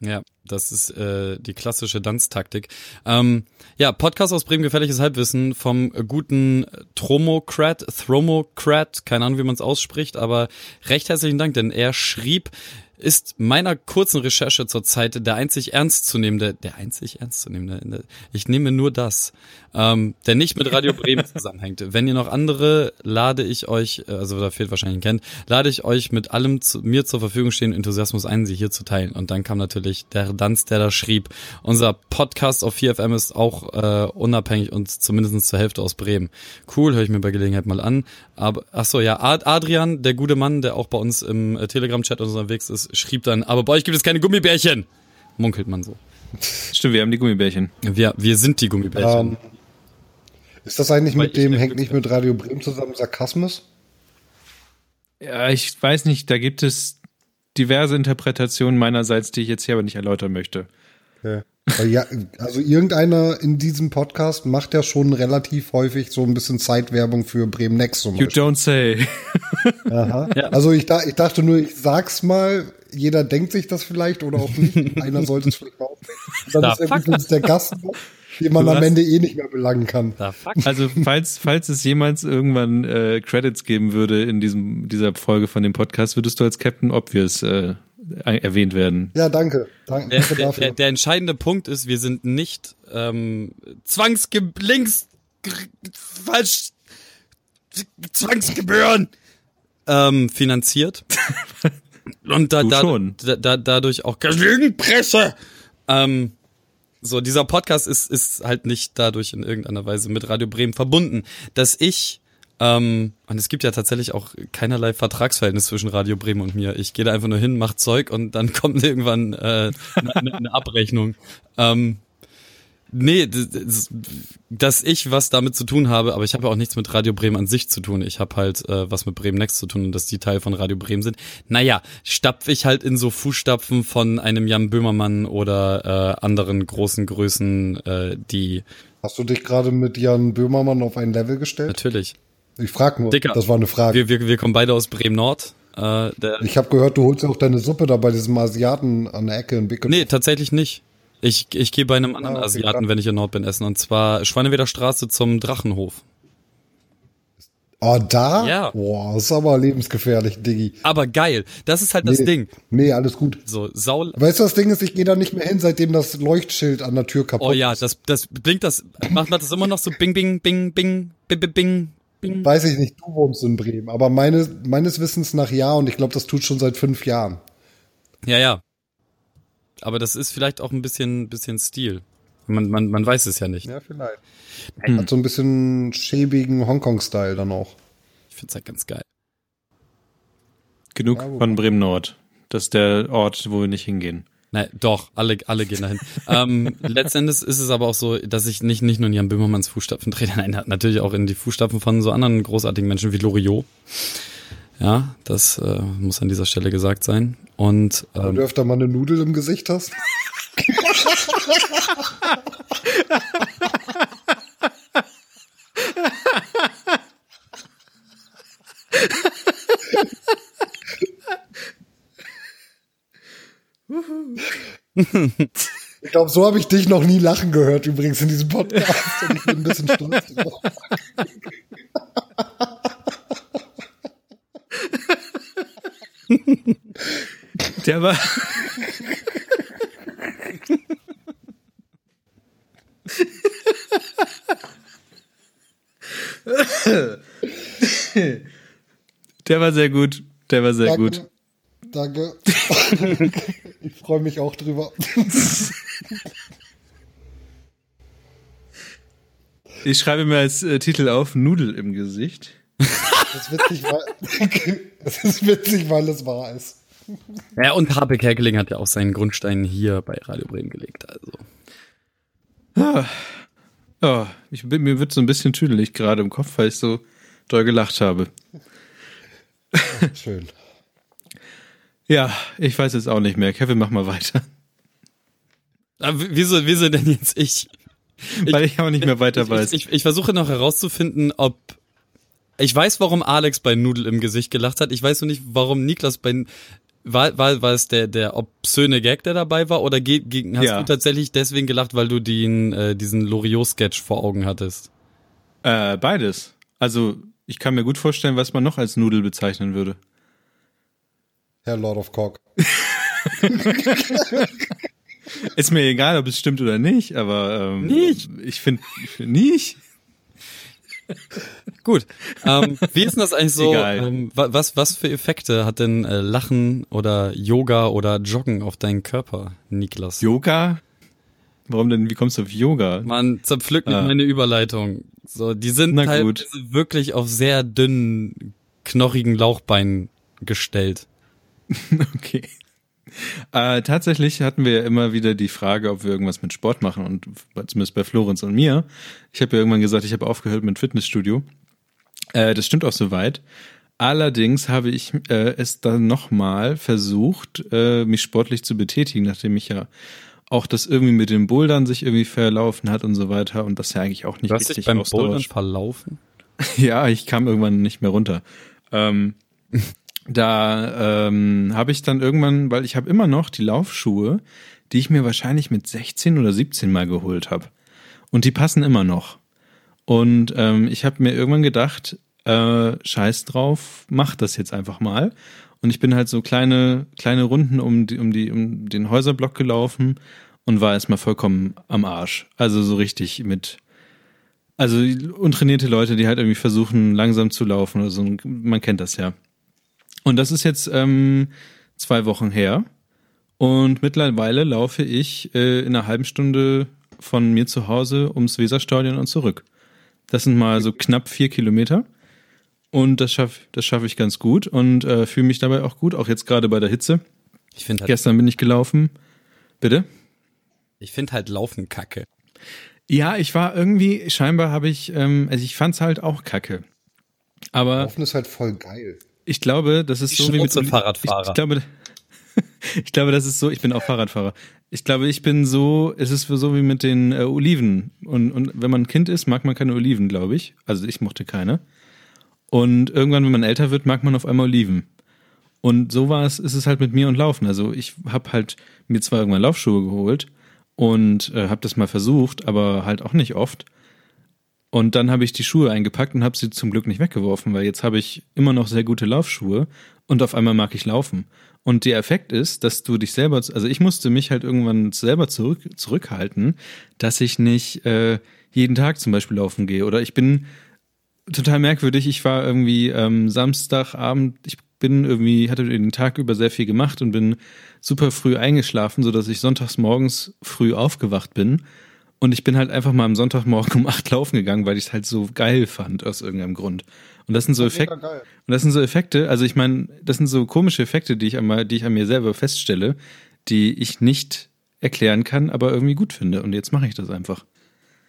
Ja, das ist äh, die klassische Tanztaktik. Ähm, ja, Podcast aus Bremen, gefährliches Halbwissen vom guten Tromocrat, Thromocrat, keine Ahnung, wie man es ausspricht, aber recht herzlichen Dank, denn er schrieb, ist meiner kurzen Recherche zur Zeit der einzig ernstzunehmende, der einzig ernstzunehmende, ich nehme nur das, ähm, der nicht mit Radio Bremen [LAUGHS] zusammenhängt. Wenn ihr noch andere, lade ich euch, äh, also da fehlt wahrscheinlich ein Kent, lade ich euch mit allem zu, mir zur Verfügung stehenden Enthusiasmus ein, sie hier zu teilen. Und dann kam natürlich der Danz, der da schrieb, unser Podcast auf 4FM ist auch äh, unabhängig und zumindest zur Hälfte aus Bremen. Cool, höre ich mir bei Gelegenheit mal an. Aber ach so, ja, Ad Adrian, der gute Mann, der auch bei uns im äh, Telegram-Chat unterwegs ist, schrieb dann, aber bei euch gibt es keine Gummibärchen. Munkelt man so. Stimmt, wir haben die Gummibärchen. Wir, wir sind die Gummibärchen. Ähm, ist das eigentlich Weil mit dem, hängt nicht mit Radio Bremen zusammen, Sarkasmus? Ja, ich weiß nicht, da gibt es diverse Interpretationen meinerseits, die ich jetzt hier aber nicht erläutern möchte. Okay. Ja, also irgendeiner in diesem Podcast macht ja schon relativ häufig so ein bisschen Zeitwerbung für Bremen Next zum You don't say. Aha. Also ich, da, ich dachte nur, ich sag's mal, jeder denkt sich das vielleicht oder auch nicht. [LAUGHS] Einer sollte es vielleicht auch. Dann Da ist er übrigens der Gast, den man am Ende eh nicht mehr belangen kann. Da fuck. Also falls, falls es jemals irgendwann äh, Credits geben würde in diesem, dieser Folge von dem Podcast, würdest du als Captain Obvious äh, erwähnt werden. Ja, danke. Danke, Der, danke dafür. der, der entscheidende Punkt ist, wir sind nicht ähm, zwangsgeblinkst falsch Zwangsgebühren ähm, finanziert. [LAUGHS] Und da, da, schon. da, da, dadurch auch Lügenpresse. Ähm, so, dieser Podcast ist, ist halt nicht dadurch in irgendeiner Weise mit Radio Bremen verbunden. Dass ich, ähm, und es gibt ja tatsächlich auch keinerlei Vertragsverhältnis zwischen Radio Bremen und mir. Ich gehe da einfach nur hin, mach Zeug und dann [LAUGHS] kommt irgendwann äh, eine, eine Abrechnung. Ähm, Nee, d- d- dass ich was damit zu tun habe, aber ich habe auch nichts mit Radio Bremen an sich zu tun. Ich habe halt äh, was mit Bremen Next zu tun und dass die Teil von Radio Bremen sind. Naja, stapfe ich halt in so Fußstapfen von einem Jan Böhmermann oder äh, anderen großen Größen, äh, die Hast du dich gerade mit Jan Böhmermann auf ein Level gestellt? natürlich. Ich frage nur, Dicker. das war eine Frage. Wir, wir, wir kommen beide aus Bremen Nord. Äh, Ich habe gehört, du holst ja auch deine Suppe da bei diesem Asiaten an der Ecke in Bickel. nee, tatsächlich nicht. Ich, ich gehe bei einem anderen Ah, okay, Asiaten, klar. wenn ich in Nord bin, essen. Und zwar Schweineweder Straße zum Drachenhof. Oh, da? Ja. Boah, das ist aber lebensgefährlich, Diggi. Aber geil. Das ist halt das nee, Ding. Nee, alles gut. So, Saul, Weißt du, das Ding ist, ich gehe da nicht mehr hin, seitdem das Leuchtschild an der Tür kaputt Oh ja, ist. das, das blinkt das, macht macht das immer noch so bing, bing, bing, bing, bing, bing, bing. Weiß ich nicht, du wohnst in Bremen. Aber meine, meines Wissens nach ja und ich glaube, das tut schon seit fünf Jahren. Ja, ja. Aber das ist vielleicht auch ein bisschen, bisschen Stil. Man, man, man weiß es ja nicht. Ja, vielleicht. Hat so ein bisschen schäbigen Hongkong-Style dann auch. Ich find's halt ganz geil. Genug Ja, von Bremen Nord. Das ist der Ort, wo wir nicht hingehen. Nein, doch, alle, alle gehen dahin. [LAUGHS] ähm, letztendlich ist es aber auch so, dass ich nicht, nicht nur in Jan Böhmermanns Fußstapfen trete, [LAUGHS] nein, natürlich auch in die Fußstapfen von so anderen großartigen Menschen wie Loriot. Ja, das äh, muss an dieser Stelle gesagt sein. Und Wenn ähm, du öfter mal eine Nudel im Gesicht hast. [LAUGHS] Ich glaube, so habe ich dich noch nie lachen gehört, übrigens in diesem Podcast. Und ich bin ein bisschen stolz drauf. Der war. Der war sehr gut. Der war sehr gut. Danke. Ich freue mich auch drüber. Ich schreibe mir als äh, Titel auf Nudel im Gesicht. Das ist witzig, weil, [LAUGHS] das ist witzig, weil es wahr ist. ja, und Harpe Kerkeling hat ja auch seinen Grundstein hier bei Radio Bremen gelegt. Also. Oh, ich bin, mir wird so ein bisschen tüdelig gerade im Kopf, weil ich so doll gelacht habe. Schön. Ja, ich weiß jetzt auch nicht mehr. Kevin, mach mal weiter. Aber w- wieso, wieso denn jetzt ich? Weil ich auch nicht mehr weiter ich, weiß. Ich, ich, ich versuche noch herauszufinden, ob. Ich weiß, warum Alex bei Nudel im Gesicht gelacht hat. Ich weiß nur nicht, warum Niklas bei. War, war, war es der, der obszöne Gag, der dabei war? Oder ge, ge, hast Ja. du tatsächlich deswegen gelacht, weil du den, äh, diesen Loriot-Sketch vor Augen hattest? Äh, beides. Also, ich kann mir gut vorstellen, was man noch als Nudel bezeichnen würde. Herr Lord of Cock. [LAUGHS] Ist mir egal, ob es stimmt oder nicht, aber ähm, Nicht? Ich finde ich find, nicht. [LAUGHS] Gut. Ähm, wie ist denn das eigentlich so? Egal. Ähm, wa- was, was für Effekte hat denn äh, Lachen oder Yoga oder Joggen auf deinen Körper, Niklas? Yoga? Warum denn? Wie kommst du auf Yoga? Man zerpflückt nicht Ah. meine Überleitung. So, die sind Na teilweise gut. wirklich auf sehr dünnen, knochigen Lauchbeinen gestellt. [LAUGHS] Okay. Äh, tatsächlich hatten wir ja immer wieder die Frage, ob wir irgendwas mit Sport machen und zumindest bei Florenz und mir. Ich habe ja irgendwann gesagt, ich habe aufgehört mit Fitnessstudio. Äh, das stimmt auch soweit. Allerdings habe ich äh, es dann nochmal versucht, äh, mich sportlich zu betätigen, nachdem ich ja auch das irgendwie mit den Bouldern sich irgendwie verlaufen hat und so weiter und das ja eigentlich auch nicht Du hast richtig dich beim Bouldern verlaufen? [LAUGHS] Ja, ich kam irgendwann nicht mehr runter. Ähm, [LAUGHS] da ähm, habe ich dann irgendwann, weil ich habe immer noch die Laufschuhe, die ich mir wahrscheinlich mit 16 oder 17 mal geholt habe. Und die passen immer noch. Und ähm, ich habe mir irgendwann gedacht, äh, scheiß drauf, mach das jetzt einfach mal. Und ich bin halt so kleine, kleine Runden um, die, um, die, um den Häuserblock gelaufen und war erstmal vollkommen am Arsch. Also so richtig mit Also untrainierte Leute, die halt irgendwie versuchen, langsam zu laufen oder so. Man kennt das ja. Und das ist jetzt ähm, zwei Wochen her. Und mittlerweile laufe ich äh, in einer halben Stunde von mir zu Hause ums Weserstadion und zurück. Das sind mal so knapp vier Kilometer. Und das schaffe das schaff ich ganz gut und äh, fühle mich dabei auch gut, auch jetzt gerade bei der Hitze. Ich finde halt, Gestern bin ich gelaufen. Bitte? ich finde halt Laufen kacke. Ja, ich war irgendwie, scheinbar habe ich, ähm, also ich fand's halt auch kacke. Aber Laufen ist halt voll geil. Ich glaube, das ist Ich so wie mit Fahrradfahrer. Ich, ich glaube, [LAUGHS] ich glaube, das ist so. Ich bin auch Fahrradfahrer. Ich glaube, ich bin so. Es ist so wie mit den äh, Oliven. Und, und wenn man ein Kind ist, mag man keine Oliven, glaube ich. Also ich mochte keine. Und irgendwann, wenn man älter wird, mag man auf einmal Oliven. Und so war es, ist es halt mit mir und Laufen. Also ich habe halt mir zwar irgendwann Laufschuhe geholt und äh, habe das mal versucht, aber halt auch nicht oft. Und dann habe ich die Schuhe eingepackt und habe sie zum Glück nicht weggeworfen, weil jetzt habe ich immer noch sehr gute Laufschuhe und auf einmal mag ich laufen. Und der Effekt ist, dass du dich selber, also ich musste mich halt irgendwann selber zurück, zurückhalten, dass ich nicht äh, jeden Tag zum Beispiel laufen gehe. Oder ich bin total merkwürdig. Ich war irgendwie ähm, Samstagabend, ich bin irgendwie, hatte den Tag über sehr viel gemacht und bin super früh eingeschlafen, so dass ich sonntags morgens früh aufgewacht bin. Und ich bin halt einfach mal am Sonntagmorgen um acht laufen gegangen, weil ich es halt so geil fand aus irgendeinem Grund. Und das sind so Effekte. Und das sind so Effekte, also ich meine, das sind so komische Effekte, die ich, einmal, die ich an mir selber feststelle, die ich nicht erklären kann, aber irgendwie gut finde. Und jetzt mache ich das einfach.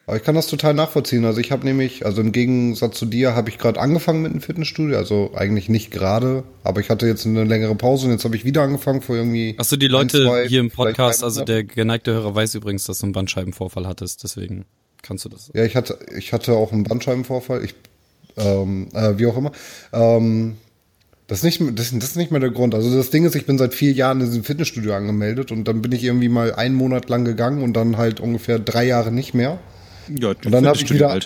Aber ich kann das total nachvollziehen. Also ich habe nämlich, also im Gegensatz zu dir, habe ich gerade angefangen mit einem Fitnessstudio. Also eigentlich nicht gerade, aber ich hatte jetzt eine längere Pause und jetzt habe ich wieder angefangen vor irgendwie. Achso, die ein, Leute zwei, hier im Podcast, also der geneigte Hörer weiß übrigens, dass du einen Bandscheibenvorfall hattest, deswegen kannst du das. Ja, ich hatte, ich hatte auch einen Bandscheibenvorfall. Ich, ähm, äh, wie auch immer. Ähm, das ist, nicht, das, das ist nicht mehr der Grund. Also das Ding ist, ich bin seit vier Jahren in diesem Fitnessstudio angemeldet und dann bin ich irgendwie mal einen Monat lang gegangen und dann halt ungefähr drei Jahre nicht mehr. Ja, Und dann habe ich wieder,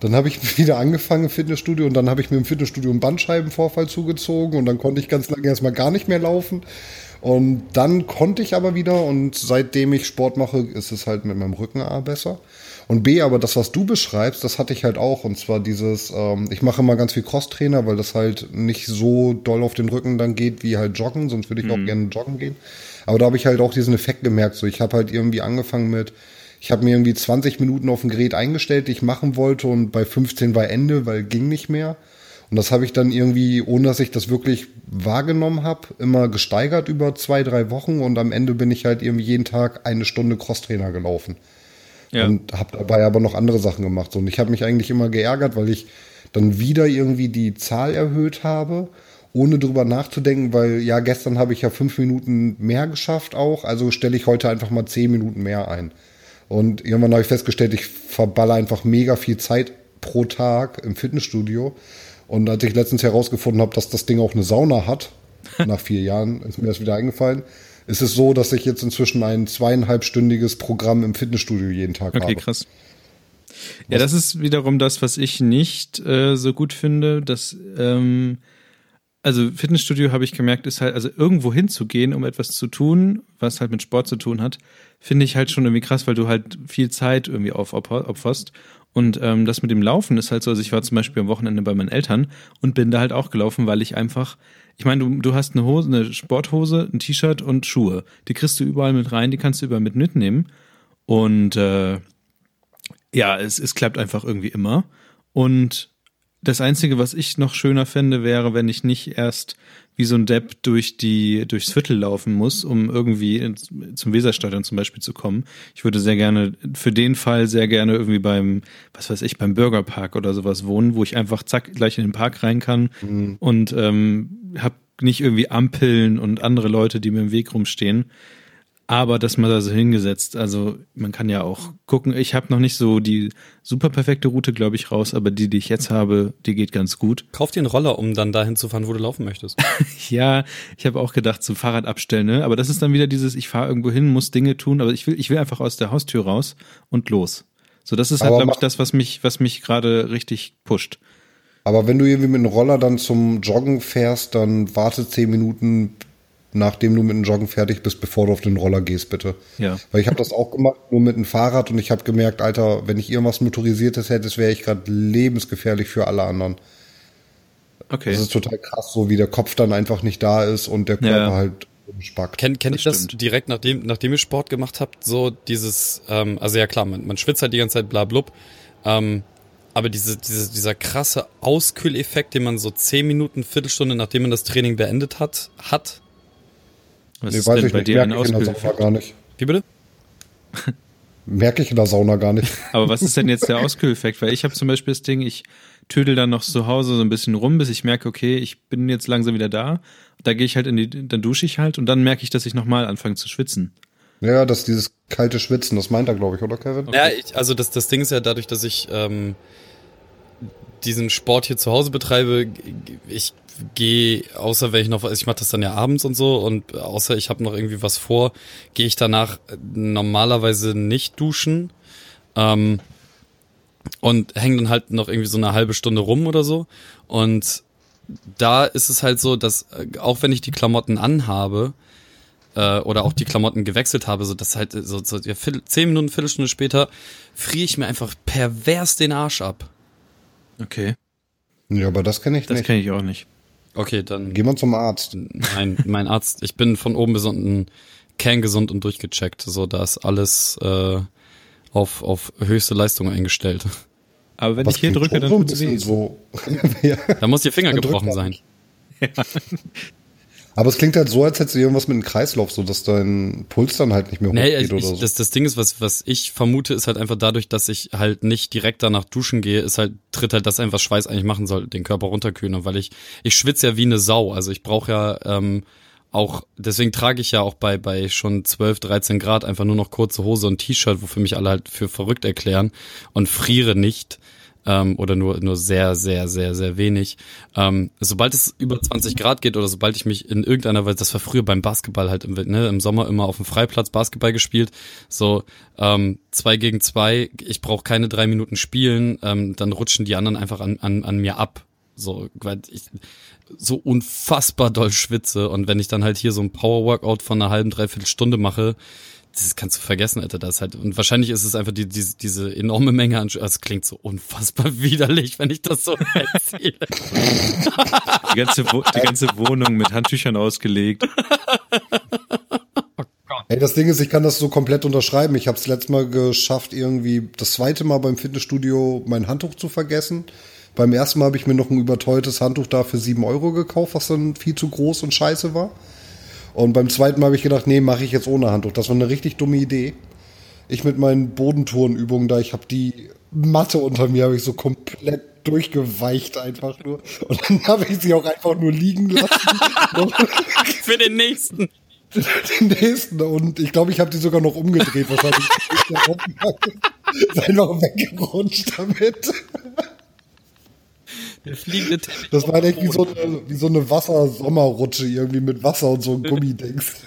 dann habe ich [LAUGHS] wieder angefangen im Fitnessstudio und dann habe ich mir im Fitnessstudio einen Bandscheibenvorfall zugezogen und dann konnte ich ganz lange erstmal gar nicht mehr laufen. Und dann konnte ich aber wieder und seitdem ich Sport mache, ist es halt mit meinem Rücken A besser. Und B, aber das, was du beschreibst, das hatte ich halt auch. Und zwar dieses, ähm, ich mache immer ganz viel Crosstrainer, weil das halt nicht so doll auf den Rücken dann geht wie halt Joggen, sonst würde ich auch gerne joggen gehen. Aber da habe ich halt auch diesen Effekt gemerkt. So, ich habe halt irgendwie angefangen mit, ich habe mir irgendwie 20 Minuten auf dem Gerät eingestellt, die ich machen wollte und bei 15 war Ende, weil ging nicht mehr. Und das habe ich dann irgendwie, ohne dass ich das wirklich wahrgenommen habe, immer gesteigert über zwei, drei Wochen und am Ende bin ich halt irgendwie jeden Tag eine Stunde Crosstrainer gelaufen. Ja. Und habe dabei aber noch andere Sachen gemacht. Und ich habe mich eigentlich immer geärgert, weil ich dann wieder irgendwie die Zahl erhöht habe, ohne drüber nachzudenken, weil ja, gestern habe ich ja fünf Minuten mehr geschafft auch, also stelle ich heute einfach mal zehn Minuten mehr ein. Und irgendwann habe ich festgestellt, ich verballe einfach mega viel Zeit pro Tag im Fitnessstudio. Und als ich letztens herausgefunden habe, dass das Ding auch eine Sauna hat, [LAUGHS] nach vier Jahren ist mir das wieder eingefallen, ist es so, dass ich jetzt inzwischen ein zweieinhalbstündiges Programm im Fitnessstudio jeden Tag Okay, habe. krass. Ja, das ist wiederum das, was ich nicht äh, so gut finde, dass ähm, also Fitnessstudio habe ich gemerkt, ist halt, also irgendwo hinzugehen, um etwas zu tun, was halt mit Sport zu tun hat, finde ich halt schon irgendwie krass, weil du halt viel Zeit irgendwie aufopferst. Und ähm, das mit dem Laufen ist halt so, also ich war zum Beispiel am Wochenende bei meinen Eltern und bin da halt auch gelaufen, weil ich einfach, ich meine, du, du hast eine Hose, eine Sporthose, ein T-Shirt und Schuhe. Die kriegst du überall mit rein, die kannst du überall mit mitnehmen. Und äh, ja, es, es klappt einfach irgendwie immer. Und das Einzige, was ich noch schöner fände, wäre, wenn ich nicht erst wie so ein Depp durch die, durchs Viertel laufen muss, um irgendwie ins, zum Weserstadion zum Beispiel zu kommen. Ich würde sehr gerne, für den Fall sehr gerne irgendwie beim, was weiß ich, beim Burgerpark oder sowas wohnen, wo ich einfach zack gleich in den Park rein kann und ähm, hab nicht irgendwie Ampeln und andere Leute, die mir im Weg rumstehen. Aber dass man da so hingesetzt, also man kann ja auch gucken, ich habe noch nicht so die super perfekte Route, glaube ich, raus, aber die, die ich jetzt habe, die geht ganz gut. Kauf dir einen Roller, um dann dahin zu fahren, wo du laufen möchtest. [LAUGHS] Ja, ich habe auch gedacht, zum Fahrrad abstellen, ne? aber das ist dann wieder dieses, ich fahre irgendwo hin, muss Dinge tun, aber ich will, ich will einfach aus der Haustür raus und los. So, das ist halt, glaube ich, das, was mich, was mich gerade richtig pusht. Aber wenn du irgendwie mit einem Roller dann zum Joggen fährst, dann warte zehn Minuten, nachdem du mit dem Joggen fertig bist, bevor du auf den Roller gehst, bitte. Ja. Weil ich habe das auch gemacht, nur mit dem Fahrrad und ich habe gemerkt, Alter, wenn ich irgendwas motorisiertes hätte, wäre ich gerade lebensgefährlich für alle anderen. Okay. Das ist total krass, so wie der Kopf dann einfach nicht da ist und der Körper Ja. halt spackt. Kennt kennt Das ihr das direkt nachdem, nachdem ihr Sport gemacht habt? So dieses, ähm, also ja klar, man, man schwitzt halt die ganze Zeit bla blub. Ähm, aber diese, diese, dieser krasse Auskühleffekt, den man so zehn Minuten, Viertelstunde, nachdem man das Training beendet hat, hat. Was Nee, ist weiß denn ich bei nicht, dir ein merke ich in der Sauna Auskühleffekt? gar nicht. Wie bitte? [LAUGHS] Merke ich in der Sauna gar nicht. [LAUGHS] Aber was ist denn jetzt der Auskühleffekt? Weil ich habe zum Beispiel das Ding, ich tüdel dann noch zu Hause so ein bisschen rum, bis ich merke, okay, ich bin jetzt langsam wieder da. Da gehe ich halt in die, dann dusche ich halt und dann merke ich, dass ich nochmal anfange zu schwitzen. Ja, das ist dieses kalte Schwitzen, das meint er, glaube ich, oder Kevin? Ja, ich, also das, das Ding ist ja dadurch, dass ich ähm, diesen Sport hier zu Hause betreibe, ich gehe, außer wenn ich noch, also ich mache das dann ja abends und so und außer ich habe noch irgendwie was vor, gehe ich danach normalerweise nicht duschen ähm, und hänge dann halt noch irgendwie so eine halbe Stunde rum oder so und da ist es halt so, dass äh, auch wenn ich die Klamotten anhabe, äh, oder auch die Klamotten gewechselt habe, so dass halt so, so ja, Viertel, zehn Minuten, Viertelstunde später friere ich mir einfach pervers den Arsch ab. Okay. Ja, aber das kenne ich Das nicht. kenne ich auch nicht. Okay, dann Gehen wir zum Arzt. mein, mein Arzt, ich bin von oben bis unten kerngesund und durchgecheckt, so da ist alles äh, auf, auf höchste Leistung eingestellt. Aber wenn Was ich hier drücke, dann tut's weh. so. [LAUGHS] ja. Da muss ihr Finger gebrochen sein. [LAUGHS] Aber es klingt halt so, als hättest du irgendwas mit dem Kreislauf, so dass dein Puls dann halt nicht mehr Nee, hochgeht ich, oder so. das, das Ding ist, was, was ich vermute, ist halt einfach dadurch, dass ich halt nicht direkt danach duschen gehe, ist halt, tritt halt das ein, was Schweiß eigentlich machen soll, den Körper runterkühlen, weil ich, ich schwitze ja wie eine Sau, also ich brauche ja, ähm, auch, deswegen trage ich ja auch bei, bei schon 12, 13 Grad einfach nur noch kurze Hose und T-Shirt, wofür mich alle halt für verrückt erklären und friere nicht, ähm, oder nur, nur sehr, sehr, sehr, sehr wenig. Ähm, sobald es über 20 Grad geht oder sobald ich mich in irgendeiner Weise, das war früher beim Basketball halt im, ne, im Sommer immer auf dem Freiplatz Basketball gespielt, so ähm, zwei gegen zwei, ich brauche keine drei Minuten spielen, ähm, dann rutschen die anderen einfach an, an, an mir ab. So, weil ich so unfassbar doll schwitze und wenn ich dann halt hier so ein Power-Workout von einer halben, dreiviertel Stunde mache, das kannst du vergessen, Alter. Das halt, und wahrscheinlich ist es einfach die, diese, diese enorme Menge an, also es klingt so unfassbar [LAUGHS] widerlich, wenn ich das so erzähle. Die ganze, die ganze Wohnung mit Handtüchern ausgelegt. Ey, das Ding ist, ich kann das so komplett unterschreiben. Ich habe es letztes Mal geschafft, irgendwie das zweite Mal beim Fitnessstudio mein Handtuch zu vergessen. Beim ersten Mal habe ich mir noch ein überteuertes Handtuch da für sieben Euro gekauft, was dann viel zu groß und scheiße war. Und beim zweiten Mal habe ich gedacht, nee, mache ich jetzt ohne Handtuch. Das war eine richtig dumme Idee. Ich mit meinen Bodentourenübungen da, ich habe die Matte unter mir, habe ich so komplett durchgeweicht einfach nur. Und dann [LAUGHS] habe ich sie auch einfach nur liegen lassen. [LAUGHS] Für den nächsten. den nächsten und ich glaube, ich habe die sogar noch umgedreht, wahrscheinlich. ist einfach [LAUGHS] weggerutscht damit. Der [LAUGHS] fliegende Teppich. Das war echt wie so eine, wie so eine Wasser-Sommerrutsche irgendwie mit Wasser und so ein [LAUGHS] Gummidings.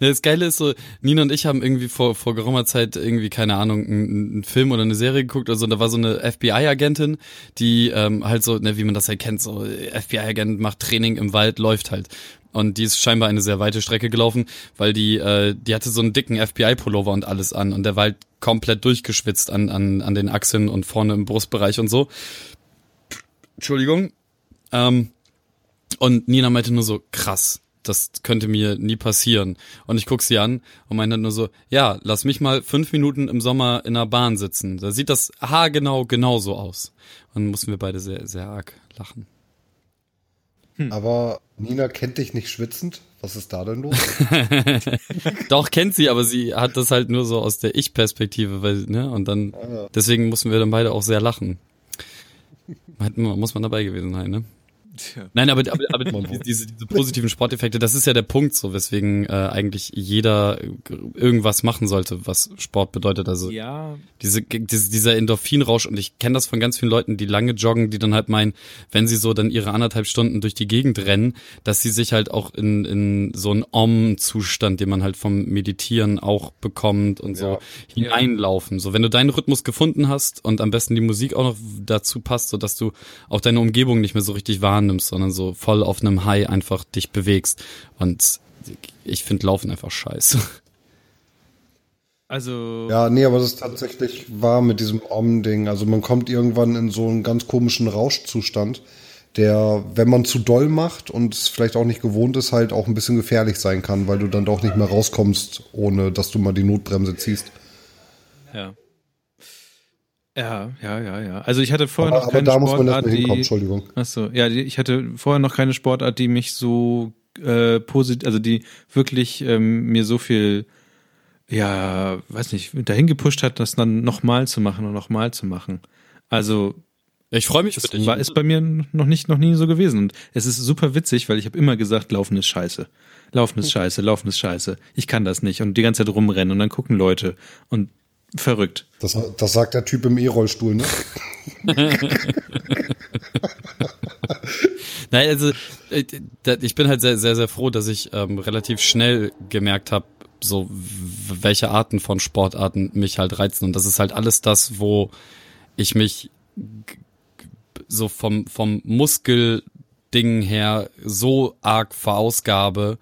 Das Geile ist so, Nina und ich haben irgendwie vor, vor geraumer Zeit irgendwie, keine Ahnung, einen, einen Film oder eine Serie geguckt oder so, und da war so eine FBI-Agentin, die ähm, halt so, ne, wie man das halt kennt, so FBI-Agent macht Training im Wald, läuft halt. Und die ist scheinbar eine sehr weite Strecke gelaufen, weil die, äh, die hatte so einen dicken FBI-Pullover und alles an und der war halt komplett durchgeschwitzt an, an, an den Achseln und vorne im Brustbereich und so. Entschuldigung. Ähm, und Nina meinte nur so, krass, das könnte mir nie passieren. Und ich guck sie an und meinte nur so, ja, lass mich mal fünf Minuten im Sommer in der Bahn sitzen. Da sieht das haargenau genauso aus. Und dann mussten wir beide sehr, sehr arg lachen. Aber Nina kennt dich nicht schwitzend. Was ist da denn los? [LAUGHS] Doch, kennt sie, aber sie hat das halt nur so aus der Ich-Perspektive, weil, ne, und dann, deswegen mussten wir dann beide auch sehr lachen. Hat- Muss man dabei gewesen sein, ne? Tja. Nein, aber, aber, aber [LAUGHS] die- diese, diese positiven Sporteffekte, das ist ja der Punkt, so weswegen äh, eigentlich jeder irgendwas machen sollte, was Sport bedeutet. Also Ja, diese, diese, dieser Endorphinrausch und ich kenne das von ganz vielen Leuten, die lange joggen, die dann halt meinen, wenn sie so dann ihre anderthalb Stunden durch die Gegend rennen, dass sie sich halt auch in, in so einen Om-Zustand, den man halt vom Meditieren auch bekommt und so hineinlaufen. So, wenn du deinen Rhythmus gefunden hast und am besten die Musik auch noch dazu passt, so dass du auch deine Umgebung nicht mehr so richtig wahrnimmst nimmst, sondern so voll auf einem High einfach dich bewegst. Und ich finde Laufen einfach scheiße. Also. Ja, nee, aber das ist tatsächlich wahr mit diesem Om-Ding. Also man kommt irgendwann in so einen ganz komischen Rauschzustand, der, wenn man zu doll macht und es vielleicht auch nicht gewohnt ist, halt auch ein bisschen gefährlich sein kann, weil du dann doch nicht mehr rauskommst, ohne dass du mal die Notbremse ziehst. Ja. Ja, ja, ja, ja. Also ich hatte vorher Aber, noch aber keine da muss man Sportart, erstmal hinkommen, die. Entschuldigung. Achso, ja, die, ich hatte vorher noch keine Sportart, die mich so äh, positiv, also die wirklich ähm, mir so viel, ja, weiß nicht, dahin gepusht hat, das dann nochmal zu machen und nochmal zu machen. Also Ich freue mich für das dich. war, ist bei mir noch nicht noch nie so gewesen und es ist super witzig, weil ich habe immer gesagt, Laufen ist scheiße. Laufen ist scheiße, Laufen ist scheiße. Ich kann das nicht und die ganze Zeit rumrennen und dann gucken Leute und verrückt. Das, das sagt der Typ im E-Rollstuhl, ne? [LAUGHS] Nein, also äh, ich bin halt sehr, sehr, sehr froh, dass ich ähm, relativ schnell gemerkt habe, so welche Arten von Sportarten mich halt reizen. Und das ist halt alles das, wo ich mich so vom, vom Muskelding her so arg verausgabe,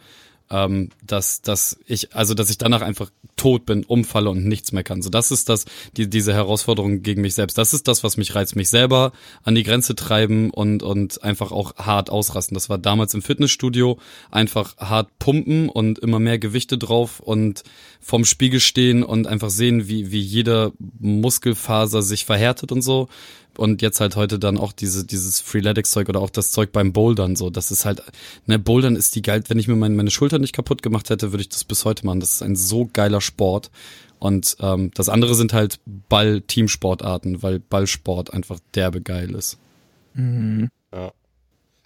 ähm, dass, dass ich, also dass ich danach einfach tot bin, umfalle und nichts mehr kann. So, das ist das, die, diese Herausforderung gegen mich selbst. Das ist das, was mich reizt, mich selber an die Grenze treiben und, und einfach auch hart ausrasten. Das war damals im Fitnessstudio einfach hart pumpen und immer mehr Gewichte drauf und vorm Spiegel stehen und einfach sehen, wie, wie jeder Muskelfaser sich verhärtet und so und jetzt halt heute dann auch diese dieses Freeletics Zeug oder auch das Zeug beim Bouldern so das ist halt ne Bouldern ist die geil wenn ich mir meine, meine Schulter nicht kaputt gemacht hätte würde ich das bis heute machen das ist ein so geiler Sport und ähm, das andere sind halt Ball Teamsportarten weil Ballsport einfach derbe geil ist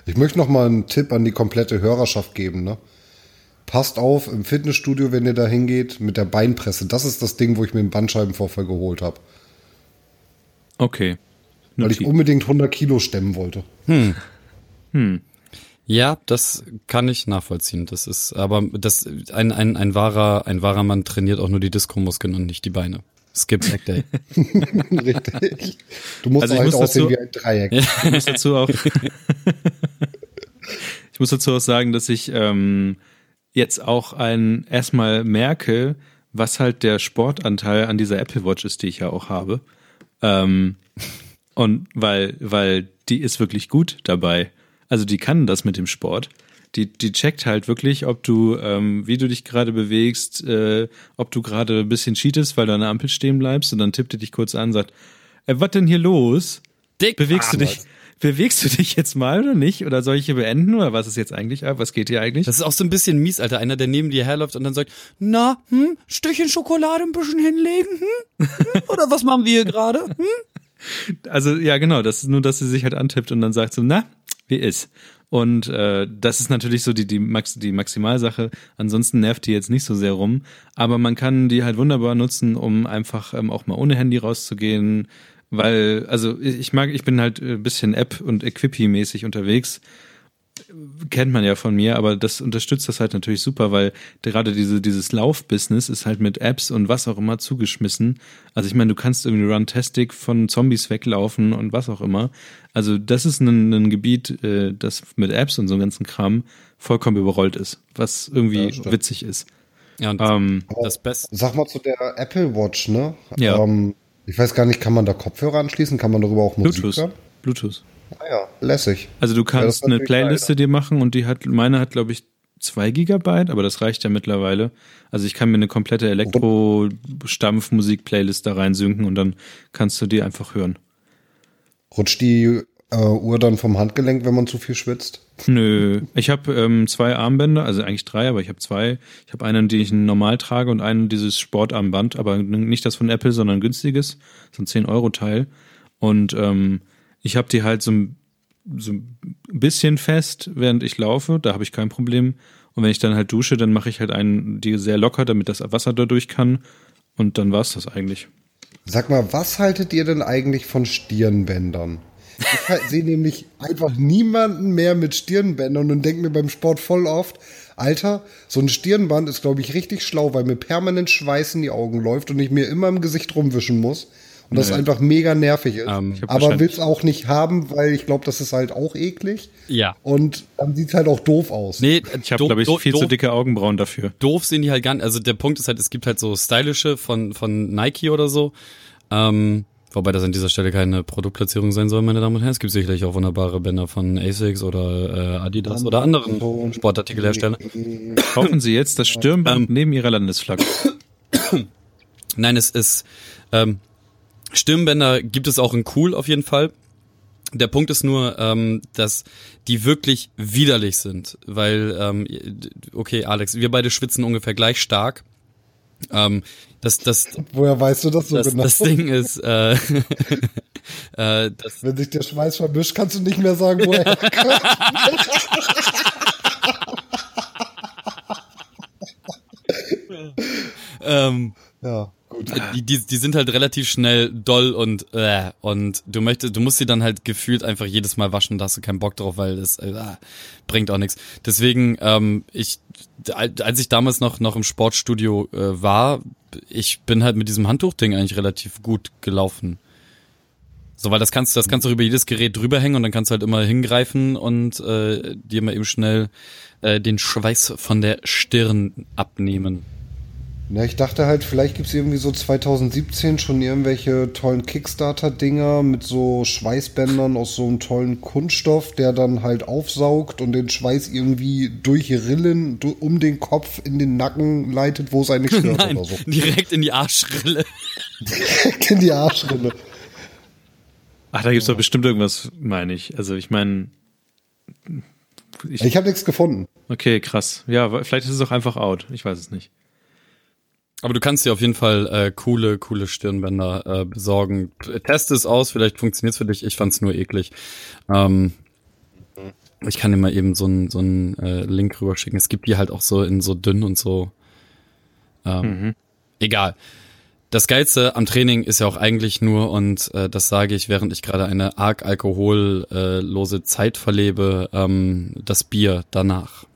Ich möchte noch mal einen Tipp an die komplette Hörerschaft geben. Ne? Passt auf im Fitnessstudio, wenn ihr da hingeht, mit der Beinpresse. Das ist das Ding, wo ich mir einen Bandscheibenvorfall geholt habe. Okay. Weil ich unbedingt 100 Kilo stemmen wollte. ja das kann ich nachvollziehen das ist aber das ein ein ein wahrer ein wahrer Mann trainiert auch nur die Diskomuskeln und nicht die Beine Skip Leg Day [LAUGHS] Richtig. Du musst Also halt muss aussehen dazu- wie ein Dreieck. Ich muss dazu auch, [LAUGHS] ich muss dazu auch sagen, dass ich ähm, jetzt auch ein erstmal merke, was halt der Sportanteil an dieser Apple Watch ist, die ich ja auch habe. Ähm, und weil, weil die ist wirklich gut dabei. Also die kann das mit dem Sport. Die, die checkt halt wirklich, ob du, ähm, wie du dich gerade bewegst, äh, ob du gerade ein bisschen cheatest, weil du an der Ampel stehen bleibst und dann tippt die dich kurz an und sagt, äh, was denn hier los? Dick Bewegst du dich, bewegst du dich jetzt mal oder nicht? Oder soll ich hier beenden? Oder was ist jetzt eigentlich ab? Was geht hier eigentlich? Das ist auch so ein bisschen mies, Alter. Einer, der neben dir herläuft und dann sagt, na, hm, Stückchen Schokolade ein bisschen hinlegen, hm? hm? Oder was machen wir hier gerade? Hm? Also ja, genau, das ist nur, dass sie sich halt antippt und dann sagt so, na, wie ist? Und äh, das ist natürlich so die, die, Max, die Maximalsache. Ansonsten nervt die jetzt nicht so sehr rum. Aber man kann die halt wunderbar nutzen, um einfach ähm, auch mal ohne Handy rauszugehen. Weil, also ich mag, ich bin halt ein bisschen App- und Equippy-mäßig unterwegs. Kennt man ja von mir, aber das unterstützt das halt natürlich super, weil gerade diese, dieses Laufbusiness ist halt mit Apps und was auch immer zugeschmissen. Also ich meine, du kannst irgendwie Runtastic von Zombies weglaufen und was auch immer. Also das ist ein, ein Gebiet, äh, das mit Apps und so einem ganzen Kram vollkommen überrollt ist, was irgendwie Ja, witzig ist. Ja, und Ähm, das Beste. Sag mal zu der Apple Watch, ne? Ja. Ähm, ich weiß gar nicht, kann man da Kopfhörer anschließen? Kann man darüber auch Musik Bluetooth. hören? Bluetooth. Ah ja, lässig. Also du Ja, kannst ist eine Playliste dir machen und die hat, meine hat glaube ich zwei Gigabyte, aber das reicht ja mittlerweile. Also ich kann mir eine komplette Elektro-Stampf-Musik-Playlist da reinsynken und dann kannst du die einfach hören. Rutscht die äh, Uhr dann vom Handgelenk, wenn man zu viel schwitzt? Nö, ich habe ähm, zwei Armbänder, also eigentlich drei, aber ich habe zwei. Ich habe einen, die ich normal trage und einen dieses Sportarmband, aber nicht das von Apple, sondern günstiges, so ein 10-Euro-Teil. Und ähm, ich habe die halt so ein, so ein bisschen fest, während ich laufe, da habe ich kein Problem. Und wenn ich dann halt dusche, dann mache ich halt einen, die sehr locker, damit das Wasser da durch kann. Und dann war's das eigentlich. Sag mal, was haltet ihr denn eigentlich von Stirnbändern? Ich halt- sehe nämlich einfach niemanden mehr mit Stirnbändern und denke mir beim Sport voll oft, Alter, so ein Stirnband ist, glaube ich, richtig schlau, weil mir permanent Schweiß in die Augen läuft und ich mir immer im Gesicht rumwischen muss. Und das Nee. einfach mega nervig ist. Ähm, aber wahrscheinlich- will's auch nicht haben, weil ich glaube, das ist halt auch eklig. Ja. Und dann sieht's halt auch doof aus. Nee, Ich habe, glaube ich, viel zu dicke Augenbrauen dafür. doof sehen die halt gar nicht. Also der Punkt ist halt, es gibt halt so stylische von, von Nike oder so. Ähm, wobei das an dieser Stelle keine Produktplatzierung sein soll, meine Damen und Herren. Es gibt sicherlich auch wunderbare Bänder von Asics oder äh, Adidas oder anderen Sportartikelherstellern. Kaufen Sie jetzt das Stirnband Ähm. neben Ihrer Landesflagge. Nein, es ist ähm, Stirnbänder gibt es auch in cool auf jeden Fall. Der Punkt ist nur, ähm, dass die wirklich widerlich sind, weil ähm, okay, Alex, wir beide schwitzen ungefähr gleich stark. Ähm, das, das, Woher weißt du das so das, genau? das Ding ist, äh, [LAUGHS] äh, das, Wenn sich der Schweiß vermischt, kannst du nicht mehr sagen, woher. er kommt. [LAUGHS] ähm, ja, gut. die, die, die sind halt relativ schnell doll und äh, und du möchtest, du musst sie dann halt gefühlt einfach jedes Mal waschen, da hast du keinen Bock drauf, weil es äh, bringt auch nichts. Deswegen, ähm, ich, als ich damals noch noch im Sportstudio äh, war, ich bin halt mit diesem Handtuchding eigentlich relativ gut gelaufen. So, weil das kannst du, das kannst du über jedes Gerät drüber hängen und dann kannst du halt immer hingreifen und äh, dir mal eben schnell äh, den Schweiß von der Stirn abnehmen. Na, ich dachte halt, vielleicht gibt's irgendwie so 2017 schon irgendwelche tollen Kickstarter-Dinger mit so Schweißbändern aus so einem tollen Kunststoff, der dann halt aufsaugt und den Schweiß irgendwie durch Rillen du- um den Kopf in den Nacken leitet, wo es einen nicht [LAUGHS] stört Nein, oder so. direkt in die Arschrille. in die Arschrille. Ach, da gibt's doch bestimmt irgendwas, meine ich. Also ich meine, ich, Ich habe nichts gefunden. okay, krass. Ja, vielleicht ist es auch einfach out. Ich weiß es nicht. Aber du kannst dir auf jeden Fall äh, coole, coole Stirnbänder äh, besorgen. Teste es aus, vielleicht funktioniert's für dich. Ich fand's nur eklig. Ähm, ich kann dir mal eben so einen so einen, äh, Link rüberschicken. Es gibt die halt auch so in so dünn und so. Ähm, Egal. Das Geilste am Training ist ja auch eigentlich nur, und äh, das sage ich, während ich gerade eine arg alkohollose Zeit verlebe, ähm, das Bier danach.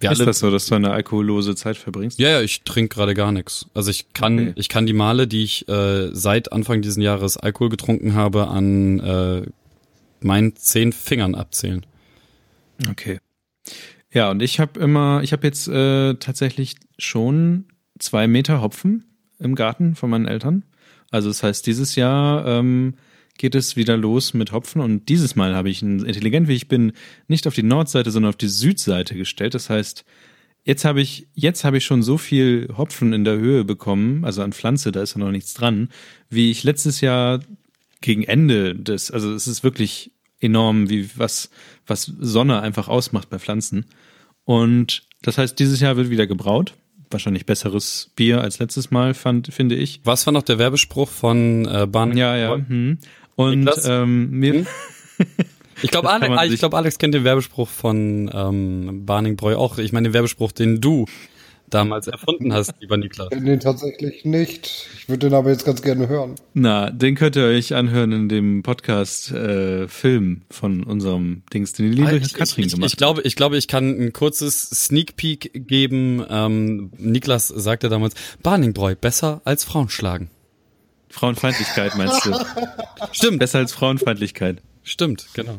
Wir ist das so, dass du eine alkohollose Zeit verbringst? ja, ja, ich trinke gerade gar nichts. Also ich kann, Okay. ich kann die Male, die ich äh, seit Anfang dieses Jahres Alkohol getrunken habe, an äh, meinen zehn Fingern abzählen. Okay. Ja, und ich habe immer, ich habe jetzt äh, tatsächlich schon zwei Meter Hopfen im Garten von meinen Eltern. Also das heißt, dieses Jahr ähm, geht es wieder los mit Hopfen und dieses Mal habe ich, ihn, intelligent wie ich bin, nicht auf die Nordseite, sondern auf die Südseite gestellt. Das heißt, jetzt habe ich, jetzt habe ich schon so viel Hopfen in der Höhe bekommen, also an Pflanze, da ist ja noch nichts dran, wie ich letztes Jahr gegen Ende des, also es ist wirklich enorm, wie was, was Sonne einfach ausmacht bei Pflanzen. Und das heißt, dieses Jahr wird wieder gebraut. Wahrscheinlich besseres Bier als letztes Mal, fand, finde ich. Was war noch der Werbespruch von äh, Bahn? Ja, ja. Hm. Und ähm, mir, [LAUGHS] Ich glaube, Alex, man ich glaub, Alex kennt den Werbespruch von ähm, Barningbräu auch. Ich meine den Werbespruch, den du damals erfunden hast, lieber Niklas. Nee, tatsächlich nicht. Ich würde den aber jetzt ganz gerne hören. na, den könnt ihr euch anhören in dem Podcast äh, Film von unserem Dings, den die liebe ich, Katrin ich, ich, gemacht ich glaube, ich glaube, ich kann ein kurzes Sneak Peek geben. Ähm, Niklas sagte damals, Barningbräu besser als Frauen schlagen. Frauenfeindlichkeit meinst du? [LAUGHS] Stimmt, Besser als Frauenfeindlichkeit. stimmt, genau.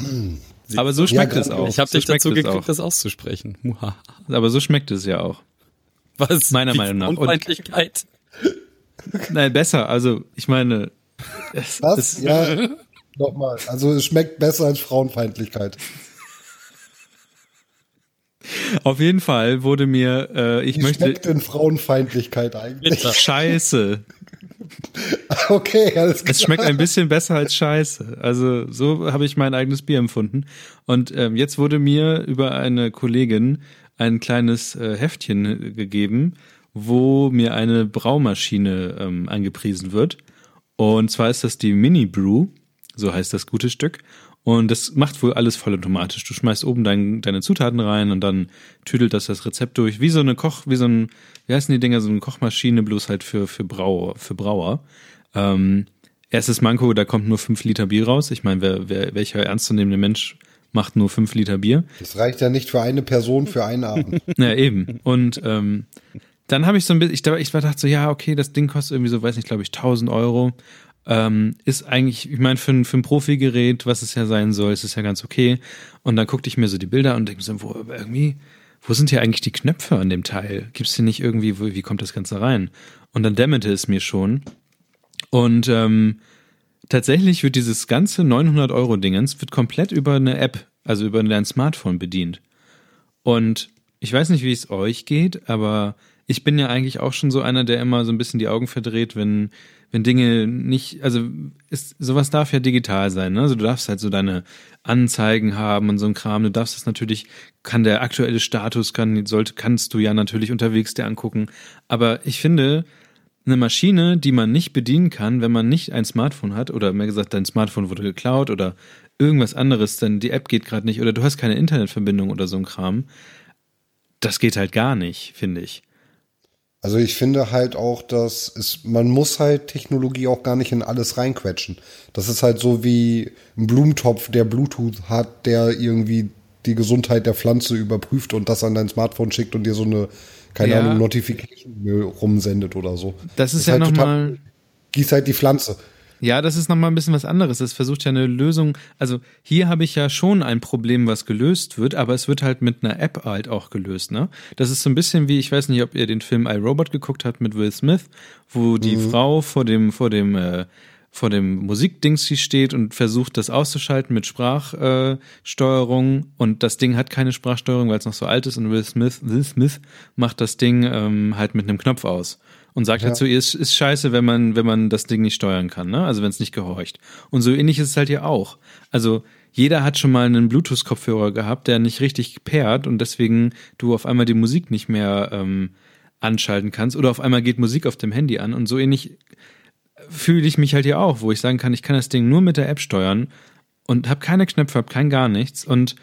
[CLEARS THROAT] Aber so schmeckt Ja, es auch. Ich habe so dich dazu gekriegt, auch. das auszusprechen. Muha. Aber so schmeckt es ja auch. Was? Meiner Die Meinung nach. Und- Unfeindlichkeit. Nein, besser. Also ich meine, es, Was? [LAUGHS] es, ja, nochmal. Also es schmeckt besser als Frauenfeindlichkeit. auf jeden Fall wurde mir, äh, ich Wie möchte schmeckt denn Frauenfeindlichkeit eigentlich? Scheiße. [LAUGHS] Okay, alles klar. Es schmeckt ein bisschen besser als Scheiße. Also so habe ich mein eigenes Bier empfunden. Und ähm, jetzt wurde mir über eine Kollegin ein kleines äh, Heftchen gegeben, wo mir eine Braumaschine ähm, angepriesen wird. Und zwar ist das die Mini Brew, so heißt das gute Stück. Und das macht wohl alles vollautomatisch. Du schmeißt oben dein, deine Zutaten rein und dann tüdelt das das Rezept durch. Wie so eine Koch, wie so ein, wie heißen die Dinger, so eine Kochmaschine, bloß halt für, für Brauer, für Brauer. Ähm, erstes Manko, da kommt nur fünf Liter Bier raus. Ich meine, wer, wer, welcher ernstzunehmende Mensch macht nur fünf Liter Bier? Das reicht ja nicht für eine Person für einen Abend. [LAUGHS] Ja, eben. Und ähm, dann habe ich so ein bisschen, ich, ich dachte so, ja, okay, das Ding kostet irgendwie so, weiß nicht, glaube ich, 1000 Euro. Ähm, ist eigentlich, ich meine, für ein, für ein Profi-Gerät, was es ja sein soll, ist es ja ganz okay. Und dann guckte ich mir so die Bilder und denke so, wo, irgendwie, wo sind hier eigentlich die Knöpfe an dem Teil? Gibt es hier nicht irgendwie, wo, wie kommt das Ganze rein? Und dann dämmerte es mir schon. Und ähm, tatsächlich wird dieses ganze 900 Euro Dingens wird komplett über eine App, also über dein Smartphone bedient. Und ich weiß nicht, wie es euch geht, aber ich bin ja eigentlich auch schon so einer, der immer so ein bisschen die Augen verdreht, wenn, wenn Dinge nicht, also ist, sowas darf ja digital sein, ne? Also du darfst halt so deine Anzeigen haben und so ein Kram. Du darfst das natürlich, kann der aktuelle Status, kann, sollte, kannst du ja natürlich unterwegs dir angucken. Aber ich finde, eine Maschine, die man nicht bedienen kann, wenn man nicht ein Smartphone hat, oder mehr gesagt, dein Smartphone wurde geklaut oder irgendwas anderes, denn die App geht gerade nicht oder du hast keine Internetverbindung oder so ein Kram, das geht halt gar nicht, finde ich. Also ich finde halt auch, dass es, man muss halt Technologie auch gar nicht in alles reinquetschen. Das ist halt so wie ein Blumentopf, der Bluetooth hat, der irgendwie die Gesundheit der Pflanze überprüft und das an dein Smartphone schickt und dir so eine, keine ja. Ahnung, Notification rumsendet oder so. Das ist, das ist ja halt nochmal. Gieß halt die Pflanze. Ja, das ist nochmal ein bisschen was anderes. Es versucht ja eine Lösung. Also hier habe ich ja schon ein Problem, was gelöst wird, aber es wird halt mit einer App halt auch gelöst, ne? Das ist so ein bisschen wie, ich weiß nicht, ob ihr den Film iRobot geguckt habt mit Will Smith, wo die mhm. Frau vor dem, vor dem, äh, vor dem Musikdings steht und versucht, das auszuschalten mit Sprachsteuerung äh, und das Ding hat keine Sprachsteuerung, weil es noch so alt ist und Will Smith, Will Smith macht das Ding ähm, halt mit einem Knopf aus und sagt ja. halt zu ihr, es ist scheiße, wenn man, wenn man das Ding nicht steuern kann, ne? Also wenn es nicht gehorcht. Und so ähnlich ist es halt hier auch. Also jeder hat schon mal einen Bluetooth-Kopfhörer gehabt, der nicht richtig pairt und deswegen du auf einmal die Musik nicht mehr ähm, anschalten kannst oder auf einmal geht Musik auf dem Handy an und so ähnlich fühle ich mich halt hier auch, wo ich sagen kann, ich kann das Ding nur mit der App steuern und habe keine Knöpfe, habe kein gar nichts und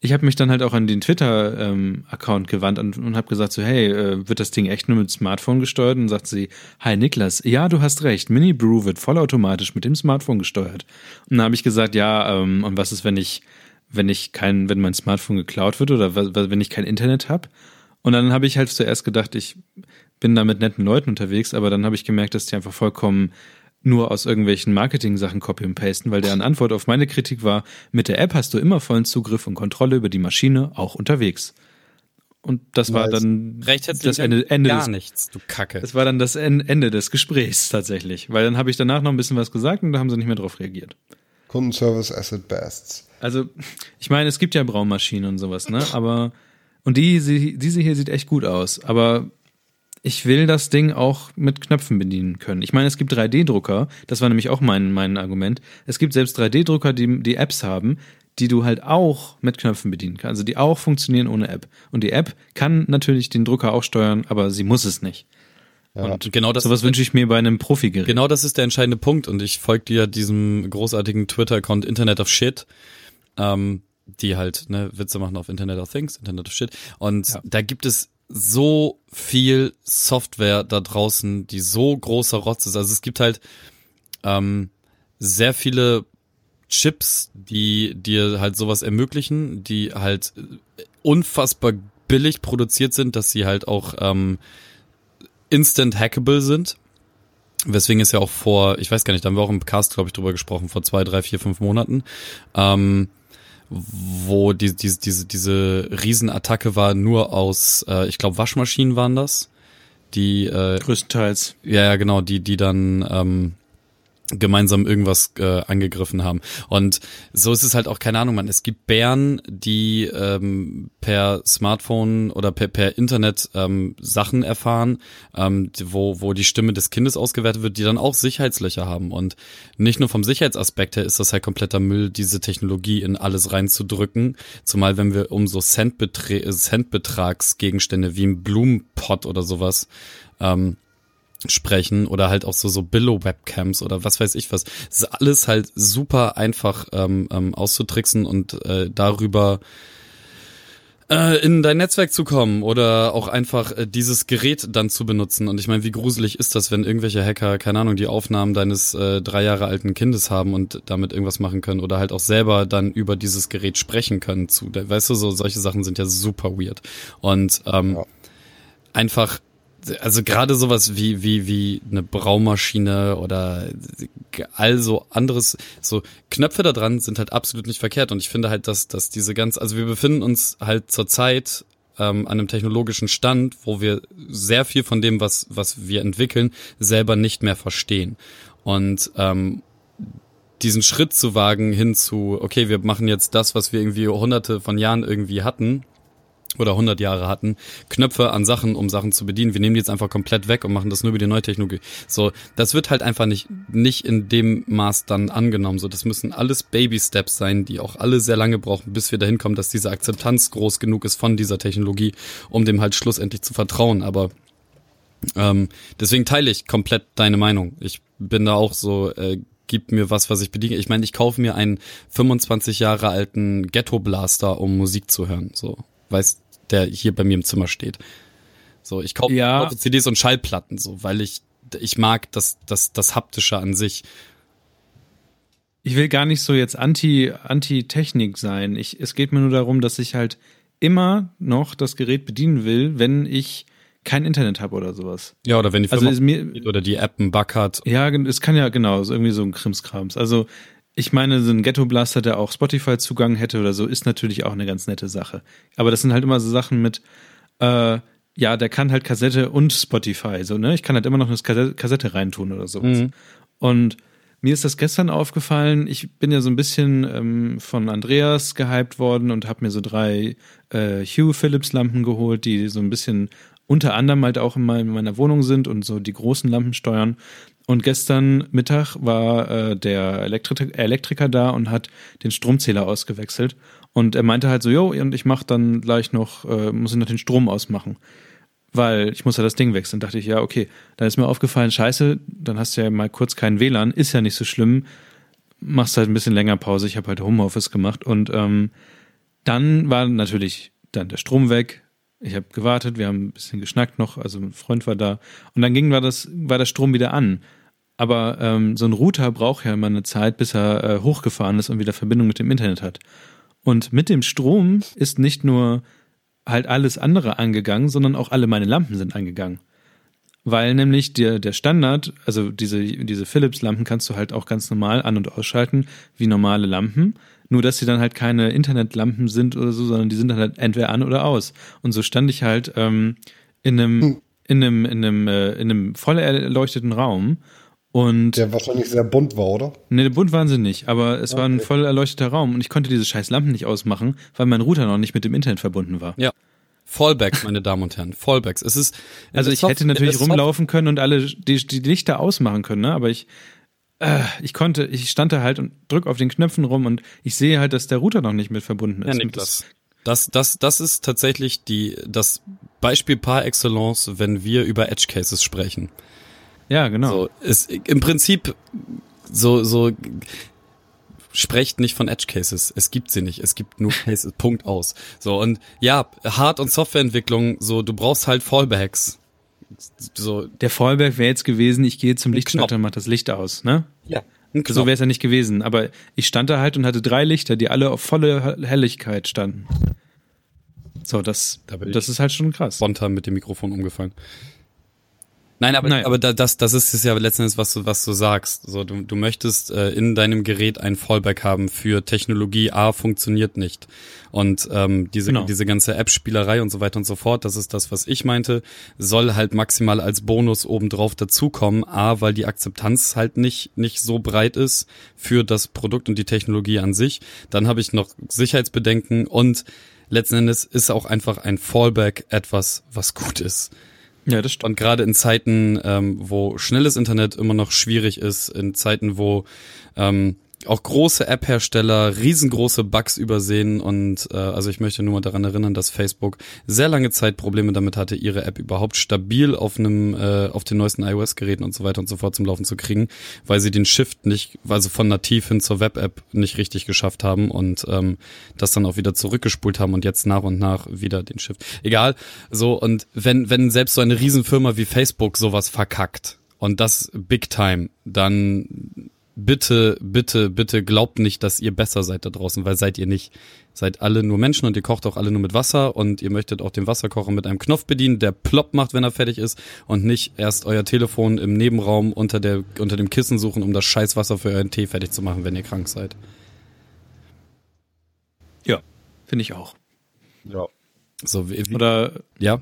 ich habe mich dann halt auch an den Twitter-Account ähm, gewandt und, und habe gesagt so, hey, äh, wird das Ding echt nur mit Smartphone gesteuert? Und sagt sie, hi Niklas, ja, du hast recht, Mini Brew wird vollautomatisch mit dem Smartphone gesteuert. Und dann habe ich gesagt, ja, ähm, und was ist, wenn ich, wenn ich kein, wenn mein Smartphone geklaut wird oder wenn ich kein Internet habe? Und dann habe ich halt zuerst gedacht, ich bin da mit netten Leuten unterwegs, aber dann habe ich gemerkt, dass die einfach vollkommen nur aus irgendwelchen Marketing-Sachen copy und pasten, weil deren Antwort auf meine Kritik war, mit der App hast du immer vollen Zugriff und Kontrolle über die Maschine, auch unterwegs. Und das war dann das Ende, Ende gar des, nichts, du Kacke. Das war dann das Ende des Gesprächs tatsächlich, weil dann habe ich danach noch ein bisschen was gesagt und da haben sie nicht mehr drauf reagiert. Kundenservice Asset Bests. Also, ich meine, es gibt ja Braunmaschinen und sowas, ne? Aber und die, diese hier sieht echt gut aus, aber ich will das Ding auch mit Knöpfen bedienen können. Ich meine, es gibt 3D-Drucker, das war nämlich auch mein, mein Argument. Es gibt selbst 3D-Drucker, die, die Apps haben, die du halt auch mit Knöpfen bedienen kannst, also die auch funktionieren ohne App. Und die App kann natürlich den Drucker auch steuern, aber sie muss es nicht. Ja. Und genau das sowas wünsche ich mir bei einem Profi-Gerät. Genau das ist der entscheidende Punkt. Und ich folge dir diesem großartigen Twitter-Account Internet of Shit, ähm, die halt ne, Witze machen auf Internet of Things, Internet of Shit. Und ja. da gibt es so viel Software da draußen, die so großer Rotz ist. Also es gibt halt ähm, sehr viele Chips, die dir halt sowas ermöglichen, die halt unfassbar billig produziert sind, dass sie halt auch ähm, instant hackable sind. Weswegen ist ja auch vor, ich weiß gar nicht, da haben wir auch im Cast, glaube ich, drüber gesprochen, vor zwei, drei, vier, fünf Monaten, ähm, wo die, die, diese, diese Riesenattacke war nur aus, äh, ich glaube, Waschmaschinen waren das. Die äh, größtenteils. Ja, ja, genau, die, die dann ähm, gemeinsam irgendwas äh, angegriffen haben. Und so ist es halt auch, keine Ahnung, man, es gibt Bären, die ähm, per Smartphone oder per, per Internet ähm, Sachen erfahren, ähm, wo, wo die Stimme des Kindes ausgewertet wird, die dann auch Sicherheitslöcher haben. Und nicht nur vom Sicherheitsaspekt her ist das halt kompletter Müll, diese Technologie in alles reinzudrücken. Zumal wenn wir um so Centbetragsgegenstände wie ein Blumenpott oder sowas ähm, sprechen oder halt auch so so Billo-Webcams oder was weiß ich was. Es ist alles halt super einfach ähm, ähm, auszutricksen und äh, darüber äh, in dein Netzwerk zu kommen oder auch einfach äh, dieses Gerät dann zu benutzen. Und ich meine, wie gruselig ist das, wenn irgendwelche Hacker, keine Ahnung, die Aufnahmen deines äh, drei Jahre alten Kindes haben und damit irgendwas machen können oder halt auch selber dann über dieses Gerät sprechen können. Zu, weißt du, so solche Sachen sind ja super weird. Und ähm, ja. einfach also gerade sowas wie wie wie eine Braumaschine oder also anderes so Knöpfe da dran sind halt absolut nicht verkehrt. Und ich finde halt dass dass diese ganz also wir befinden uns halt zurzeit ähm, an einem technologischen Stand, wo wir sehr viel von dem was was wir entwickeln selber nicht mehr verstehen. Und ähm, diesen Schritt zu wagen hin zu okay wir machen jetzt das was wir irgendwie hunderte von Jahren irgendwie hatten oder 100 Jahre hatten, Knöpfe an Sachen, um Sachen zu bedienen. Wir nehmen die jetzt einfach komplett weg und machen das nur über die neue Technologie. So, das wird halt einfach nicht, nicht in dem Maß dann angenommen. So, das müssen alles Baby-Steps sein, die auch alle sehr lange brauchen, bis wir dahin kommen, dass diese Akzeptanz groß genug ist von dieser Technologie, um dem halt schlussendlich zu vertrauen. Aber ähm, deswegen teile ich komplett deine Meinung. Ich bin da auch so, äh, gib mir was, was ich bediene. Ich meine, ich kaufe mir einen 25 Jahre alten Ghetto Blaster, um Musik zu hören. So, weißt der hier bei mir im Zimmer steht. So, ich kaufe, Ja. kaufe CDs und Schallplatten, so, weil ich, ich mag das, das, das Haptische an sich. Ich will gar nicht so jetzt anti, anti-Technik sein. Ich, es geht mir nur darum, dass ich halt immer noch das Gerät bedienen will, wenn ich kein Internet habe oder sowas. Ja, oder wenn die Also Firma ist mir, oder die App einen Bug hat. ja, es kann ja genau, irgendwie so ein Krimskrams. Also ich meine, so ein Ghetto Blaster, der auch Spotify-Zugang hätte oder so, ist natürlich auch eine ganz nette Sache. Aber das sind halt immer so Sachen mit, äh, ja, der kann halt Kassette und Spotify, so, ne? Ich kann halt immer noch eine Kassette, reintun oder sowas. Mhm. Und mir ist das gestern aufgefallen. Ich bin ja so ein bisschen ähm, von Andreas gehypt worden und habe mir so drei äh, Hue Philips Lampen geholt, die so ein bisschen unter anderem halt auch in meiner Wohnung sind und so die großen Lampen steuern. Und gestern Mittag war äh, der Elektri Elektriker da und hat den Stromzähler ausgewechselt. Und er meinte halt so, jo, und ich mach dann gleich noch, äh, muss ich noch den Strom ausmachen weil ich muss ja das Ding wechseln. Dachte ich, ja, okay. Dann ist mir aufgefallen, scheiße, dann hast du ja mal kurz keinen WLAN, ist ja nicht so schlimm. Machst halt ein bisschen länger Pause. Ich habe halt Homeoffice gemacht und ähm, dann war natürlich dann der Strom weg. Ich habe gewartet, wir haben ein bisschen geschnackt noch, also ein Freund war da und dann ging war das war der Strom wieder an. Aber ähm, so ein Router braucht ja immer eine Zeit, bis er äh, hochgefahren ist und wieder Verbindung mit dem Internet hat. Und mit dem Strom ist nicht nur halt alles andere angegangen, sondern auch alle meine Lampen sind angegangen. Weil nämlich der, der Standard, also diese, diese Philips-Lampen kannst du halt auch ganz normal an- und ausschalten, wie normale Lampen. Nur, dass sie dann halt keine Internetlampen sind oder so, sondern die sind dann halt entweder an oder aus. Und so stand ich halt ähm, in einem, in einem, in einem, äh, in einem voll erleuchteten Raum und Der wahrscheinlich sehr bunt war, oder? Ne, der bunt waren sie nicht, aber es war ein voll erleuchteter Raum und ich konnte diese scheiß Lampen nicht ausmachen, weil mein Router noch nicht mit dem Internet verbunden war. Ja. Fallbacks, meine Damen und Herren. Fallbacks. Es ist. Also ich Soft- hätte natürlich rumlaufen können und alle die, die Lichter ausmachen können, ne? aber ich äh, ich konnte, ich stand da halt und drück auf den Knöpfen rum und ich sehe halt, dass der Router noch nicht mit verbunden ist. Ja, Niklas. Das, das, das ist tatsächlich die, das Beispiel par excellence, wenn wir über Edge Cases sprechen. Ja, genau. So, ist im Prinzip so, so, sprecht nicht von Edge Cases. Es gibt sie nicht. Es gibt nur [LAUGHS] Cases. Punkt aus. So, und ja, Hard- und Softwareentwicklung, so, du brauchst halt Fallbacks. So, Der Fallback wäre jetzt gewesen, ich gehe zum. Lichtschalter und mach das Licht aus, ne? ja. So wäre es ja nicht gewesen. Aber ich stand da halt und hatte drei Lichter, die alle auf volle Helligkeit standen. So, das, Da das ist halt schon krass. spontan mit dem Mikrofon umgefallen. Nein, aber, Naja. aber da, das, das ist es ja letzten Endes, was du, was du sagst. So, du, du möchtest äh, in deinem Gerät ein Fallback haben für Technologie A funktioniert nicht. Und ähm, diese, Genau. diese ganze App-Spielerei und so weiter und so fort, das ist das, was ich meinte, soll halt maximal als Bonus obendrauf dazukommen. A, weil die Akzeptanz halt nicht, nicht so breit ist für das Produkt und die Technologie an sich. Dann habe ich noch Sicherheitsbedenken und letzten Endes ist auch einfach ein Fallback etwas, was gut ist. Ja, das stimmt. Und gerade in Zeiten, ähm, wo schnelles Internet immer noch schwierig ist, in Zeiten, wo ähm, auch große App-Hersteller riesengroße Bugs übersehen und äh, also ich möchte nur mal daran erinnern, dass Facebook sehr lange Zeit Probleme damit hatte, ihre App überhaupt stabil auf einem äh, auf den neuesten iOS-Geräten und so weiter und so fort zum Laufen zu kriegen, weil sie den Shift nicht, also von nativ hin zur Web-App nicht richtig geschafft haben und ähm, das dann auch wieder zurückgespult haben und jetzt nach und nach wieder den Shift. Egal, so und wenn wenn selbst so eine Riesenfirma wie Facebook sowas verkackt und das Big Time, dann bitte, bitte, bitte glaubt nicht, dass ihr besser seid da draußen, weil seid ihr nicht. Seid alle nur Menschen und ihr kocht auch alle nur mit Wasser und ihr möchtet auch den Wasserkocher mit einem Knopf bedienen, der plopp macht, wenn er fertig ist und nicht erst euer Telefon im Nebenraum unter der, unter dem Kissen suchen, um das Scheißwasser für euren Tee fertig zu machen, wenn ihr krank seid. Ja, finde ich auch. Ja. So, wie, wie, Oder ja.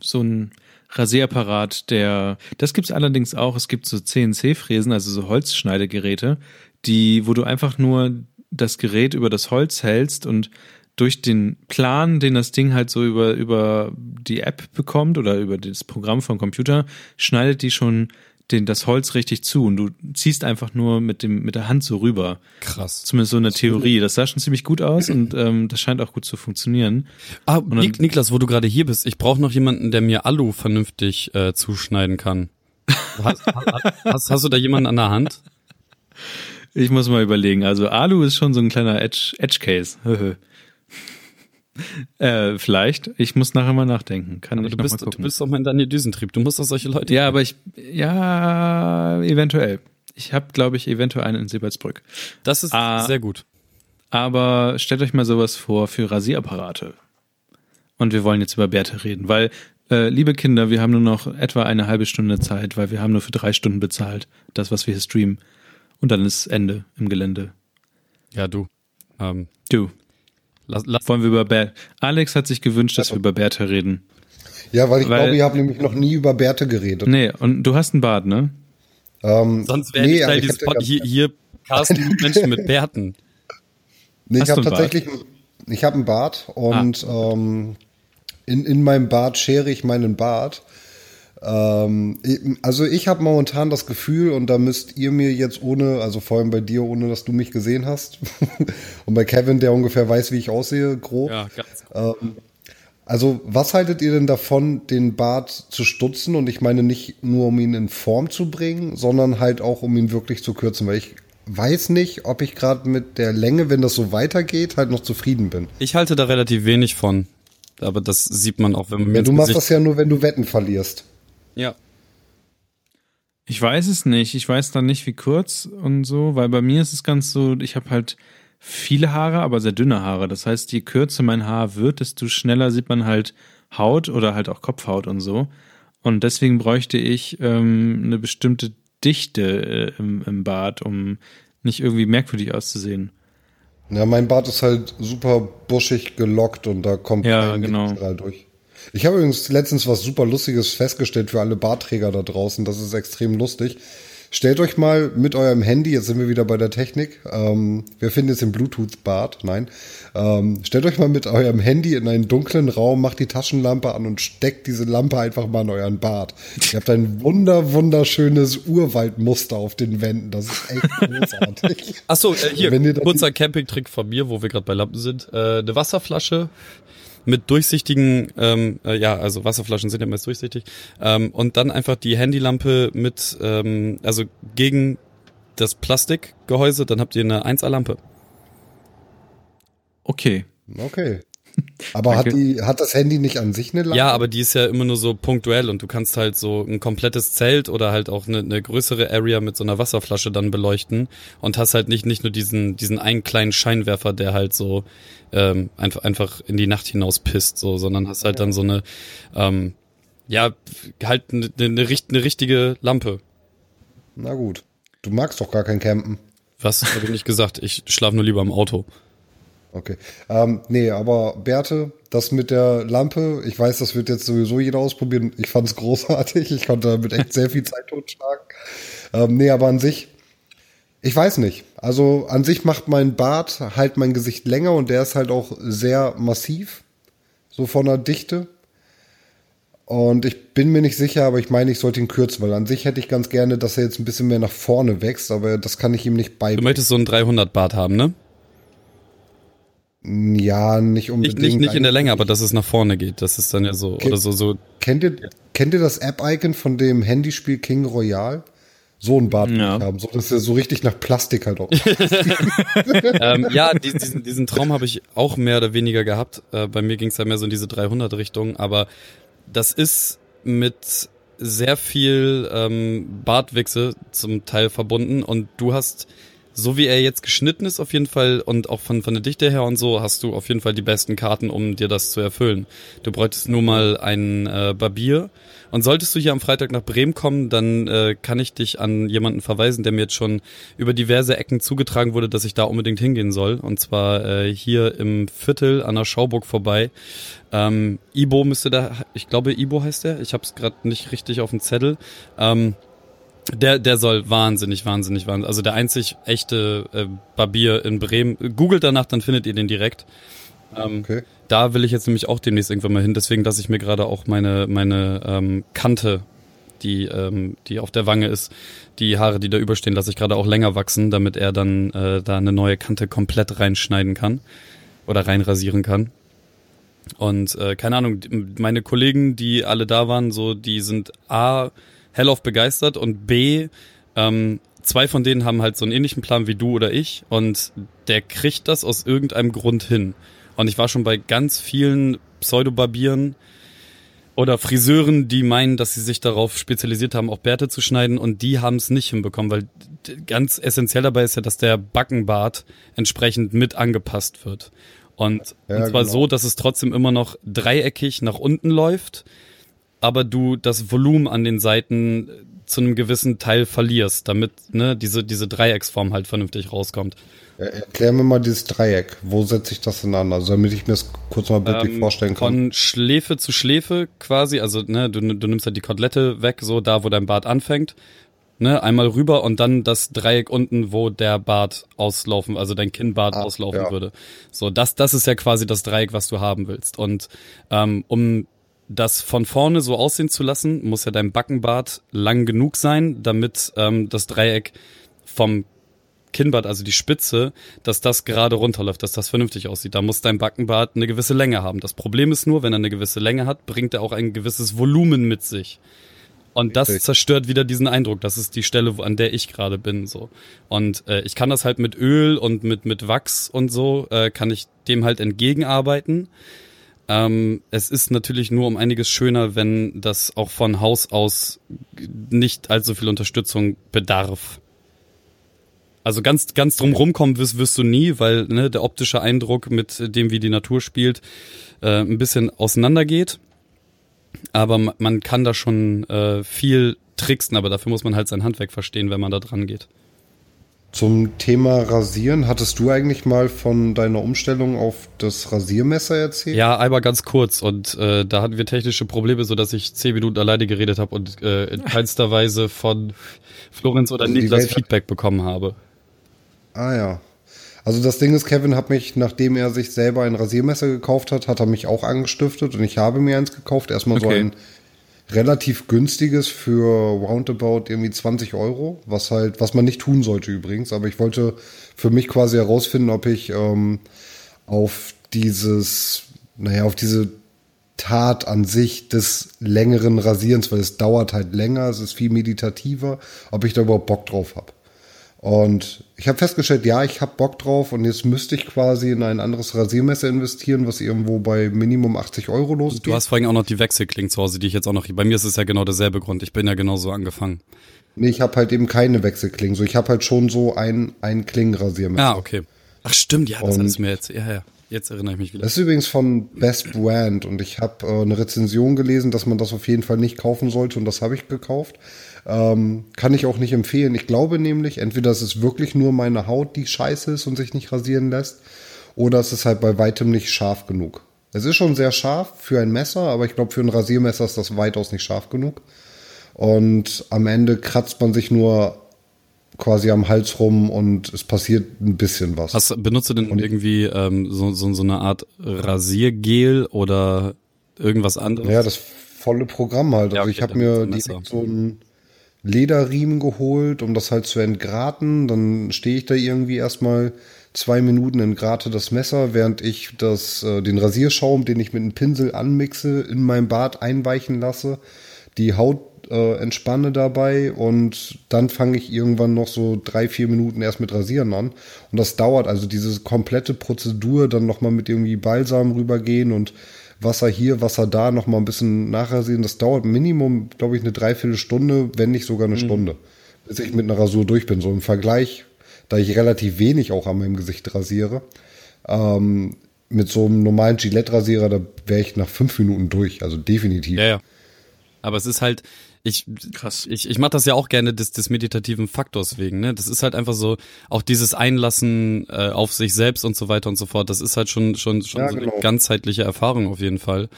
so ein Rasierapparat, der, das gibt's allerdings auch, es gibt so CNC-Fräsen, also so Holzschneidegeräte, die, wo du einfach nur das Gerät über das Holz hältst und durch den Plan, den das Ding halt so über, über die App bekommt oder über das Programm vom Computer, schneidet die schon den, das Holz richtig zu und du ziehst einfach nur mit dem, mit der Hand so rüber. Krass. Zumindest so eine Theorie. Das sah schon ziemlich gut aus und ähm, das scheint auch gut zu funktionieren. Ah, dann- Nik Niklas, wo du gerade hier bist, ich brauche noch jemanden, der mir Alu vernünftig äh, zuschneiden kann. Hast, hast, hast du da jemanden an der Hand? Ich muss mal überlegen. Also Alu ist schon so ein kleiner Edge, Edge Case. [LAUGHS] äh, vielleicht. Ich muss nachher mal nachdenken. Kann Aber ich du noch bist, du bist doch mal in Daniel Düsentrieb. Du musst doch solche Leute. ja, aber ich, ja, eventuell. Ich habe, glaube ich, eventuell einen in Silbertsbrück. Das ist Ah. sehr gut. Aber stellt euch mal sowas vor für Rasierapparate. Und wir wollen jetzt über Bärte reden, weil, äh, liebe Kinder, wir haben nur noch etwa eine halbe Stunde Zeit, weil wir haben nur für drei Stunden bezahlt, das, was wir hier streamen. Und dann ist Ende im Gelände. Ja, du. Ähm, Du, lass, lass, wollen wir über Bärte. Alex hat sich gewünscht, dass wir über Bärte reden. Ja, weil ich Weil- glaube, ihr habt nämlich noch nie über Bärte geredet. Nee, und du hast einen Bart, ne? Ähm, sonst wäre nee, nicht Teil ich dieses Pod hier, hier casten [LAUGHS] Menschen mit Bärten. Nee, Hast ich habe einen Bart? tatsächlich, ich habe einen Bart und ähm, in, in meinem Bart schere ich meinen Bart. Ähm, also ich habe momentan das Gefühl und da müsst ihr mir jetzt ohne, also vor allem bei dir, ohne dass du mich gesehen hast [LAUGHS] und bei Kevin, der ungefähr weiß, wie ich aussehe, grob. Ja, ganz Ähm, also, was haltet ihr denn davon, den Bart zu stutzen? Und ich meine nicht nur, um ihn in Form zu bringen, sondern halt auch, um ihn wirklich zu kürzen. Weil ich weiß nicht, ob ich gerade mit der Länge, wenn das so weitergeht, halt noch zufrieden bin. Ich halte da relativ wenig von. Aber das sieht man auch, wenn man Ja, du machst Gesicht- das ja nur, wenn du Wetten verlierst. Ja. Ich weiß es nicht. Ich weiß dann nicht, wie kurz und so, weil bei mir ist es ganz so, ich habe halt viele Haare, aber sehr dünne Haare. Das heißt, je kürzer mein Haar wird, desto schneller sieht man halt Haut oder halt auch Kopfhaut und so. Und deswegen bräuchte ich ähm, eine bestimmte Dichte äh, im, im Bart, um nicht irgendwie merkwürdig auszusehen. Ja, mein Bart ist halt super buschig gelockt und da kommt Ja, kein genau. Durch. Ich habe übrigens letztens was super Lustiges festgestellt für alle Bartträger da draußen. Das ist extrem lustig. Stellt euch mal mit eurem Handy, jetzt sind wir wieder bei der Technik, ähm, wir finden jetzt den Bluetooth-Bart, nein. Ähm, stellt euch mal mit eurem Handy in einen dunklen Raum, macht die Taschenlampe an und steckt diese Lampe einfach mal in euren Bart. Ihr habt ein wunder, wunderschönes Urwaldmuster auf den Wänden. Das ist echt großartig. Achso, äh, hier, kurzer Campingtrick von mir, wo wir gerade bei Lampen sind. Äh, eine Wasserflasche mit durchsichtigen, ähm, äh, ja, also Wasserflaschen sind ja meist durchsichtig. Ähm, und dann einfach die Handylampe mit, ähm, also gegen das Plastikgehäuse, dann habt ihr eine 1A-Lampe. Okay. Okay. [LAUGHS] Aber hat, die, hat das Handy nicht an sich eine Lampe? Ja, aber die ist ja immer nur so punktuell und du kannst halt so ein komplettes Zelt oder halt auch eine, eine größere Area mit so einer Wasserflasche dann beleuchten und hast halt nicht, nicht nur diesen, diesen einen kleinen Scheinwerfer, der halt so ähm, einfach, einfach in die Nacht hinaus pisst, so, sondern hast halt dann so eine, ähm, ja, halt eine, eine, richt- eine richtige Lampe. Na gut. Du magst doch gar kein Campen. Was [LAUGHS] habe ich nicht gesagt? Ich schlafe nur lieber im Auto. Okay. Ähm, nee, aber Berthe, das mit der Lampe, ich weiß, das wird jetzt sowieso jeder ausprobieren. Ich fand es [LAUGHS] großartig. Ich konnte damit echt sehr viel Zeit totschlagen. Ähm, nee, aber an sich, ich weiß nicht. Also an sich macht mein Bart halt mein Gesicht länger und der ist halt auch sehr massiv. So von der Dichte. Und ich bin mir nicht sicher, aber ich meine, ich sollte ihn kürzen, weil an sich hätte ich ganz gerne, dass er jetzt ein bisschen mehr nach vorne wächst, aber das kann ich ihm nicht Du beibringen. möchtest so einen 300 Bart haben, ne? Ja, nicht Nicht, unbedingt. nicht, nicht in der Länge, aber dass es nach vorne geht. Das ist dann ja so, oder so, so Kennt ihr, kennt ihr das App-Icon von dem Handyspiel King Royale? So ein Bart Ja. haben. So, dass er so richtig nach Plastik halt auch. [LAUGHS] ähm, ja, diesen, diesen, Traum habe ich auch mehr oder weniger gehabt. Äh, bei mir ging es ja mehr so in diese 300 Richtung, aber das ist mit sehr viel ähm, Bartwichse zum Teil verbunden und du hast so wie er jetzt geschnitten ist auf jeden Fall und auch von, von der Dichte her und so, hast du auf jeden Fall die besten Karten, um dir das zu erfüllen. Du bräuchtest nur mal einen äh, Barbier. Und solltest du hier am Freitag nach Bremen kommen, dann äh, kann ich dich an jemanden verweisen, der mir jetzt schon über diverse Ecken zugetragen wurde, dass ich da unbedingt hingehen soll. Und zwar äh, hier im Viertel an der Schauburg vorbei. Ähm, Ibo müsste da, ich glaube Ibo heißt der. Ich habe es gerade nicht richtig auf dem Zettel. Ähm, der, der soll wahnsinnig, wahnsinnig, wahnsinnig. Also der einzig echte äh, Barbier in Bremen. Googelt danach, dann findet ihr den direkt. Ähm, okay. Da will ich jetzt nämlich auch demnächst irgendwann mal hin. Deswegen lasse ich mir gerade auch meine, meine ähm, Kante, die, ähm, die auf der Wange ist, die Haare, die da überstehen, lasse ich gerade auch länger wachsen, damit er dann äh, da eine neue Kante komplett reinschneiden kann oder reinrasieren kann. Und äh, keine Ahnung, meine Kollegen, die alle da waren, so, die sind A, hellauf begeistert und B, ähm, zwei von denen haben halt so einen ähnlichen Plan wie du oder ich und der kriegt das aus irgendeinem Grund hin. Und ich war schon bei ganz vielen Pseudobarbieren oder Friseuren, die meinen, dass sie sich darauf spezialisiert haben, auch Bärte zu schneiden und die haben es nicht hinbekommen, weil ganz essentiell dabei ist ja, dass der Backenbart entsprechend mit angepasst wird. Und, ja, und zwar genau. so, dass es trotzdem immer noch dreieckig nach unten läuft, aber du das Volumen an den Seiten zu einem gewissen Teil verlierst, damit ne, diese, diese Dreiecksform halt vernünftig rauskommt. Erklär mir mal dieses Dreieck. Wo setze ich das denn an? Also damit ich mir das kurz mal bildlich ähm, vorstellen kann. Von Schläfe zu Schläfe quasi, also ne, du, du nimmst halt die Kotelette weg, so da, wo dein Bart anfängt. Ne, einmal rüber und dann das Dreieck unten, wo der Bart auslaufen, also dein Kinnbart ah, auslaufen ja. würde. So, das, das ist ja quasi das Dreieck, was du haben willst. Und ähm, um das von vorne so aussehen zu lassen, muss ja dein Backenbart lang genug sein, damit ähm, das Dreieck vom Kinnbart, also die Spitze, dass das gerade runterläuft, dass das vernünftig aussieht. Da muss dein Backenbart eine gewisse Länge haben. Das Problem ist nur, wenn er eine gewisse Länge hat, bringt er auch ein gewisses Volumen mit sich. Und das Richtig. zerstört wieder diesen Eindruck. Das ist die Stelle, an der ich gerade bin. So. Und äh, ich kann das halt mit Öl und mit, mit Wachs und so, äh, kann ich dem halt entgegenarbeiten. Ähm, es ist natürlich nur um einiges schöner, wenn das auch von Haus aus nicht allzu viel Unterstützung bedarf. Also ganz, ganz drum rumkommen wirst, wirst du nie, weil ne, der optische Eindruck mit dem, wie die Natur spielt, äh, ein bisschen auseinandergeht. Aber man kann da schon äh, viel tricksen, aber dafür muss man halt sein Handwerk verstehen, wenn man da dran geht. Zum Thema Rasieren, hattest du eigentlich mal von deiner Umstellung auf das Rasiermesser erzählt? Ja, einmal ganz kurz und äh, da hatten wir technische Probleme, so dass ich zehn Minuten alleine geredet habe und äh, in [LAUGHS] keinster Weise von Florenz oder also Niklas Feedback bekommen habe. Ah ja. Also das Ding ist, Kevin hat mich, nachdem er sich selber ein Rasiermesser gekauft hat, hat er mich auch angestiftet und ich habe mir eins gekauft. Erstmal okay. so ein relativ günstiges für roundabout irgendwie 20 Euro, was halt, was man nicht tun sollte übrigens. Aber ich wollte für mich quasi herausfinden, ob ich ähm, auf dieses, naja, auf diese Tat an sich des längeren Rasierens, weil es dauert halt länger, es ist viel meditativer, ob ich da überhaupt Bock drauf habe. Und ich habe festgestellt, ja, ich habe Bock drauf und jetzt müsste ich quasi in ein anderes Rasiermesser investieren, was irgendwo bei Minimum 80 Euro losgeht. Du hast vorhin auch noch die Wechselklingen zu Hause, die ich jetzt auch noch. Bei mir ist es ja genau derselbe Grund. Ich bin ja genauso angefangen. Nee, ich habe halt eben keine Wechselklingen. So, ich habe halt schon so ein, ein Klingenrasiermesser. Ah, okay. Ach stimmt, ja, das und ist mir jetzt. Ja, ja. Jetzt erinnere ich mich wieder. Das ist übrigens von Best Brand und ich habe äh, eine Rezension gelesen, dass man das auf jeden Fall nicht kaufen sollte und das habe ich gekauft. Ähm, kann ich auch nicht empfehlen. Ich glaube nämlich, entweder es ist wirklich nur meine Haut, die scheiße ist und sich nicht rasieren lässt, oder es ist halt bei weitem nicht scharf genug. Es ist schon sehr scharf für ein Messer, aber ich glaube, für ein Rasiermesser ist das weitaus nicht scharf genug. Und am Ende kratzt man sich nur quasi am Hals rum und es passiert ein bisschen was. Hast, benutzt du denn und irgendwie ähm, so, so, so eine Art Rasiergel oder irgendwas anderes? Ja, das volle Programm halt. Also ja, okay, ich habe mir direkt so ein Lederriemen geholt, um das halt zu entgraten. Dann stehe ich da irgendwie erstmal zwei Minuten entgrate das Messer, während ich das, äh, den Rasierschaum, den ich mit einem Pinsel anmixe, in meinem Bart einweichen lasse, die Haut äh, entspanne dabei und dann fange ich irgendwann noch so drei, vier Minuten erst mit Rasieren an. Und das dauert, also diese komplette Prozedur, dann nochmal mit irgendwie Balsam rübergehen und Wasser hier, Wasser da, noch mal ein bisschen nachrasieren. Das dauert Minimum, glaube ich, eine Dreiviertelstunde, wenn nicht sogar eine mhm. Stunde, bis ich mit einer Rasur durch bin. So im Vergleich, da ich relativ wenig auch an meinem Gesicht rasiere, ähm, mit so einem normalen Gillette-Rasierer, da wäre ich nach fünf Minuten durch, also definitiv. Ja, ja. Aber es ist halt, ich, Krass. ich, ich mache das ja auch gerne des, des meditativen Faktors wegen, ne? Das ist halt einfach so, auch dieses Einlassen äh, auf sich selbst und so weiter und so fort, das ist halt schon, schon, schon ja, so genau. eine ganzheitliche Erfahrung auf jeden Fall.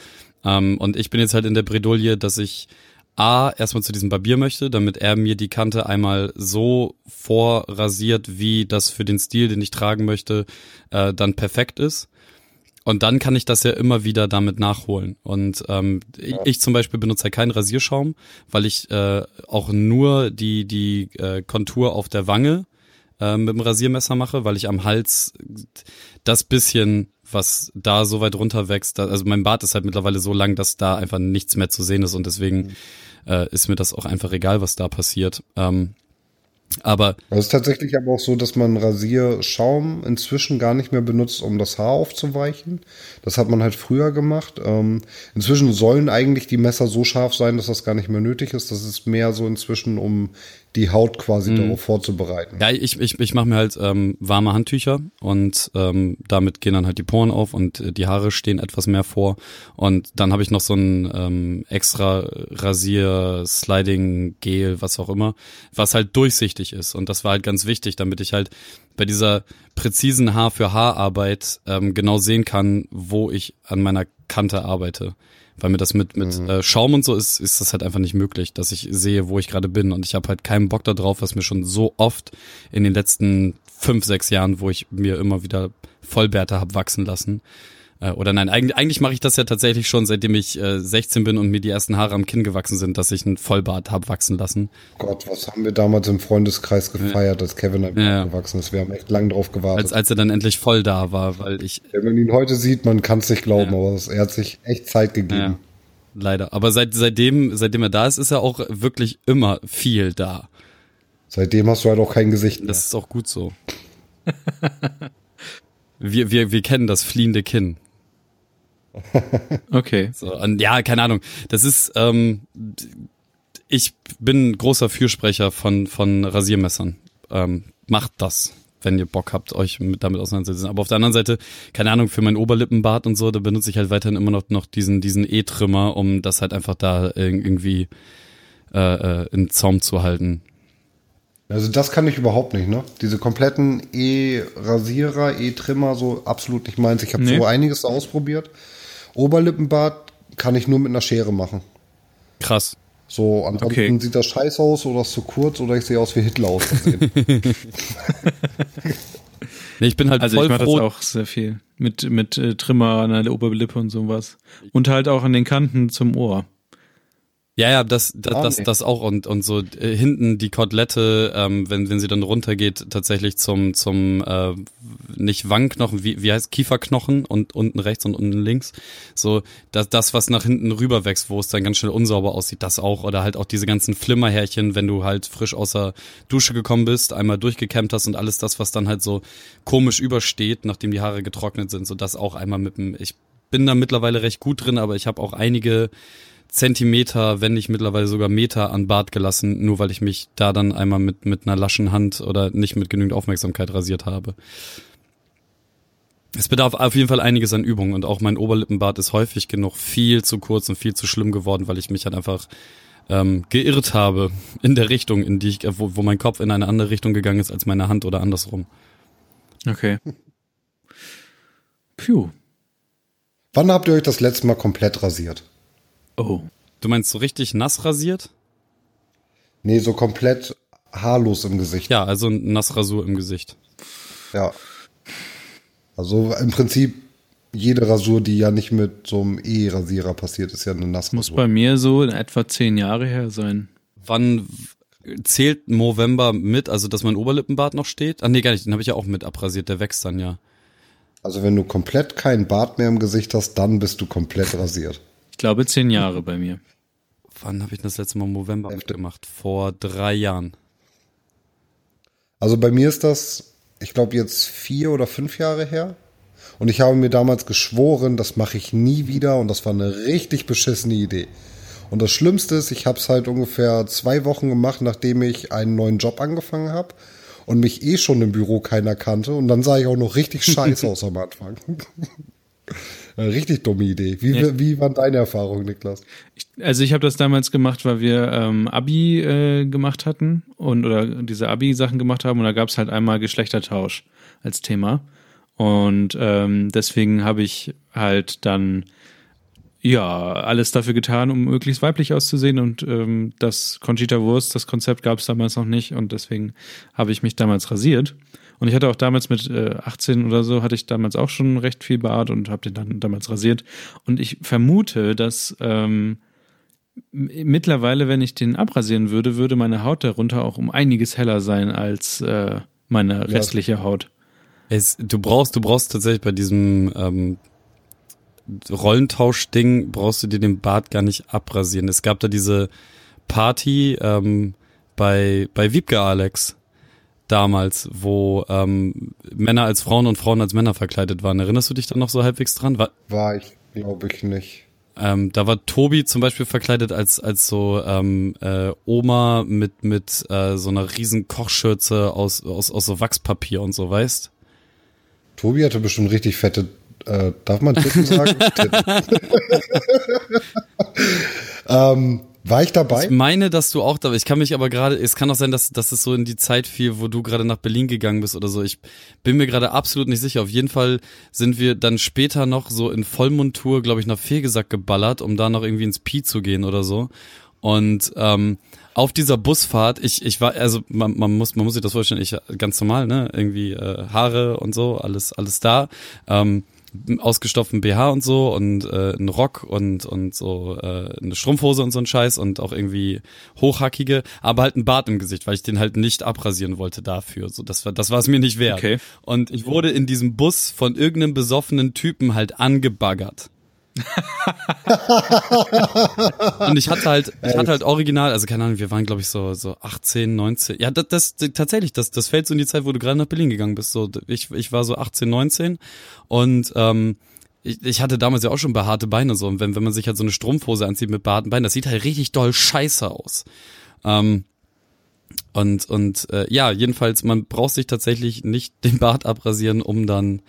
Ähm, und ich bin jetzt halt in der Bredouille, dass ich A, erstmal zu diesem Barbier möchte, damit er mir die Kante einmal so vorrasiert, wie das für den Stil, den ich tragen möchte, äh, dann perfekt ist. Und dann kann ich das ja immer wieder damit nachholen. Und ähm, ja. ich, zum Beispiel benutze halt keinen Rasierschaum, weil ich äh, auch nur die, die äh, Kontur auf der Wange äh, mit dem Rasiermesser mache, weil ich am Hals das bisschen, was da so weit runter wächst, also mein Bart ist halt mittlerweile so lang, dass da einfach nichts mehr zu sehen ist und deswegen mhm. äh, ist mir das auch einfach egal, was da passiert. Ähm, aber es ist tatsächlich aber auch so, dass man Rasierschaum inzwischen gar nicht mehr benutzt, um das Haar aufzuweichen. Das hat man halt früher gemacht. Ähm, inzwischen sollen eigentlich die Messer so scharf sein, dass das gar nicht mehr nötig ist. Das ist mehr so inzwischen, um die Haut quasi mhm. darauf vorzubereiten. Ja, ich, ich, ich mache mir halt ähm, warme Handtücher und ähm, damit gehen dann halt die Poren auf und äh, die Haare stehen etwas mehr vor. Und dann habe ich noch so ein ähm, extra Rasier, Sliding, Gel, was auch immer, was halt durchsichtig ist. Und das war halt ganz wichtig, damit ich halt bei dieser präzisen Haar für Haararbeit ähm, genau sehen kann, wo ich an meiner Kante arbeite weil mir das mit mit mhm. äh, Schaum und so ist, ist das halt einfach nicht möglich, dass ich sehe, wo ich gerade bin und ich habe halt keinen Bock darauf, was mir schon so oft in den letzten fünf, sechs Jahren, wo ich mir immer wieder Vollbärte hab wachsen lassen, oder nein, eigentlich, eigentlich mache ich das ja tatsächlich schon, seitdem ich äh, 16 bin und mir die ersten Haare am Kinn gewachsen sind, dass ich einen Vollbart hab wachsen lassen. Gott, was haben wir damals im Freundeskreis gefeiert, als Kevin ein ja. gewachsen ist. Wir haben echt lang drauf gewartet. Als, als er dann endlich voll da war, weil ich. Wenn man ihn heute sieht, man kann es nicht glauben, ja. aber er hat sich echt Zeit gegeben. Ja. Leider. Aber seit, seitdem, seitdem er da ist, ist er auch wirklich immer viel da. Seitdem hast du halt auch kein Gesicht mehr. Das ist auch gut so. [LAUGHS] wir, wir, wir kennen das fliehende Kinn. Okay. So, und ja, keine Ahnung. Das ist, ähm, ich bin großer Fürsprecher von, von Rasiermessern. Ähm, macht das, wenn ihr Bock habt, euch mit, damit auseinanderzusetzen. Aber auf der anderen Seite, keine Ahnung, für mein Oberlippenbart und so, da benutze ich halt weiterhin immer noch, noch diesen, diesen E-Trimmer, um das halt einfach da irgendwie äh, äh, in Zaum zu halten. Also das kann ich überhaupt nicht, ne? Diese kompletten E-Rasierer, E-Trimmer, so absolut nicht meins. Ich habe nee. so einiges ausprobiert. Oberlippenbart kann ich nur mit einer Schere machen. Krass. So, ansonsten okay. sieht das scheiße aus oder ist zu kurz oder ich sehe aus wie Hitler aus. [LAUGHS] nee, ich bin halt also voll ich mache das auch sehr viel mit mit äh, Trimmer an der Oberlippe und sowas und halt auch an den Kanten zum Ohr. Ja, ja, das, das, das, das auch. Und und so äh, hinten die Kotelette, ähm, wenn wenn sie dann runtergeht, tatsächlich zum zum äh, nicht Wangenknochen, wie wie heißt Kieferknochen und unten rechts und unten links, so das das was nach hinten rüber wächst, wo es dann ganz schnell unsauber aussieht, das auch. Oder halt auch diese ganzen Flimmerhärchen, wenn du halt frisch aus der Dusche gekommen bist, einmal durchgekämmt hast und alles das, was dann halt so komisch übersteht, nachdem die Haare getrocknet sind, so das auch einmal mit dem ich bin da mittlerweile recht gut drin, aber ich habe auch einige Zentimeter, wenn nicht mittlerweile sogar Meter an Bart gelassen, nur weil ich mich da dann einmal mit, mit einer laschen Hand oder nicht mit genügend Aufmerksamkeit rasiert habe. Es bedarf auf jeden Fall einiges an Übung und auch mein Oberlippenbart ist häufig genug viel zu kurz und viel zu schlimm geworden, weil ich mich halt einfach ähm, geirrt habe in der Richtung, in die ich, wo, wo mein Kopf in eine andere Richtung gegangen ist als meine Hand oder andersrum. Okay. Puh. Wann habt ihr euch das letzte Mal komplett rasiert? Oh. Du meinst so richtig nass rasiert? Nee, so komplett haarlos im Gesicht. Ja, also Nassrasur im Gesicht. Ja. Also im Prinzip jede Rasur, die ja nicht mit so einem E-Rasierer passiert, ist ja eine Nassrasur. Muss bei mir so in etwa zehn Jahre her sein. Wann zählt November mit, also dass mein Oberlippenbart noch steht? Ah nee, gar nicht, den habe ich ja auch mit abrasiert, der wächst dann ja. Also wenn du komplett keinen Bart mehr im Gesicht hast, dann bist du komplett rasiert. Ich glaube zehn Jahre bei mir. Wann habe ich das letzte Mal im November gemacht? Vor drei Jahren. Also bei mir ist das, ich glaube jetzt vier oder fünf Jahre her. Und ich habe mir damals geschworen, das mache ich nie wieder und das war eine richtig beschissene Idee. Und das Schlimmste ist, ich habe es halt ungefähr zwei Wochen gemacht, nachdem ich einen neuen Job angefangen habe und mich eh schon im Büro keiner kannte. Und dann sah ich auch noch richtig [LAUGHS] scheiße aus am Anfang. Richtig dumme Idee. Wie, ja. wie waren deine Erfahrungen, Niklas? Ich, also ich habe das damals gemacht, weil wir ähm, Abi äh, gemacht hatten und oder diese Abi-Sachen gemacht haben und da gab es halt einmal Geschlechtertausch als Thema. Und ähm, deswegen habe ich halt dann ja, alles dafür getan, um möglichst weiblich auszusehen. Und ähm, das Conchita Wurst, das Konzept gab es damals noch nicht und deswegen habe ich mich damals rasiert. Und ich hatte auch damals mit äh, 18 oder so, hatte ich damals auch schon recht viel Bart und habe den dann damals rasiert. Und ich vermute, dass ähm, mittlerweile, wenn ich den abrasieren würde, würde meine Haut darunter auch um einiges heller sein als äh, meine restliche Haut. Es, du brauchst, du brauchst tatsächlich bei diesem ähm, Rollentausch-Ding brauchst du dir den Bart gar nicht abrasieren. Es gab da diese Party ähm, bei, bei Wiebke Alex damals, wo ähm, Männer als Frauen und Frauen als Männer verkleidet waren. Erinnerst du dich da noch so halbwegs dran? War, war ich, glaube ich nicht. Ähm, da war Tobi zum Beispiel verkleidet als als so ähm, äh, Oma mit mit äh, so einer riesen Kochschürze aus aus aus so Wachspapier und so, weißt? Tobi hatte bestimmt richtig fette äh, darf man Titten sagen? Titten. [LAUGHS] [LAUGHS] ähm, war ich dabei? Ich meine, dass du auch da Ich kann mich aber gerade, es kann auch sein, dass, dass es so in die Zeit fiel, wo du gerade nach Berlin gegangen bist oder so. Ich bin mir gerade absolut nicht sicher. Auf jeden Fall sind wir dann später noch so in Vollmontur, glaube ich, nach Fegesack geballert, um da noch irgendwie ins Pi zu gehen oder so. Und ähm, auf dieser Busfahrt, ich, ich war, also man, man muss, man muss sich das vorstellen, ich ganz normal, ne? Irgendwie äh, Haare und so, alles, alles da. Ähm, ausgestopften BH und so und äh, ein Rock und und so äh, eine Strumpfhose und so ein Scheiß und auch irgendwie hochhackige, aber halt ein Bart im Gesicht, weil ich den halt nicht abrasieren wollte dafür. So das war das war es mir nicht wert. Okay. Und ich wurde in diesem Bus von irgendeinem besoffenen Typen halt angebaggert. [LAUGHS] und ich hatte halt, ich hatte halt original, also keine Ahnung, wir waren glaube ich so so 18, 19. Ja, das, das tatsächlich, das das fällt so in die Zeit, wo du gerade nach Berlin gegangen bist. So ich ich war so 18, 19 und ähm, ich, ich hatte damals ja auch schon behaarte Beine so und wenn wenn man sich halt so eine Strumpfhose anzieht mit behaarten Beinen, das sieht halt richtig doll scheiße aus. Ähm, und und äh, ja, jedenfalls man braucht sich tatsächlich nicht den Bart abrasieren, um dann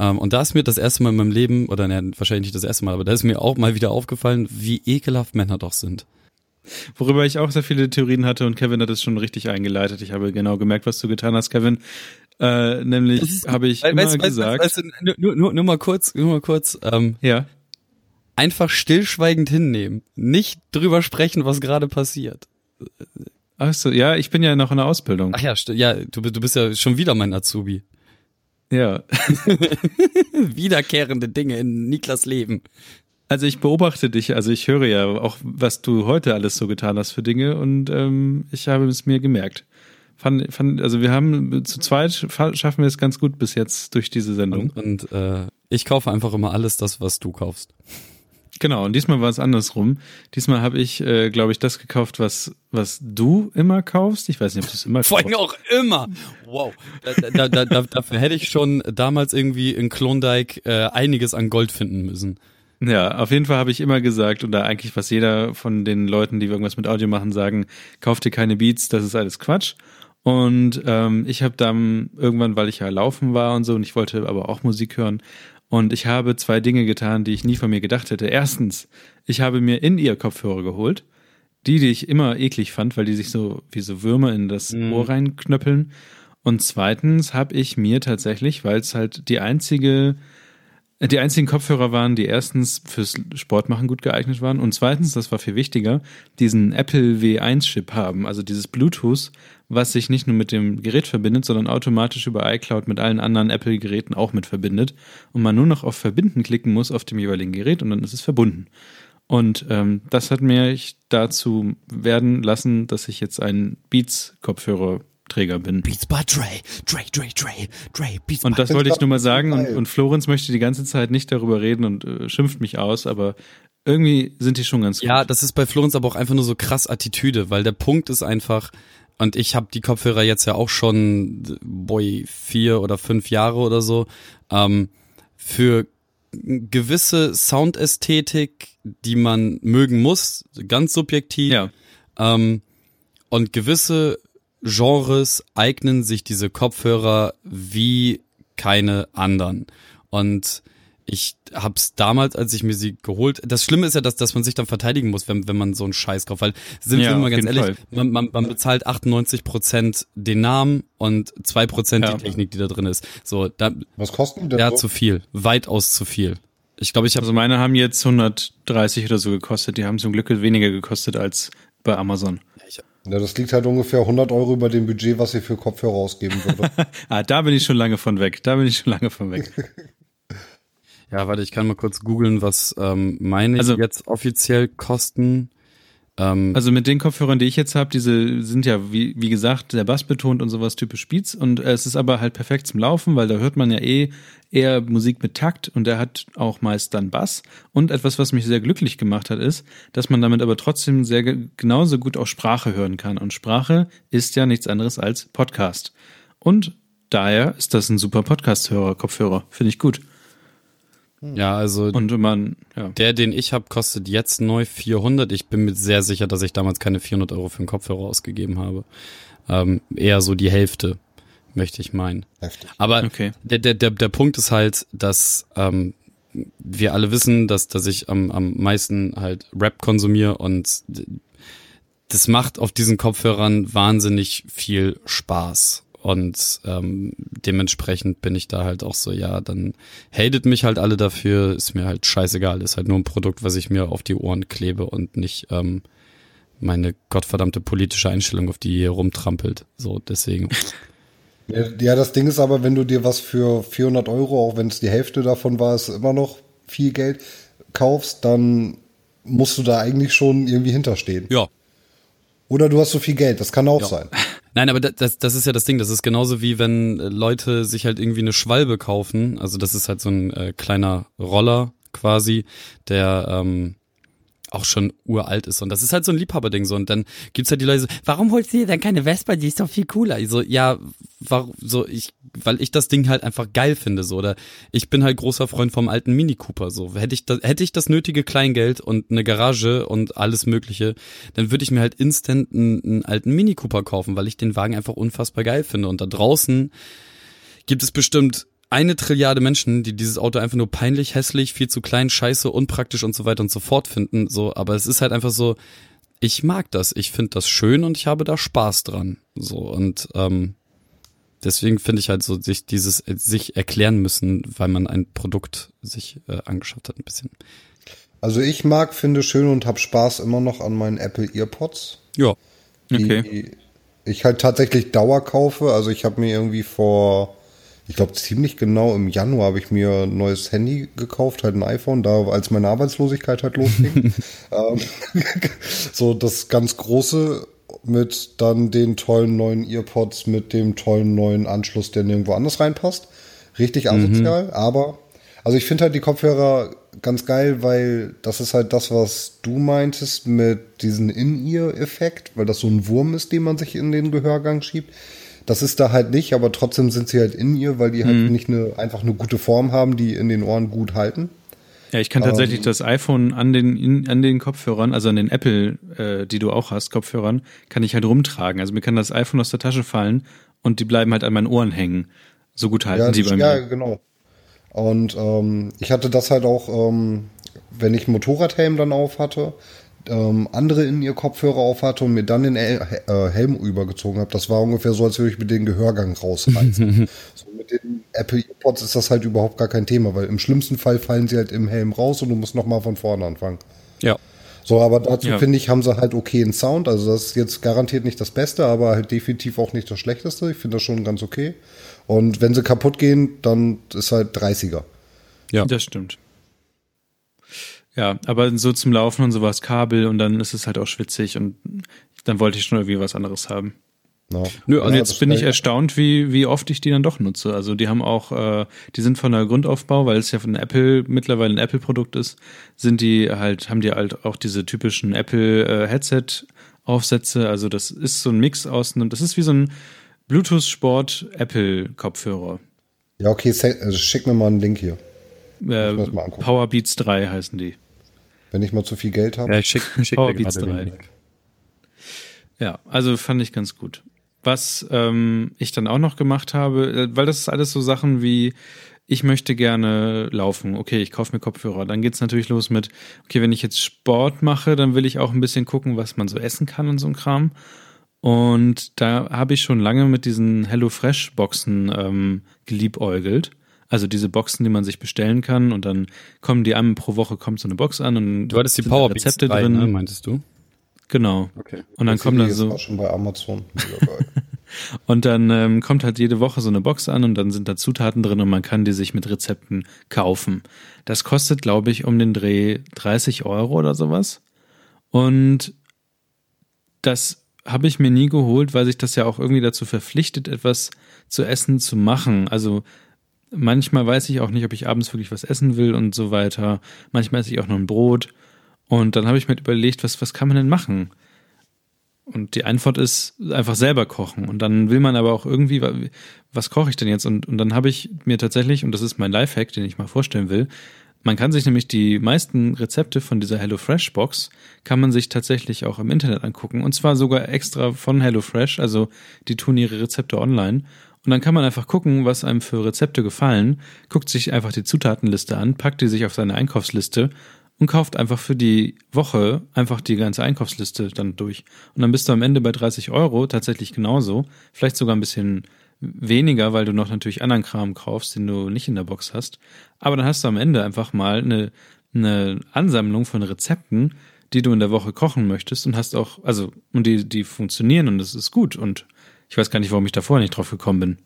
ähm, und da ist mir das erste Mal in meinem Leben, oder ne, wahrscheinlich nicht das erste Mal, aber da ist mir auch mal wieder aufgefallen, wie ekelhaft Männer doch sind. Worüber ich auch sehr viele Theorien hatte und Kevin hat es schon richtig eingeleitet. Ich habe genau gemerkt, was du getan hast, Kevin. Äh, nämlich habe ich weißt, immer weißt, gesagt. Weißt, weißt, nur, nur, nur mal kurz, nur mal kurz. Ähm, ja. Einfach stillschweigend hinnehmen, nicht drüber sprechen, was gerade passiert. Ach so, ja, ich bin ja noch in der Ausbildung. Ach ja, ja, du, du bist ja schon wieder mein Azubi. Ja. [LAUGHS] Wiederkehrende Dinge in Niklas Leben. Also ich beobachte dich, also ich höre ja auch, was du heute alles so getan hast für Dinge und ähm, ich habe es mir gemerkt. Fand, fand, also wir haben zu zweit schaffen wir es ganz gut bis jetzt durch diese Sendung. Und, und äh, ich kaufe einfach immer alles das, was du kaufst. Genau, und diesmal war es andersrum. Diesmal habe ich, äh, glaube ich, das gekauft, was, was du immer kaufst. Ich weiß nicht, ob du es immer Vor allem auch immer. Wow. Da, da, da, dafür hätte ich schon damals irgendwie in Klondike äh, einiges an Gold finden müssen. Ja, auf jeden Fall habe ich immer gesagt, oder eigentlich was jeder von den Leuten, die irgendwas mit Audio machen, sagen, kauf dir keine Beats, das ist alles Quatsch. Und ähm, ich habe dann irgendwann, weil ich ja laufen war und so, und ich wollte aber auch Musik hören, und ich habe zwei Dinge getan, die ich nie von mir gedacht hätte. Erstens, ich habe mir in ihr Kopfhörer geholt. Die, die ich immer eklig fand, weil die sich so wie so Würmer in das mhm. Ohr reinknöppeln. Und zweitens habe ich mir tatsächlich, weil es halt die einzige, die einzigen Kopfhörer waren, die erstens fürs Sportmachen gut geeignet waren und zweitens, das war viel wichtiger, diesen Apple W1-Chip haben, also dieses Bluetooth, was sich nicht nur mit dem Gerät verbindet, sondern automatisch über iCloud mit allen anderen Apple-Geräten auch mit verbindet und man nur noch auf Verbinden klicken muss auf dem jeweiligen Gerät und dann ist es verbunden. Und ähm, das hat mich dazu werden lassen, dass ich jetzt ein Beats-Kopfhörer Träger bin. Beats by Dre, Dre, Dre, Dre, Dre, Beats Und das wollte ich nur mal sagen und, und Florenz möchte die ganze Zeit nicht darüber reden und äh, schimpft mich aus, aber irgendwie sind die schon ganz gut. Ja, das ist bei Florenz aber auch einfach nur so krass Attitüde, weil der Punkt ist einfach, und ich habe die Kopfhörer jetzt ja auch schon, boy, vier oder fünf Jahre oder so. Ähm, für gewisse Soundästhetik, die man mögen muss, ganz subjektiv. Ja. Ähm, und gewisse Genres eignen sich diese Kopfhörer wie keine anderen. Und ich hab's damals, als ich mir sie geholt. Das Schlimme ist ja, dass, dass man sich dann verteidigen muss, wenn, wenn man so einen Scheiß kauft. Weil sind Ja, wir mal ganz ehrlich, man, man, man bezahlt 98 Prozent den Namen und zwei Prozent Ja. die Technik, die da drin ist. So, da, Was kosten die denn ja, so? zu viel. Weitaus zu viel. Ich glaube, ich habe Also meine haben jetzt 130 oder so gekostet. Die haben zum Glück weniger gekostet als bei Amazon. Ja, das liegt halt ungefähr 100 Euro über dem Budget, was ihr für Kopfhörer ausgeben würde. [LAUGHS] Ah, da bin ich schon lange von weg. Da bin ich schon lange von weg. [LAUGHS] Ja, warte, ich kann mal kurz googeln, was ähm, meine Also- jetzt offiziell kosten. Ähm, Also mit den Kopfhörern, die ich jetzt habe, diese sind ja, wie, wie gesagt, sehr bassbetont und sowas typisch Beats. Und äh, es ist aber halt perfekt zum Laufen, weil da hört man ja eh eher Musik mit Takt und der hat auch meist dann Bass. Und etwas, was mich sehr glücklich gemacht hat, ist, dass man damit aber trotzdem sehr ge- genauso gut auch Sprache hören kann. Und Sprache ist ja nichts anderes als Podcast. Und daher ist das ein super Podcast-Hörer, Kopfhörer. Finde ich gut. Ja, also Und man, ja. der, den ich habe, kostet jetzt neu 400. Ich bin mir sehr sicher, dass ich damals keine 400 Euro für einen Kopfhörer ausgegeben habe. Ähm, eher so die Hälfte, möchte ich meinen. Heftig. Aber Okay. der, der, der, der Punkt ist halt, dass ähm, wir alle wissen, dass, dass ich am, am meisten halt Rap konsumiere und das macht auf diesen Kopfhörern wahnsinnig viel Spaß. Und ähm, dementsprechend bin ich da halt auch so, ja, dann hatet mich halt alle dafür, ist mir halt scheißegal, ist halt nur ein Produkt, was ich mir auf die Ohren klebe und nicht ähm, meine gottverdammte politische Einstellung, auf die hier rumtrampelt. So, deswegen. [LAUGHS] Ja, das Ding ist aber, wenn du dir was für 400 Euro, auch wenn es die Hälfte davon war, ist immer noch viel Geld, kaufst, dann musst du da eigentlich schon irgendwie hinterstehen. Ja, Oder du hast so viel Geld, das kann auch Ja. sein. [LAUGHS] Nein, aber da- das, das ist ja das Ding. Das ist genauso wie wenn äh, Leute sich halt irgendwie eine Schwalbe kaufen. Also das ist halt so ein äh, kleiner Roller quasi, der ähm, auch schon uralt ist. Und das ist halt so ein Liebhaberding so. Und dann gibt's halt die Leute so, warum holst du dir dann keine Vespa? Die ist doch viel cooler. Ich so, ja, warum, so, ich, weil ich das Ding halt einfach geil finde, so. Oder ich bin halt großer Freund vom alten Mini Cooper, so. Hätte ich das, hätte ich das nötige Kleingeld und eine Garage und alles Mögliche, dann würde ich mir halt instant einen, einen alten Mini Cooper kaufen, weil ich den Wagen einfach unfassbar geil finde. Und da draußen gibt es bestimmt eine Trilliarde Menschen, die dieses Auto einfach nur peinlich, hässlich, viel zu klein, scheiße, unpraktisch und so weiter und so fort finden. So, aber es ist halt einfach so, ich mag das, ich finde das schön und ich habe da Spaß dran. So und ähm, deswegen finde ich halt so, sich dieses äh, sich erklären müssen, weil man ein Produkt sich äh, angeschafft hat, ein bisschen. Also ich mag, finde schön und hab Spaß immer noch an meinen Apple Earpods. Ja. die Okay. ich halt tatsächlich Dauer kaufe. Also ich habe mir irgendwie vor, ich glaube ziemlich genau im Januar habe ich mir ein neues Handy gekauft, halt ein iPhone, da als meine Arbeitslosigkeit halt losging. [LAUGHS] ähm, [LAUGHS] so das ganz große mit dann den tollen neuen Earpods mit dem tollen neuen Anschluss, der nirgendwo anders reinpasst. Richtig asozial, aber also ich finde halt die Kopfhörer ganz geil, weil das ist halt das, was du meintest mit diesem In-Ear-Effekt, weil das so ein Wurm ist, den man sich in den Gehörgang schiebt. Das ist da halt nicht, aber trotzdem sind sie halt in ihr, weil die halt nicht eine, einfach eine gute Form haben, die in den Ohren gut halten. Ja, ich kann tatsächlich das iPhone an den, in, an den Kopfhörern, also an den Apple, äh, die du auch hast, Kopfhörern, kann ich halt rumtragen. Also mir kann das iPhone aus der Tasche fallen und die bleiben halt an meinen Ohren hängen. So gut halten Ja, sie das, bei ja mir. genau. Und ähm, ich hatte das halt auch, ähm, wenn ich einen Motorradhelm dann auf hatte, ähm, andere in ihr Kopfhörer auf hatte und mir dann den El äh, Helm übergezogen habe. Das war ungefähr so, als würde ich mit den Gehörgang rausreißen. [LAUGHS] so mit den Apple EarPods ist das halt überhaupt gar kein Thema, weil im schlimmsten Fall fallen sie halt im Helm raus und du musst nochmal von vorne anfangen. Ja. So, aber dazu Ja. finde ich, haben sie halt okayen Sound. Also das ist jetzt garantiert nicht das Beste, aber halt definitiv auch nicht das Schlechteste. Ich finde das schon ganz okay. Und wenn sie kaputt gehen, dann ist halt 30er. Ja. Das stimmt. Ja, aber so zum Laufen und sowas Kabel und dann ist es halt auch schwitzig und dann wollte ich schon irgendwie was anderes haben. Ja. Nö, Und also jetzt bin ich erstaunt, wie, wie oft ich die dann doch nutze. Also die haben auch, äh, die sind von der Grundaufbau, weil es ja von Apple mittlerweile ein Apple-Produkt ist, sind die halt, haben die halt auch diese typischen Apple äh. Also das ist so ein Mix aus einem, das ist wie so ein Bluetooth-Sport-Apple-Kopfhörer. Ja, okay, also schick mir mal einen Link hier. Äh. Power Beats 3 heißen die. Wenn ich mal zu viel Geld habe. Ja, ich schick, schick Power Beats gerade den 3. Link. Ja, also fand ich ganz gut. Was ähm, ich dann auch noch gemacht habe, äh, weil das ist alles so Sachen wie, ich möchte gerne laufen, okay, ich kaufe mir Kopfhörer. Dann geht's natürlich los mit, okay, wenn ich jetzt Sport mache, dann will ich auch ein bisschen gucken, was man so essen kann und so ein Kram. Und da habe ich schon lange mit diesen HelloFresh-Boxen ähm, geliebäugelt. Also diese Boxen, die man sich bestellen kann und dann kommen die einmal pro Woche kommt so eine Box an und Du hattest die Power Rezepte 3, drin. ne, meintest du? Genau. Okay. Und dann kommen CD da ist so auch schon bei Amazon. [LAUGHS] Und dann ähm, kommt halt jede Woche so eine Box an und dann sind da Zutaten drin und man kann die sich mit Rezepten kaufen. Das kostet, glaube ich, um den Dreh 30 Euro oder sowas. Und das habe ich mir nie geholt, weil sich das ja auch irgendwie dazu verpflichtet, etwas zu essen zu machen. Also manchmal weiß ich auch nicht, ob ich abends wirklich was essen will und so weiter. Manchmal esse ich auch nur ein Brot. Und dann habe ich mir überlegt, was, was kann man denn machen? Und die Antwort ist einfach selber kochen. Und dann will man aber auch irgendwie, wa- was koche ich denn jetzt? Und, und dann habe ich mir tatsächlich, und das ist mein Lifehack, den ich mal vorstellen will, man kann sich nämlich die meisten Rezepte von dieser HelloFresh Box kann man sich tatsächlich auch im Internet angucken. Und zwar sogar extra von HelloFresh. Also die tun ihre Rezepte online. Und dann kann man einfach gucken, was einem für Rezepte gefallen, guckt sich einfach die Zutatenliste an, packt die sich auf seine Einkaufsliste und kauft einfach für die Woche einfach die ganze Einkaufsliste dann durch. Und dann bist du am Ende bei 30 Euro tatsächlich genauso. Vielleicht sogar ein bisschen weniger, weil du noch natürlich anderen Kram kaufst, den du nicht in der Box hast. Aber dann hast du am Ende einfach mal eine, eine Ansammlung von Rezepten, die du in der Woche kochen möchtest und hast auch, also, und die, die funktionieren und das ist gut. Und ich weiß gar nicht, warum ich davor nicht drauf gekommen bin.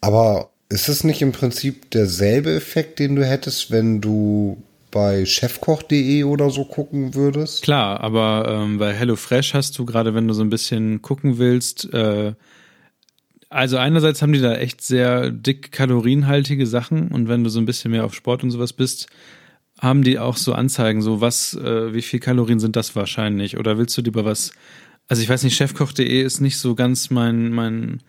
Aber ist es nicht im Prinzip derselbe Effekt, den du hättest, wenn du bei chefkoch.de oder so gucken würdest? Klar, aber ähm, bei HelloFresh hast du gerade, wenn du so ein bisschen gucken willst, äh, also einerseits haben die da echt sehr dick kalorienhaltige Sachen und wenn du so ein bisschen mehr auf Sport und sowas bist, haben die auch so Anzeigen, so was, äh, wie viel Kalorien sind das wahrscheinlich? Oder willst du lieber was? Also ich weiß nicht, chefkoch.de ist nicht so ganz mein mein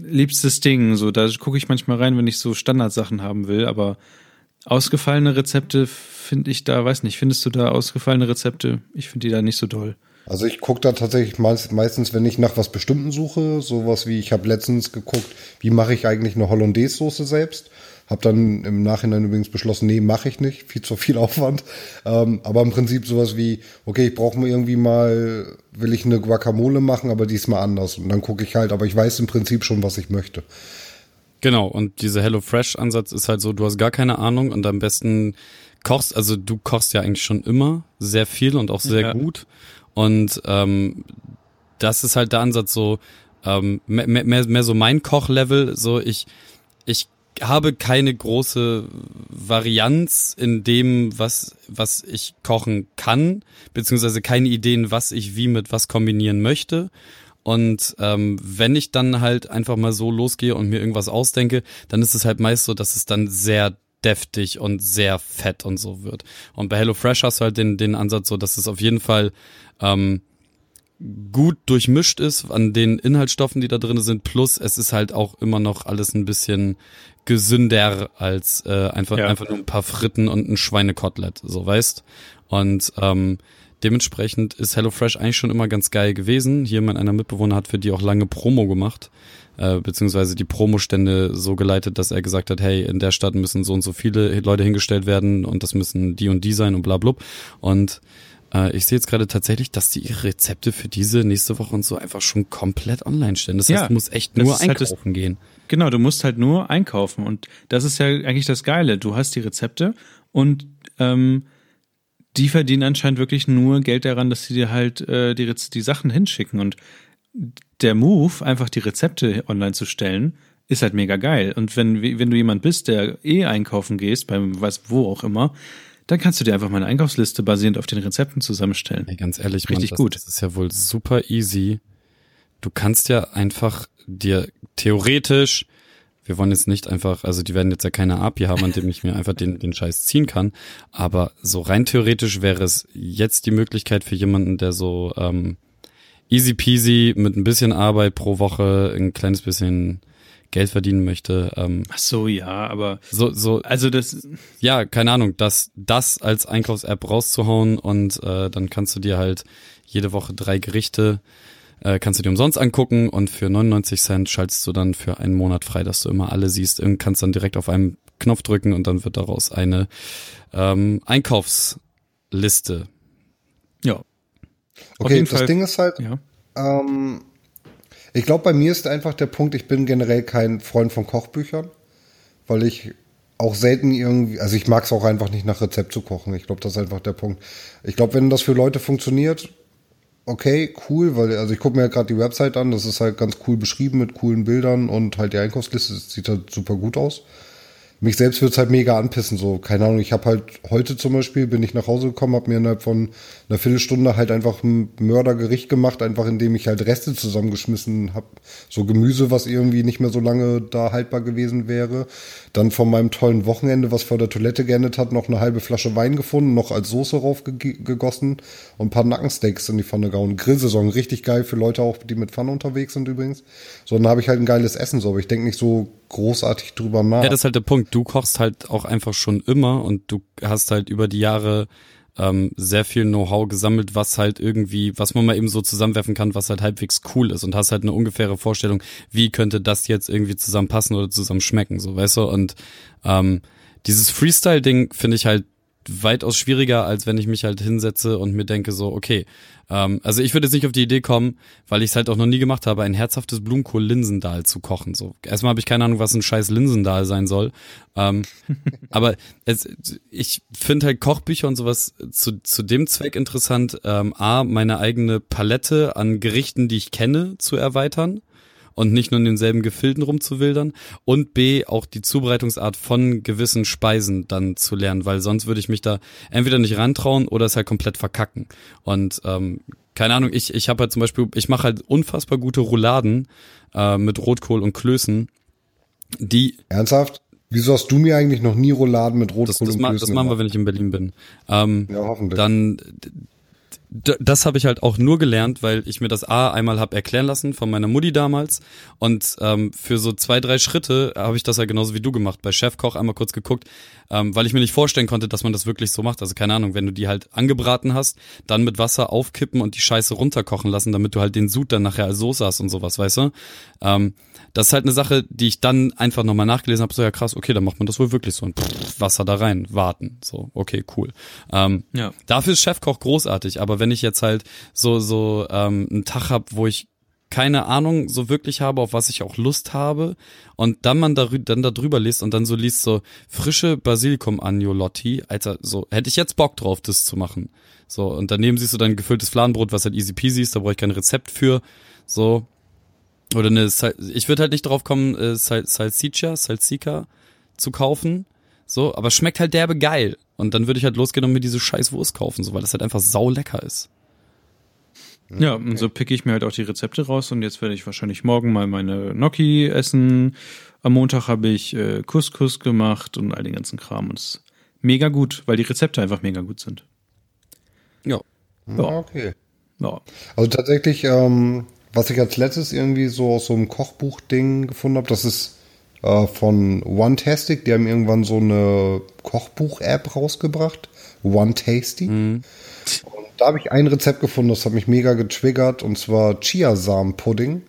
liebstes Ding. So, da gucke ich manchmal rein, wenn ich so Standardsachen haben will, aber ausgefallene Rezepte finde ich da, weiß nicht, findest du da ausgefallene Rezepte? Ich finde die da nicht so doll. Also ich gucke da tatsächlich meist, meistens, wenn ich nach was Bestimmten suche, sowas wie, ich habe letztens geguckt, wie mache ich eigentlich eine Hollandaise-Soße selbst. Habe dann im Nachhinein übrigens beschlossen, nee, mache ich nicht, viel zu viel Aufwand. Ähm, aber im Prinzip sowas wie, okay, ich brauche mir irgendwie mal, will ich eine Guacamole machen, aber diesmal anders. Und dann gucke ich halt, aber ich weiß im Prinzip schon, was ich möchte. Genau, und dieser HelloFresh-Ansatz ist halt so, du hast gar keine Ahnung und am besten kochst, also du kochst ja eigentlich schon immer sehr viel und auch sehr Ja. gut. Und ähm, das ist halt der Ansatz so, ähm, mehr, mehr, mehr so mein Kochlevel, so ich, ich habe keine große Varianz in dem, was, was ich kochen kann, beziehungsweise keine Ideen, was ich wie mit was kombinieren möchte. Und ähm, wenn ich dann halt einfach mal so losgehe und mir irgendwas ausdenke, dann ist es halt meist so, dass es dann sehr deftig und sehr fett und so wird. Und bei HelloFresh hast du halt den, den Ansatz so, dass es auf jeden Fall ähm, gut durchmischt ist an den Inhaltsstoffen, die da drin sind. Plus es ist halt auch immer noch alles ein bisschen gesünder als äh, einfach, Ja. einfach nur ein paar Fritten und ein Schweinekotelett, so weißt. Und ähm, dementsprechend ist HelloFresh eigentlich schon immer ganz geil gewesen. Hier mein einer Mitbewohner hat für die auch lange Promo gemacht, äh, beziehungsweise die Promostände so geleitet, dass er gesagt hat, hey, in der Stadt müssen so und so viele Leute hingestellt werden und das müssen die und die sein und bla blub. Und äh, ich sehe jetzt gerade tatsächlich, dass die ihre Rezepte für diese nächste Woche und so einfach schon komplett online stellen. Das heißt, Ja, du musst echt nur ist halt das- einkaufen gehen. Genau, du musst halt nur einkaufen und das ist ja eigentlich das Geile. Du hast die Rezepte und ähm, die verdienen anscheinend wirklich nur Geld daran, dass sie dir halt äh, die, die Sachen hinschicken und der Move, einfach die Rezepte online zu stellen, ist halt mega geil. Und wenn, wenn du jemand bist, der eh einkaufen gehst, beim was wo auch immer, dann kannst du dir einfach mal eine Einkaufsliste basierend auf den Rezepten zusammenstellen. Ey, ganz ehrlich, Richtig Mann, das, gut. das ist ja wohl super easy. Du kannst ja einfach dir theoretisch, wir wollen jetzt nicht einfach, also die werden jetzt ja keine API haben, an dem ich mir einfach den, den Scheiß ziehen kann, aber so rein theoretisch wäre es jetzt die Möglichkeit für jemanden, der so ähm, easy peasy mit ein bisschen Arbeit pro Woche ein kleines bisschen Geld verdienen möchte. Ähm, Ach so, ja, aber so, so, also das, ja, keine Ahnung, das, das als Einkaufs-App rauszuhauen und äh, dann kannst du dir halt jede Woche drei Gerichte äh, kannst du dir umsonst angucken und für 99 Cent schaltest du dann für einen Monat frei, dass du immer alle siehst. Und kannst dann direkt auf einen Knopf drücken und dann wird daraus eine ähm, Einkaufsliste. ja. Okay, das Fall- Ding ist halt, Ja. ähm, ich glaube, bei mir ist einfach der Punkt, ich bin generell kein Freund von Kochbüchern, weil ich auch selten irgendwie, also ich mag es auch einfach nicht nach Rezept zu kochen. Ich glaube, das ist einfach der Punkt. Ich glaube, wenn das für Leute funktioniert, okay, cool, weil, also ich gucke mir ja gerade die Website an, das ist halt ganz cool beschrieben mit coolen Bildern und halt die Einkaufsliste sieht halt super gut aus. Mich selbst wird's halt mega anpissen, so, keine Ahnung, ich habe halt heute zum Beispiel, bin ich nach Hause gekommen, habe mir innerhalb von einer Viertelstunde halt einfach ein Mördergericht gemacht, einfach indem ich halt Reste zusammengeschmissen habe, so Gemüse, was irgendwie nicht mehr so lange da haltbar gewesen wäre. Dann von meinem tollen Wochenende, was vor der Toilette geendet hat, noch eine halbe Flasche Wein gefunden, noch als Soße raufgegossen und ein paar Nackensteaks in die Pfanne gehauen. Grillsaison, richtig geil für Leute auch, die mit Pfanne unterwegs sind übrigens. So, dann habe ich halt ein geiles Essen, so, aber ich denke nicht so großartig drüber nach. Ja, das ist halt der Punkt. Du kochst halt auch einfach schon immer und du hast halt über die Jahre ähm, sehr viel Know-how gesammelt, was halt irgendwie, was man mal eben so zusammenwerfen kann, was halt halbwegs cool ist und hast halt eine ungefähre Vorstellung, wie könnte das jetzt irgendwie zusammenpassen oder zusammen schmecken, so weißt du? Und ähm, dieses Freestyle-Ding finde ich halt weitaus schwieriger, als wenn ich mich halt hinsetze und mir denke so, okay, ähm, also ich würde jetzt nicht auf die Idee kommen, weil ich es halt auch noch nie gemacht habe, ein herzhaftes Blumenkohl-Linsendahl zu kochen. So erstmal habe ich keine Ahnung, was ein scheiß Linsendahl sein soll. Ähm, [LAUGHS] aber es, ich finde halt Kochbücher und sowas zu, zu dem Zweck interessant, ähm, a meine eigene Palette an Gerichten, die ich kenne, zu erweitern und nicht nur in denselben Gefilden rumzuwildern und B, auch die Zubereitungsart von gewissen Speisen dann zu lernen, weil sonst würde ich mich da entweder nicht rantrauen oder es halt komplett verkacken. Und ähm, keine Ahnung, ich, ich habe halt zum Beispiel, ich mache halt unfassbar gute Rouladen äh, mit Rotkohl und Klößen, die Ernsthaft? Wieso hast du mir eigentlich noch nie Rouladen mit Rotkohl das, das, und Klößen das machen wir, wenn ich in Berlin bin. Ähm, Ja, hoffentlich. dann das habe ich halt auch nur gelernt, weil ich mir das A einmal hab erklären lassen von meiner Mutti damals und ähm, für so zwei, drei Schritte habe ich das ja genauso wie du gemacht. Bei Chefkoch einmal kurz geguckt, ähm, weil ich mir nicht vorstellen konnte, dass man das wirklich so macht. Also keine Ahnung, wenn du die halt angebraten hast, dann mit Wasser aufkippen und die Scheiße runterkochen lassen, damit du halt den Sud dann nachher als Soße hast und sowas, weißt du? Ähm, das ist halt eine Sache, die ich dann einfach nochmal nachgelesen habe, so ja krass, okay, dann macht man das wohl wirklich so. Und pff, Wasser da rein, warten. So, okay, cool. Ähm, Ja. Dafür ist Chefkoch großartig, aber wenn ich jetzt halt so, so ähm, einen Tag hab, wo ich keine Ahnung so wirklich habe, auf was ich auch Lust habe und dann man darü dann da drüber liest und dann so liest so frische Basilikum Agnolotti, Alter, so hätte ich jetzt Bock drauf, das zu machen. So und daneben siehst du dann gefülltes Fladenbrot, was halt easy peasy ist, da brauche ich kein Rezept für. So oder eine, Sal- ich würde halt nicht drauf kommen, äh, Sal Salsiccia, Salsica zu kaufen. So, aber schmeckt halt derbe geil. Und dann würde ich halt losgehen und mir diese scheiß Wurst kaufen, so, weil das halt einfach sau lecker ist. Ja, und so picke ich mir halt auch die Rezepte raus und jetzt werde ich wahrscheinlich morgen mal meine Gnocchi essen. Am Montag habe ich äh, Couscous gemacht und all den ganzen Kram und es ist mega gut, weil die Rezepte einfach mega gut sind. Ja. Ja, okay. Ja. Also tatsächlich, ähm, was ich als letztes irgendwie so aus so einem Kochbuch-Ding gefunden habe, das ist äh, von OneTastic. Die haben irgendwann so eine Kochbuch-App rausgebracht. One Tasty. Und da habe ich ein Rezept gefunden, das hat mich mega getriggert, und zwar Chiasamen-Pudding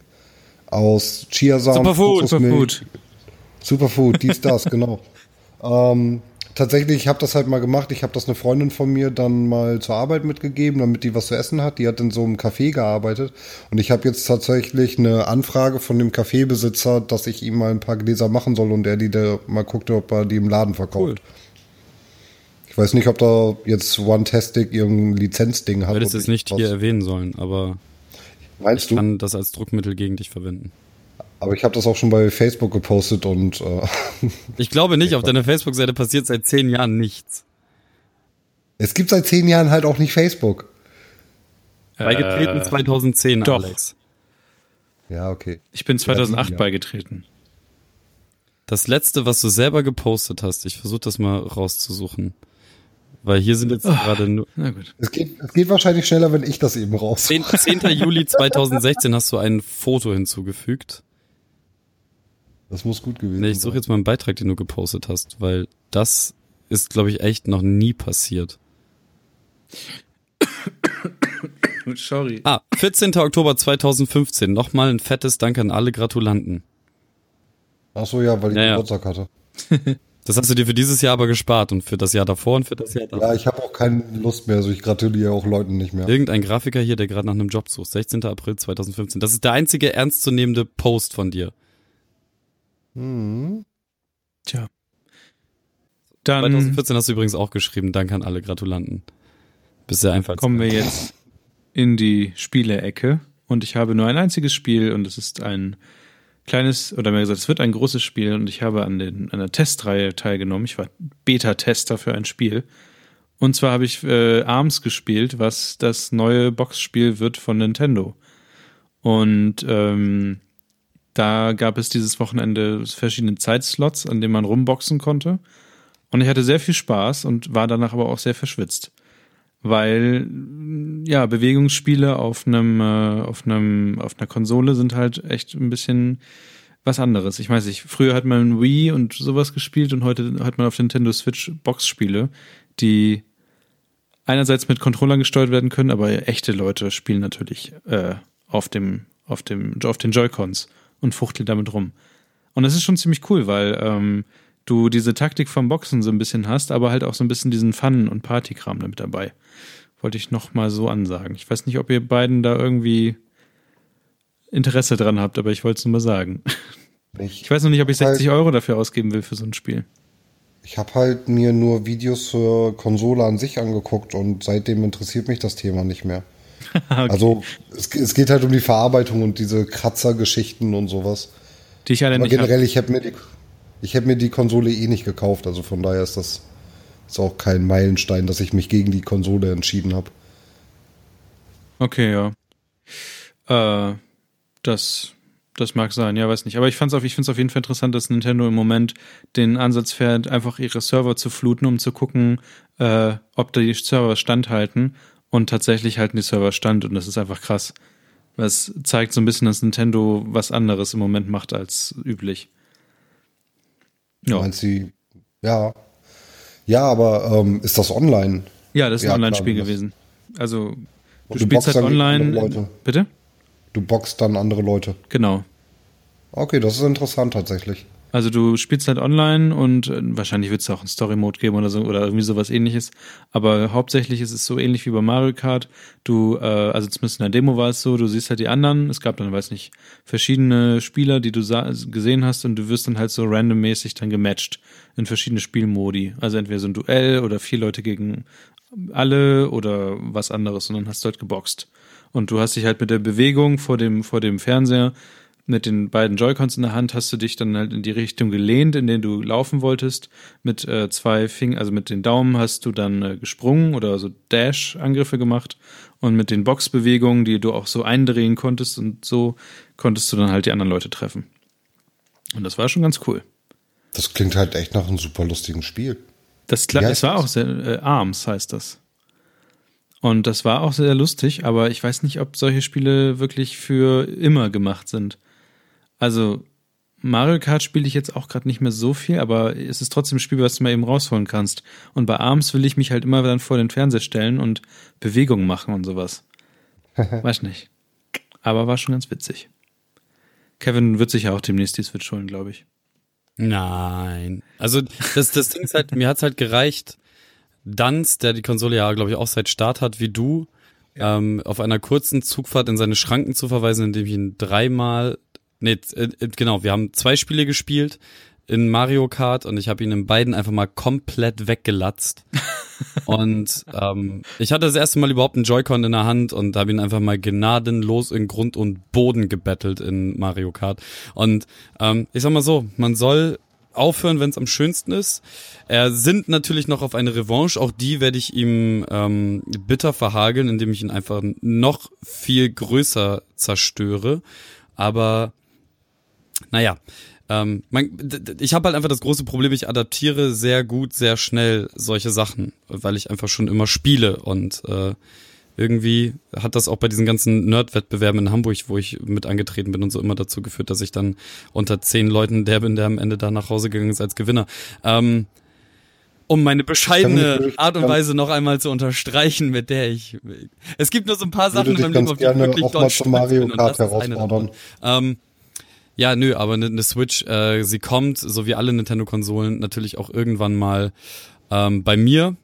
aus Chiasamen. Superfood, Kokosmilch, Superfood, dies, [LAUGHS] das, genau. Ähm, tatsächlich, ich habe das halt mal gemacht. Ich habe das eine Freundin von mir dann mal zur Arbeit mitgegeben, damit die was zu essen hat. Die hat in so einem Café gearbeitet. Und ich habe jetzt tatsächlich eine Anfrage von dem Kaffeebesitzer, dass ich ihm mal ein paar Gläser machen soll und er die da mal guckt, ob er die im Laden verkauft. Cool. Ich weiß nicht, ob da jetzt OneTastic irgendein Lizenzding hat. Du hättest es nicht was- hier erwähnen sollen, aber Meinst ich du? kann das als Druckmittel gegen dich verwenden. Aber ich habe das auch schon bei Facebook gepostet und äh, [LAUGHS] Ich glaube nicht, auf deiner Facebook-Seite passiert seit zehn Jahren nichts. es gibt seit zehn Jahren halt auch nicht Facebook. Beigetreten 2010, doch. Alex. Ja, okay. Ich bin 2008 Ja. beigetreten. Das letzte, was du selber gepostet hast, ich versuche das mal rauszusuchen. Weil hier sind jetzt gerade nur. Na gut. Es geht, es geht wahrscheinlich schneller, wenn ich das eben raus. 10. 10. Juli 2016 hast du ein Foto hinzugefügt. Das muss gut gewesen Nee, ich suche jetzt mal einen Beitrag, den du gepostet hast, weil das ist, glaube ich, echt noch nie passiert. [COUGHS] Sorry. Ah, 14. Oktober 2015. Nochmal ein fettes Dank an alle Gratulanten. Ach so, ja, weil ich Ja, ja. Geburtstag hatte. [LAUGHS] Das hast du dir für dieses Jahr aber gespart und für das Jahr davor und für das Jahr davor. Ja, ich habe auch keine Lust mehr, also ich gratuliere auch Leuten nicht mehr. Irgendein Grafiker hier, der gerade nach einem Job sucht. 16. April 2015. Das ist der einzige ernstzunehmende Post von dir. Tja. Dann 2014 hast du übrigens auch geschrieben. Danke an alle Gratulanten. Bist ja einfach. kommen wir jetzt in die Spiele-Ecke und ich habe nur ein einziges Spiel und es ist ein kleines, oder mehr gesagt, es wird ein großes Spiel und ich habe an, den, an der Testreihe teilgenommen. Ich war Beta-Tester für ein Spiel. Und zwar habe ich äh, ARMS gespielt, was das neue Boxspiel wird von Nintendo. Und ähm, da gab es dieses Wochenende verschiedene Zeitslots, an denen man rumboxen konnte. Und ich hatte sehr viel Spaß und war danach aber auch sehr verschwitzt. Weil, ja, Bewegungsspiele auf einem, äh, auf einem, auf einer Konsole sind halt echt ein bisschen was anderes. Ich weiß nicht, früher hat man Wii und sowas gespielt und heute hat man auf Nintendo Switch Boxspiele, die einerseits mit Controllern gesteuert werden können, aber echte Leute spielen natürlich äh, auf dem, auf dem, auf den Joy-Cons und fuchteln damit rum. Und das ist schon ziemlich cool, weil ähm, du diese Taktik vom Boxen so ein bisschen hast, aber halt auch so ein bisschen diesen Fun- und Partykram damit dabei. Wollte ich noch mal so ansagen. Ich weiß nicht, ob ihr beiden da irgendwie Interesse dran habt, aber ich wollte es nur mal sagen. Ich weiß noch nicht, ob ich 60 Euro dafür ausgeben will für so ein Spiel. Ich habe halt mir nur Videos zur Konsole an sich angeguckt und seitdem interessiert mich das Thema nicht mehr. [LAUGHS] Also es, es geht halt um die Verarbeitung und diese Kratzergeschichten und sowas. Die ich alle Aber nicht hab. generell, ich habe mir, die- ich hätt mir die Konsole eh nicht gekauft. Also von daher ist das ist auch kein Meilenstein, dass ich mich gegen die Konsole entschieden habe. Okay, ja. Äh, das, das mag sein, ja, weiß nicht. Aber ich fand's auf, ich finde es auf jeden Fall interessant, dass Nintendo im Moment den Ansatz fährt, einfach ihre Server zu fluten, um zu gucken, äh, ob die Server standhalten. Und tatsächlich halten die Server stand und das ist einfach krass. Das zeigt so ein bisschen, dass Nintendo was anderes im Moment macht als üblich. Ja. Meinst du, ja. Ja, aber ähm, ist das online? ja das ist ein Ja, Online-Spiel klar, das- gewesen. Also, du, du spielst boxst halt online. Bitte? Du boxt dann andere Leute. Genau. Okay, das ist interessant tatsächlich. Also du spielst halt online und äh, wahrscheinlich wird es auch einen Story-Mode geben oder so oder irgendwie sowas ähnliches. Aber hauptsächlich ist es so ähnlich wie bei Mario Kart. Du, äh, also zumindest in der Demo war es so, du siehst halt die anderen. Es gab dann, weiß nicht, verschiedene Spieler, die du gesehen hast und du wirst dann halt so randommäßig dann gematcht in verschiedene Spielmodi. Also entweder so ein Duell oder vier Leute gegen alle oder was anderes und dann hast du halt geboxt. Und du hast dich halt mit der Bewegung vor dem, vor dem Fernseher mit den beiden Joy-Cons in der Hand hast du dich dann halt in die Richtung gelehnt, in der du laufen wolltest. Mit äh, zwei Fingern, also mit den Daumen hast du dann äh, gesprungen oder so Dash-Angriffe gemacht. Und mit den Boxbewegungen, die du auch so eindrehen konntest und so, konntest du dann halt die anderen Leute treffen. Und das war schon ganz cool. Das klingt halt echt nach einem super lustigen Spiel. Das, kla- Wie es war das? auch sehr, äh, Arms heißt das. Und das war auch sehr lustig, aber ich weiß nicht, ob solche Spiele wirklich für immer gemacht sind. Also Mario Kart spiele ich jetzt auch gerade nicht mehr so viel, aber es ist trotzdem ein Spiel, was du mal eben rausholen kannst. Und bei Arms will ich mich halt immer dann vor den Fernseher stellen und Bewegungen machen und sowas. [LAUGHS] weiß nicht. Aber war schon ganz witzig. Kevin wird sich ja auch demnächst die Switch holen, glaube ich. Nein. Also das, das Ding ist halt, mir hat's halt gereicht, Danz, der die Konsole ja, glaube ich, auch seit Start hat wie du, ähm, auf einer kurzen Zugfahrt in seine Schranken zu verweisen, indem ich ihn dreimal, nee, äh, äh, genau, wir haben zwei Spiele gespielt in Mario Kart und ich habe ihn in beiden einfach mal komplett weggelatzt. [LAUGHS] und ähm, ich hatte das erste Mal überhaupt einen Joy-Con in der Hand und habe ihn einfach mal gnadenlos in Grund und Boden gebettelt in Mario Kart. Und ähm, ich sag mal so, man soll aufhören, wenn es am schönsten ist. Er sind natürlich noch auf eine Revanche. Auch die werde ich ihm ähm, bitter verhageln, indem ich ihn einfach noch viel größer zerstöre. Aber naja, ähm, d- ich habe halt einfach das große Problem, ich adaptiere sehr gut, sehr schnell solche Sachen, weil ich einfach schon immer spiele und äh, irgendwie hat das auch bei diesen ganzen Nerd-Wettbewerben in Hamburg, wo ich mit angetreten bin und so immer dazu geführt, dass ich dann unter zehn Leuten der bin, der am Ende da nach Hause gegangen ist als Gewinner. Ähm, um meine bescheidene Art und Weise noch einmal zu unterstreichen, mit der ich. Es gibt nur so ein paar Sachen in meinem Leben, auf die ich wirklich doll stolz Mario bin. Kart herausfordern. Ähm, ja, nö, aber eine, eine Switch, äh, sie kommt, so wie alle Nintendo-Konsolen, natürlich auch irgendwann mal ähm, bei mir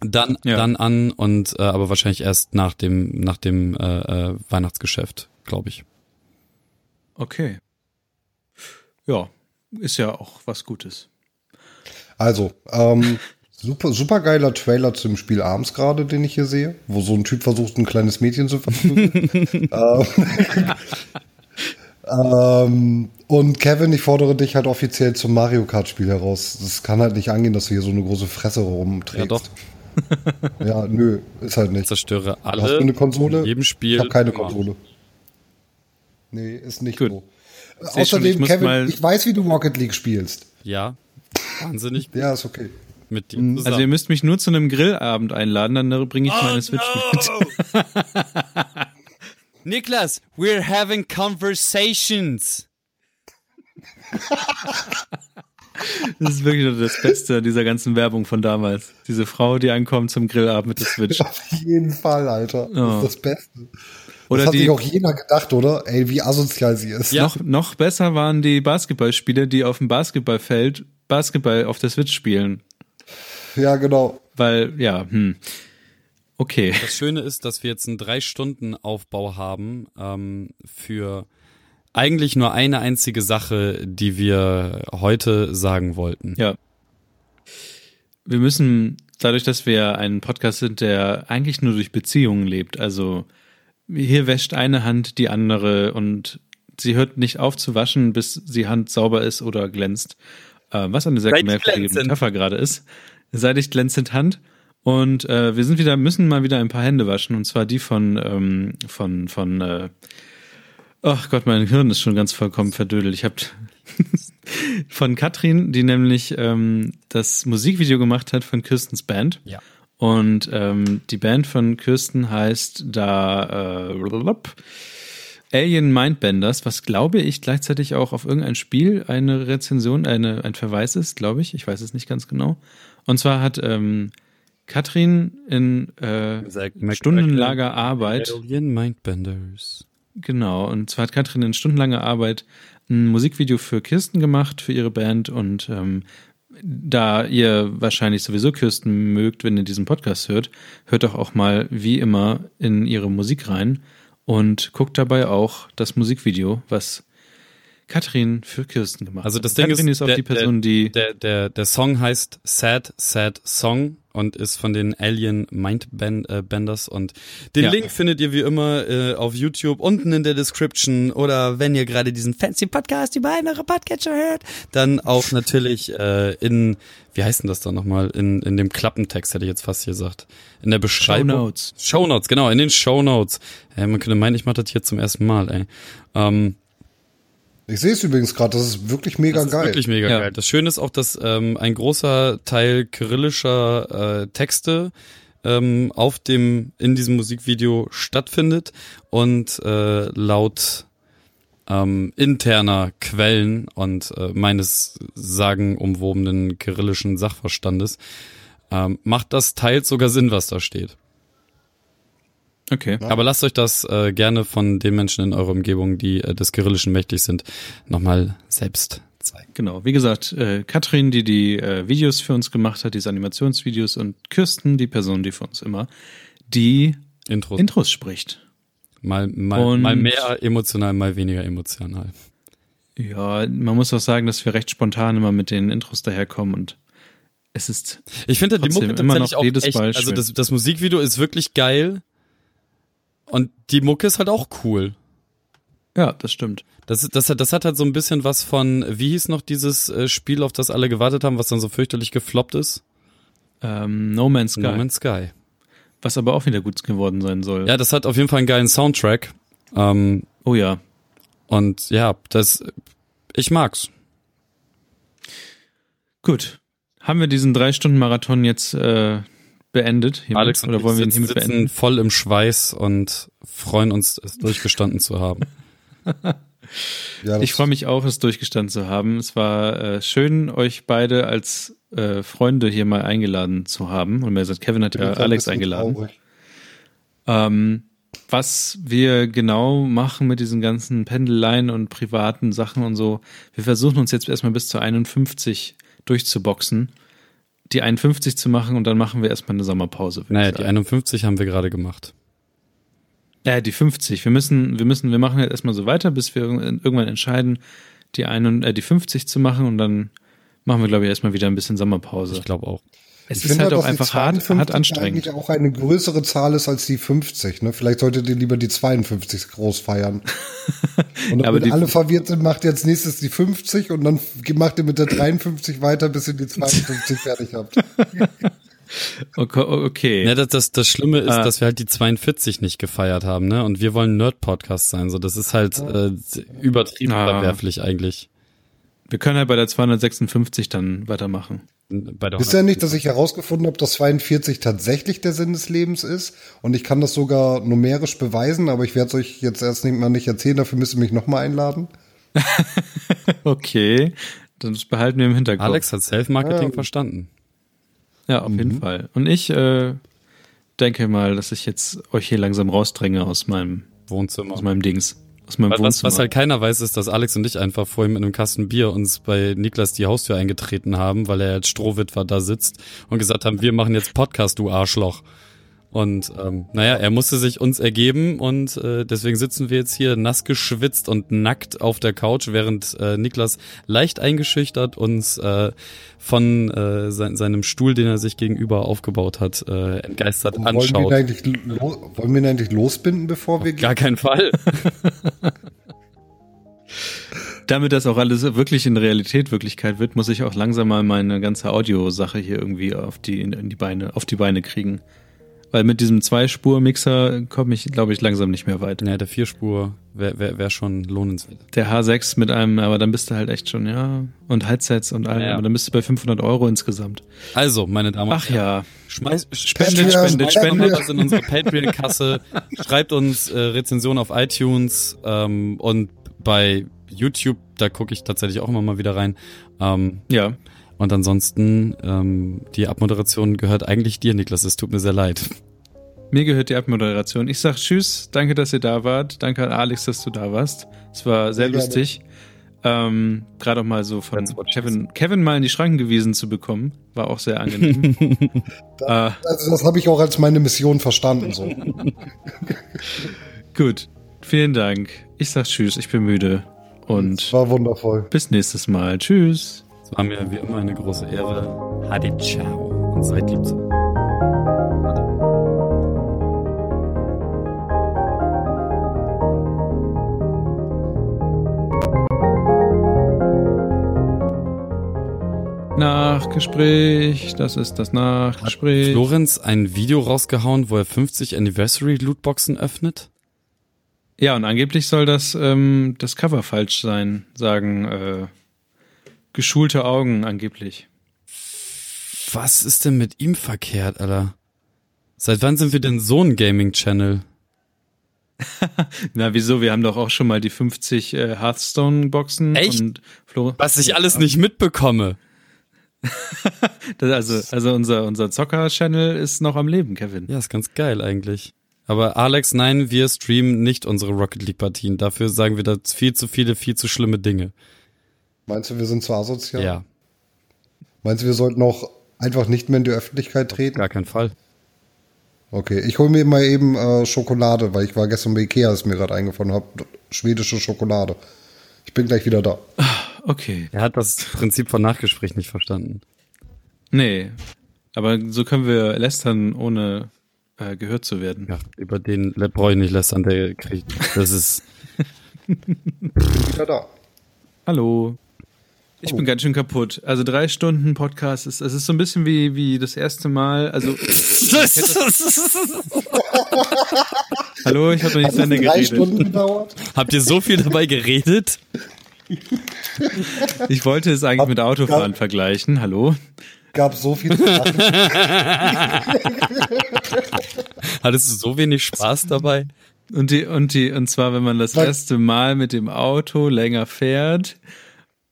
dann ja. dann an und äh, aber wahrscheinlich erst nach dem nach dem äh, äh, Weihnachtsgeschäft, glaube ich. Okay. Ja, ist ja auch was Gutes. Also, ähm, [LAUGHS] super super geiler Trailer zum Spiel Arms gerade, den ich hier sehe, wo so ein Typ versucht, ein kleines Mädchen zu verfügen. [LAUGHS] ähm, ähm, und Kevin, ich fordere dich halt offiziell zum Mario Kart Spiel heraus. Das kann halt nicht angehen, dass du hier so eine große Fresse rumträgst. Ja, doch. [LAUGHS] ja, nö, ist halt nicht. Zerstöre alle. Hast du eine Konsole? In jedem Spiel. Ich habe keine Konsole. Nee, ist nicht Gut. so. Außerdem, schon, ich Kevin, ich weiß, wie du Rocket League spielst. Ja. Wahnsinnig. [LAUGHS] ja, ist okay. Mit dir Also ihr müsst mich nur zu einem Grillabend einladen, dann bringe ich oh, meine Switch no! mit. [LAUGHS] Niklas, we're having conversations. [LAUGHS] Das ist wirklich das Beste dieser ganzen Werbung von damals. Diese Frau, die ankommt zum Grillabend mit der Switch. [LAUGHS] Auf jeden Fall, Alter. Das oh. ist das Beste. Oder das hat die, sich auch jeder gedacht, oder? Ey, wie asozial sie ist. Ja. Noch, noch besser waren die Basketballspieler, die auf dem Basketballfeld Basketball auf der Switch spielen. Ja, genau. Weil, ja, hm. Okay. Das Schöne ist, dass wir jetzt einen drei Stunden Aufbau haben ähm, für eigentlich nur eine einzige Sache, die wir heute sagen wollten. Ja. Wir müssen, dadurch, dass wir ein Podcast sind, der eigentlich nur durch Beziehungen lebt, also hier wäscht eine Hand die andere und sie hört nicht auf zu waschen, bis die Hand sauber ist oder glänzt. Äh, was eine sehr merkwürdige Metapher gerade ist. Seidig glänzend Hand. Und äh, wir sind wieder, müssen mal wieder ein paar Hände waschen, und zwar die von, ähm, von, von äh, Ach Gott, mein Hirn ist schon ganz vollkommen verdödelt. Ich habe [LAUGHS] von Katrin, die nämlich ähm, das Musikvideo gemacht hat von Kirstens Band. Ja. Und ähm, die Band von Kirsten heißt da äh, Alien Mindbenders, was glaube ich gleichzeitig auch auf irgendein Spiel eine Rezension, eine, ein Verweis ist, glaube ich. Ich weiß es nicht ganz genau. Und zwar hat ähm, Katrin in äh, stundenlanger Arbeit. Alien Mindbenders. Genau, und zwar hat Katrin in stundenlanger Arbeit ein Musikvideo für Kirsten gemacht, für ihre Band und ähm, da ihr wahrscheinlich sowieso Kirsten mögt, wenn ihr diesen Podcast hört, hört doch auch mal wie immer in ihre Musik rein und guckt dabei auch das Musikvideo, was Katrin für Kirsten gemacht Also das Ding Katrin ist, ist auch der, die Person, die der, der der Song heißt Sad Sad Song und ist von den Alien Mindbenders und den ja. Link findet ihr wie immer äh, auf YouTube unten in der Description. Oder wenn ihr gerade diesen fancy Podcast über eure Podcatcher hört, dann auch natürlich äh, in wie heißt denn das dann nochmal? In in dem Klappentext hätte ich jetzt fast gesagt. In der Beschreibung. Show Notes. Show Notes genau in den Show Notes. Äh, man könnte meinen ich mache das hier zum ersten Mal ey. Ähm, ich sehe es übrigens gerade, das ist wirklich mega das geil. Ist wirklich mega ja. geil. Das Schöne ist auch, dass ähm, ein großer Teil kyrillischer äh, Texte ähm, auf dem in diesem Musikvideo stattfindet und äh, laut ähm, interner Quellen und äh, meines sagenumwobenen kyrillischen Sachverstandes ähm, macht das teils sogar Sinn, was da steht. Okay. Ja. Aber lasst euch das äh, gerne von den Menschen in eurer Umgebung, die äh, des Kyrillischen mächtig sind, nochmal selbst zeigen. Genau, wie gesagt, äh, Katrin, die die äh, Videos für uns gemacht hat, diese Animationsvideos und Kirsten, die Person, die für uns immer die Intros, Intros spricht. Mal, mal, mal mehr emotional, mal weniger emotional. Ja, man muss auch sagen, dass wir recht spontan immer mit den Intros daherkommen und es ist. Ich finde die Mucke immer noch auch jedes echt, Mal Also das, das Musikvideo ist wirklich geil. Und die Mucke ist halt auch cool. Ja, das stimmt. Das, das, das hat halt so ein bisschen was von, wie hieß noch dieses äh, Spiel, auf das alle gewartet haben, was dann so fürchterlich gefloppt ist? Ähm, no Man's Sky. No Man's Sky. Was aber auch wieder gut geworden sein soll. Ja, das hat auf jeden Fall einen geilen Soundtrack. Ähm, oh ja. Und ja, das, ich mag's. Gut. Haben wir diesen drei Stunden Marathon jetzt äh, beendet? Hiermit? Alex und oder wollen wir ihn hiermit sitzen beenden? voll im Schweiß und freuen uns, es durchgestanden zu haben. [LAUGHS] Ja, Ich freue mich auch, es durchgestanden zu haben. Es war äh, schön, euch beide als äh, Freunde hier mal eingeladen zu haben. Und mir gesagt, Kevin hat ja ein Alex eingeladen. Ähm, was wir genau machen mit diesen ganzen Pendeleien und privaten Sachen und so, wir versuchen uns jetzt erstmal bis zu 51 durchzuboxen, die 51 zu machen und dann machen wir erstmal eine Sommerpause. Naja, die sagen. 51 haben wir gerade gemacht. Ja, die 50. Wir müssen, wir müssen, wir machen jetzt erstmal so weiter, bis wir irgend- irgendwann entscheiden, die ein, äh, die 50 zu machen und dann machen wir, glaube ich, erstmal wieder ein bisschen Sommerpause. Ich glaube auch. Es Ich ist finde halt auch dass die einfach hart, 52 hart anstrengend. eigentlich auch eine größere Zahl ist als die 50. Ne? Vielleicht solltet ihr lieber die 52 groß feiern. [LAUGHS] Und damit die- alle verwirrt sind, macht ihr als nächstes die 50 und dann macht ihr mit der 53 weiter, bis ihr die 52 [LAUGHS] fertig habt. Okay. okay. Ja, das, das, das Schlimme ist, Ah. dass wir halt die 42 nicht gefeiert haben, ne? Und wir wollen Nerd-Podcast sein. So, das ist halt äh, übertrieben Ah. verwerflich eigentlich. Wir können halt bei der 256 dann weitermachen. Wisst ihr nicht, dass ich herausgefunden habe, dass 42 tatsächlich der Sinn des Lebens ist? Und ich kann das sogar numerisch beweisen, aber ich werde es euch jetzt erst nicht mal nicht erzählen, dafür müsst ihr mich nochmal einladen. [LAUGHS] Okay. Dann behalten wir im Hinterkopf. Alex hat Self-Marketing Ja. verstanden. Ja, auf jeden Fall. Und ich äh, denke mal, dass ich jetzt euch hier langsam rausdränge aus meinem, Wohnzimmer. aus meinem Dings. Aus meinem Was, Wohnzimmer. was halt keiner weiß, ist, dass Alex und ich einfach vorhin mit einem Kasten Bier uns bei Niklas die Haustür eingetreten haben, weil er als Strohwitwer da sitzt und gesagt haben, wir machen jetzt Podcast, du Arschloch. Und ähm, naja, er musste sich uns ergeben und äh, deswegen sitzen wir jetzt hier nass geschwitzt und nackt auf der Couch, während äh, Niklas leicht eingeschüchtert uns äh, von äh, sein, seinem Stuhl, den er sich gegenüber aufgebaut hat, äh, entgeistert Wollen wir, ihn anschaut. lo wollen wir ihn eigentlich losbinden, bevor wir Gar keinen Fall. [LAUGHS] Damit das auch alles wirklich in Realität Wirklichkeit wird, muss ich auch langsam mal meine ganze Audiosache hier irgendwie auf die, in die Beine, auf die Beine kriegen. Weil mit diesem Zweispur-Mixer komme ich, glaube ich, langsam nicht mehr weit. Ja, der Vierspur wäre wär, wär schon lohnenswert. Der H6 mit einem, aber dann bist du halt echt schon, ja, und Headsets und allem, Ja. aber dann bist du bei 500 Euro insgesamt. Also, meine Damen und Ach ja, Schmeiß, spendet, spendet, spendet. das in unsere Patreon-Kasse. [LAUGHS] Schreibt uns äh, Rezensionen auf iTunes ähm, und bei YouTube, da gucke ich tatsächlich auch immer mal wieder rein. Ähm, Ja, und ansonsten, ähm, die Abmoderation gehört eigentlich dir, Niklas. Es tut mir sehr leid. mir gehört die Abmoderation. Ich sag Tschüss, danke, dass ihr da wart. Danke an Alex, dass du da warst. Es war sehr Sehr lustig. Ähm, Gerade auch mal so von Kevin, Kevin mal in die Schranken gewiesen zu bekommen, war auch sehr angenehm. [LAUGHS] [LAUGHS] äh, Also das habe ich auch als meine Mission verstanden. So. [LAUGHS] gut, vielen Dank. Ich sag Tschüss, ich bin müde. Und War wundervoll. bis nächstes Mal. Tschüss. Es war mir wie immer eine große Ehre. Hadi ciao und seid lieb. zu- Nachgespräch, das ist das Nachgespräch. Florenz ein Video rausgehauen, wo er 50 Anniversary Lootboxen öffnet? Ja, und angeblich soll das, ähm, das Cover falsch sein, sagen äh, geschulte Augen angeblich. Was ist denn mit ihm verkehrt, Alter? Seit wann sind wir denn so ein Gaming-Channel? [LAUGHS] Na, wieso? Wir haben doch auch schon mal die 50 äh, Hearthstone-Boxen. Echt? Und Flo, Was ich alles nicht mitbekomme. [LAUGHS] also, also unser, unser Zocker-Channel ist noch am Leben, Kevin. Ja, ist ganz geil eigentlich. Aber Alex, nein, wir streamen nicht unsere Rocket League Partien. Dafür sagen wir da viel zu viele, viel zu schlimme Dinge. Meinst du, wir sind zu asozial? Ja, Meinst du, wir sollten auch einfach nicht mehr in die Öffentlichkeit treten? gar kein Fall. Okay, ich hole mir mal eben äh, Schokolade, weil ich war gestern bei Ikea, ist mir gerade eingefallen habe. Schwedische Schokolade. Ich bin gleich wieder da. Okay. Er hat das Prinzip von Nachgespräch nicht verstanden. Nee. Aber so können wir lästern, ohne äh, gehört zu werden. Ja, über den brauche ich nicht lästern, der kriegt. Das ist. Bin wieder da. Hallo. Ich Hallo. bin ganz schön kaputt. Also drei Stunden Podcast ist, es ist so ein bisschen wie, wie das erste Mal. Also, [LAUGHS] [LAUGHS] hallo, ich habe noch nicht zu Ende drei geredet. Stunden gedauert? Habt ihr so viel dabei geredet? [LAUGHS] Ich wollte es eigentlich mit Autofahren vergleichen. Hallo. gab so viel zu lachen. Hattest du so wenig Spaß dabei? Und die, und die, und zwar, wenn man das erste Mal mit dem Auto länger fährt,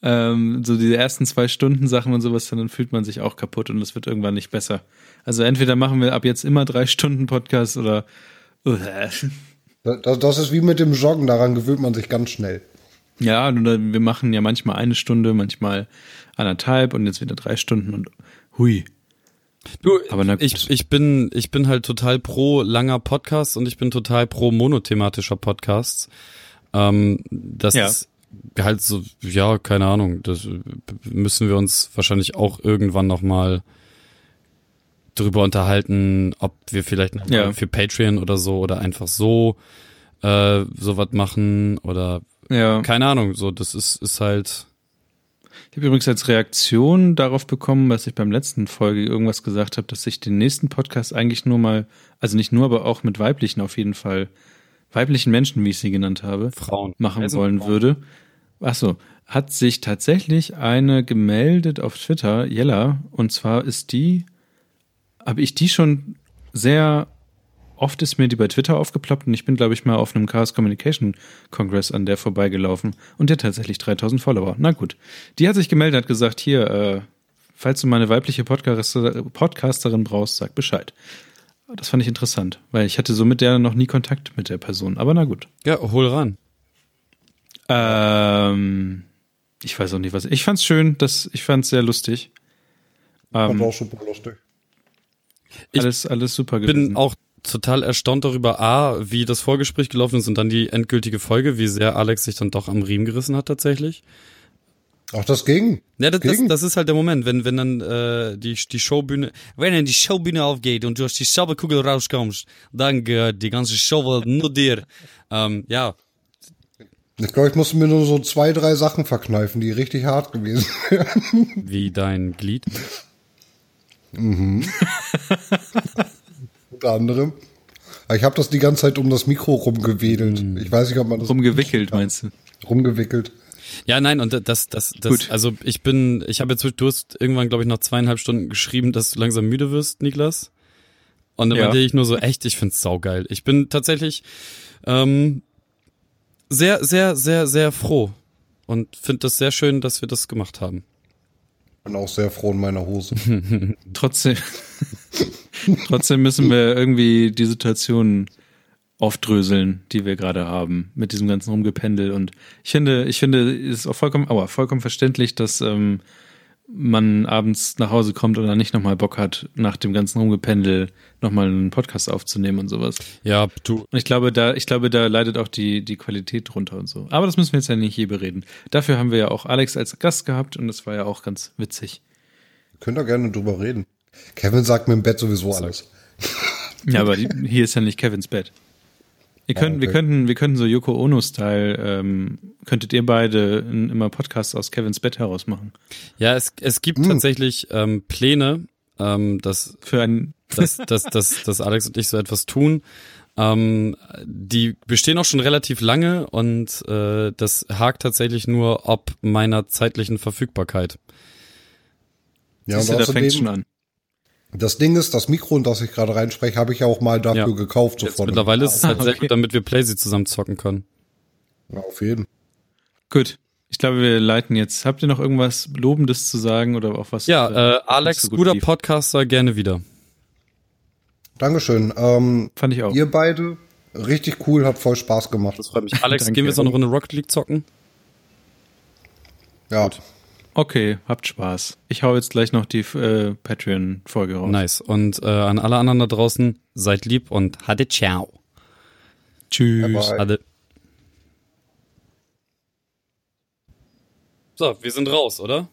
ähm, so diese ersten zwei Stunden Sachen und sowas, dann fühlt man sich auch kaputt und es wird irgendwann nicht besser. Also entweder machen wir ab jetzt immer drei Stunden Podcast oder Das, das ist wie mit dem Joggen, daran gewöhnt man sich ganz schnell. ja, wir machen ja manchmal eine Stunde, manchmal anderthalb und jetzt wieder drei Stunden und hui. Du, Aber na gut. ich, ich bin, ich bin halt total pro langer Podcasts und ich bin total pro monothematischer Podcasts. Ähm, das Ja. ist halt so, ja, keine Ahnung, das müssen wir uns wahrscheinlich auch irgendwann nochmal drüber unterhalten, ob wir vielleicht Ja. für Patreon oder so oder einfach so äh, sowas machen oder Ja. keine Ahnung, so das ist ist halt Ich habe übrigens als Reaktion darauf bekommen, was ich beim letzten Folge irgendwas gesagt habe, dass ich den nächsten Podcast eigentlich nur mal, also nicht nur, aber auch mit weiblichen auf jeden Fall, weiblichen Menschen, wie ich sie genannt habe, Frauen machen Also wollen Frauen. würde. Ach so, hat sich tatsächlich eine gemeldet auf Twitter, Jella, und zwar ist die, habe ich die schon sehr oft ist mir die bei Twitter aufgeploppt und ich bin, glaube ich, mal auf einem Chaos Communication Congress an der vorbeigelaufen und der tatsächlich 3000 Follower. Na gut. Die hat sich gemeldet, hat gesagt, hier, äh, falls du mal eine weibliche Podcaster, Podcasterin brauchst, sag Bescheid. Das fand ich interessant, weil ich hatte so mit der noch nie Kontakt mit der Person. Aber na gut. ja, hol ran. Ähm, ich weiß auch nicht was. Ich fand's schön, das, ich fand's sehr lustig. Fand Ähm, auch super lustig. Ich alles, alles super bin auch total erstaunt darüber, A, wie das Vorgespräch gelaufen ist und dann die endgültige Folge, wie sehr Alex sich dann doch am Riemen gerissen hat tatsächlich. Ach, das ging. Ja, das, das, Ging? das ist halt der Moment, wenn, wenn dann äh, die, die Showbühne, wenn dann die Showbühne aufgeht und du aus die Zauberkugel rauskommst, dann gehört die ganze Show nur dir. Ähm, ja, Ich glaube, ich musste mir nur so zwei, drei Sachen verkneifen, die richtig hart gewesen wären. wie dein Glied. [LAUGHS] Unter anderem. Aber Ich habe das die ganze Zeit um das Mikro rumgewedelt. Mm. Ich weiß nicht, ob man das rumgewickelt, meinst du? rumgewickelt. Ja, nein, und das, das, das, Gut. also ich bin, ich habe jetzt, du hast irgendwann, glaube ich, nach zweieinhalb Stunden geschrieben, dass du langsam müde wirst, Niklas. Und dann Ja. meinte ich nur so, echt, ich find's saugeil. Ich bin tatsächlich ähm, sehr, sehr, sehr, sehr froh und finde das sehr schön, dass wir das gemacht haben. Bin auch sehr froh in meiner Hose. [LAUGHS] Trotzdem, [LAUGHS] trotzdem müssen wir irgendwie die Situation aufdröseln, die wir gerade haben, mit diesem ganzen Rumgependel. Und ich finde, ich finde, es ist auch vollkommen, aber vollkommen verständlich, dass ähm, man abends nach Hause kommt und dann nicht nochmal Bock hat, nach dem ganzen Rumgependel nochmal einen Podcast aufzunehmen und sowas. Ja, du, Und ich glaube, da, ich glaube, da leidet auch die, die Qualität drunter und so. Aber das müssen wir jetzt ja nicht hier bereden. Dafür haben wir ja auch Alex als Gast gehabt und das war ja auch ganz witzig. Könnt ihr gerne drüber reden. Kevin sagt mir im Bett sowieso alles. Ja, aber die, [LAUGHS] hier ist ja nicht Kevins Bett. Ihr könnt, Ah, Wir könnten, wir könnten so Yoko Ono-Style, ähm, könntet ihr beide in, immer Podcasts aus Kevins Bett heraus machen. ja, es, es gibt tatsächlich ähm, Pläne, ähm, dass Für ein, [LAUGHS] dass, dass, dass, dass Alex und ich so etwas tun. Ähm, die bestehen auch schon relativ lange und äh, das hakt tatsächlich nur ob meiner zeitlichen Verfügbarkeit. Ja, siehst und du, da fängt schon an. Das Ding ist, das Mikro, in das ich gerade reinspreche, habe ich ja auch mal dafür Ja. gekauft. So Jetzt mittlerweile ist es halt Ah, sehr okay. gut, damit wir Playsy zusammen zocken können. Ja, auf jeden. Gut. Ich glaube, wir leiten jetzt. Habt ihr noch irgendwas Lobendes zu sagen oder auch was? Ja, äh, Alex, so gut guter lief? Podcaster, gerne wieder. Dankeschön. Ähm, Fand ich auch. ihr beide, richtig cool, hat voll Spaß gemacht. Das freut mich. [LAUGHS] Alex, gehen wir jetzt auch noch eine Rocket League zocken? Ja, Okay, habt Spaß. Ich hau jetzt gleich noch die äh, Patreon-Folge raus. Nice. Und äh, an alle anderen da draußen, seid lieb und hatte ciao. Tschüss. Hatte. So, wir sind raus, oder?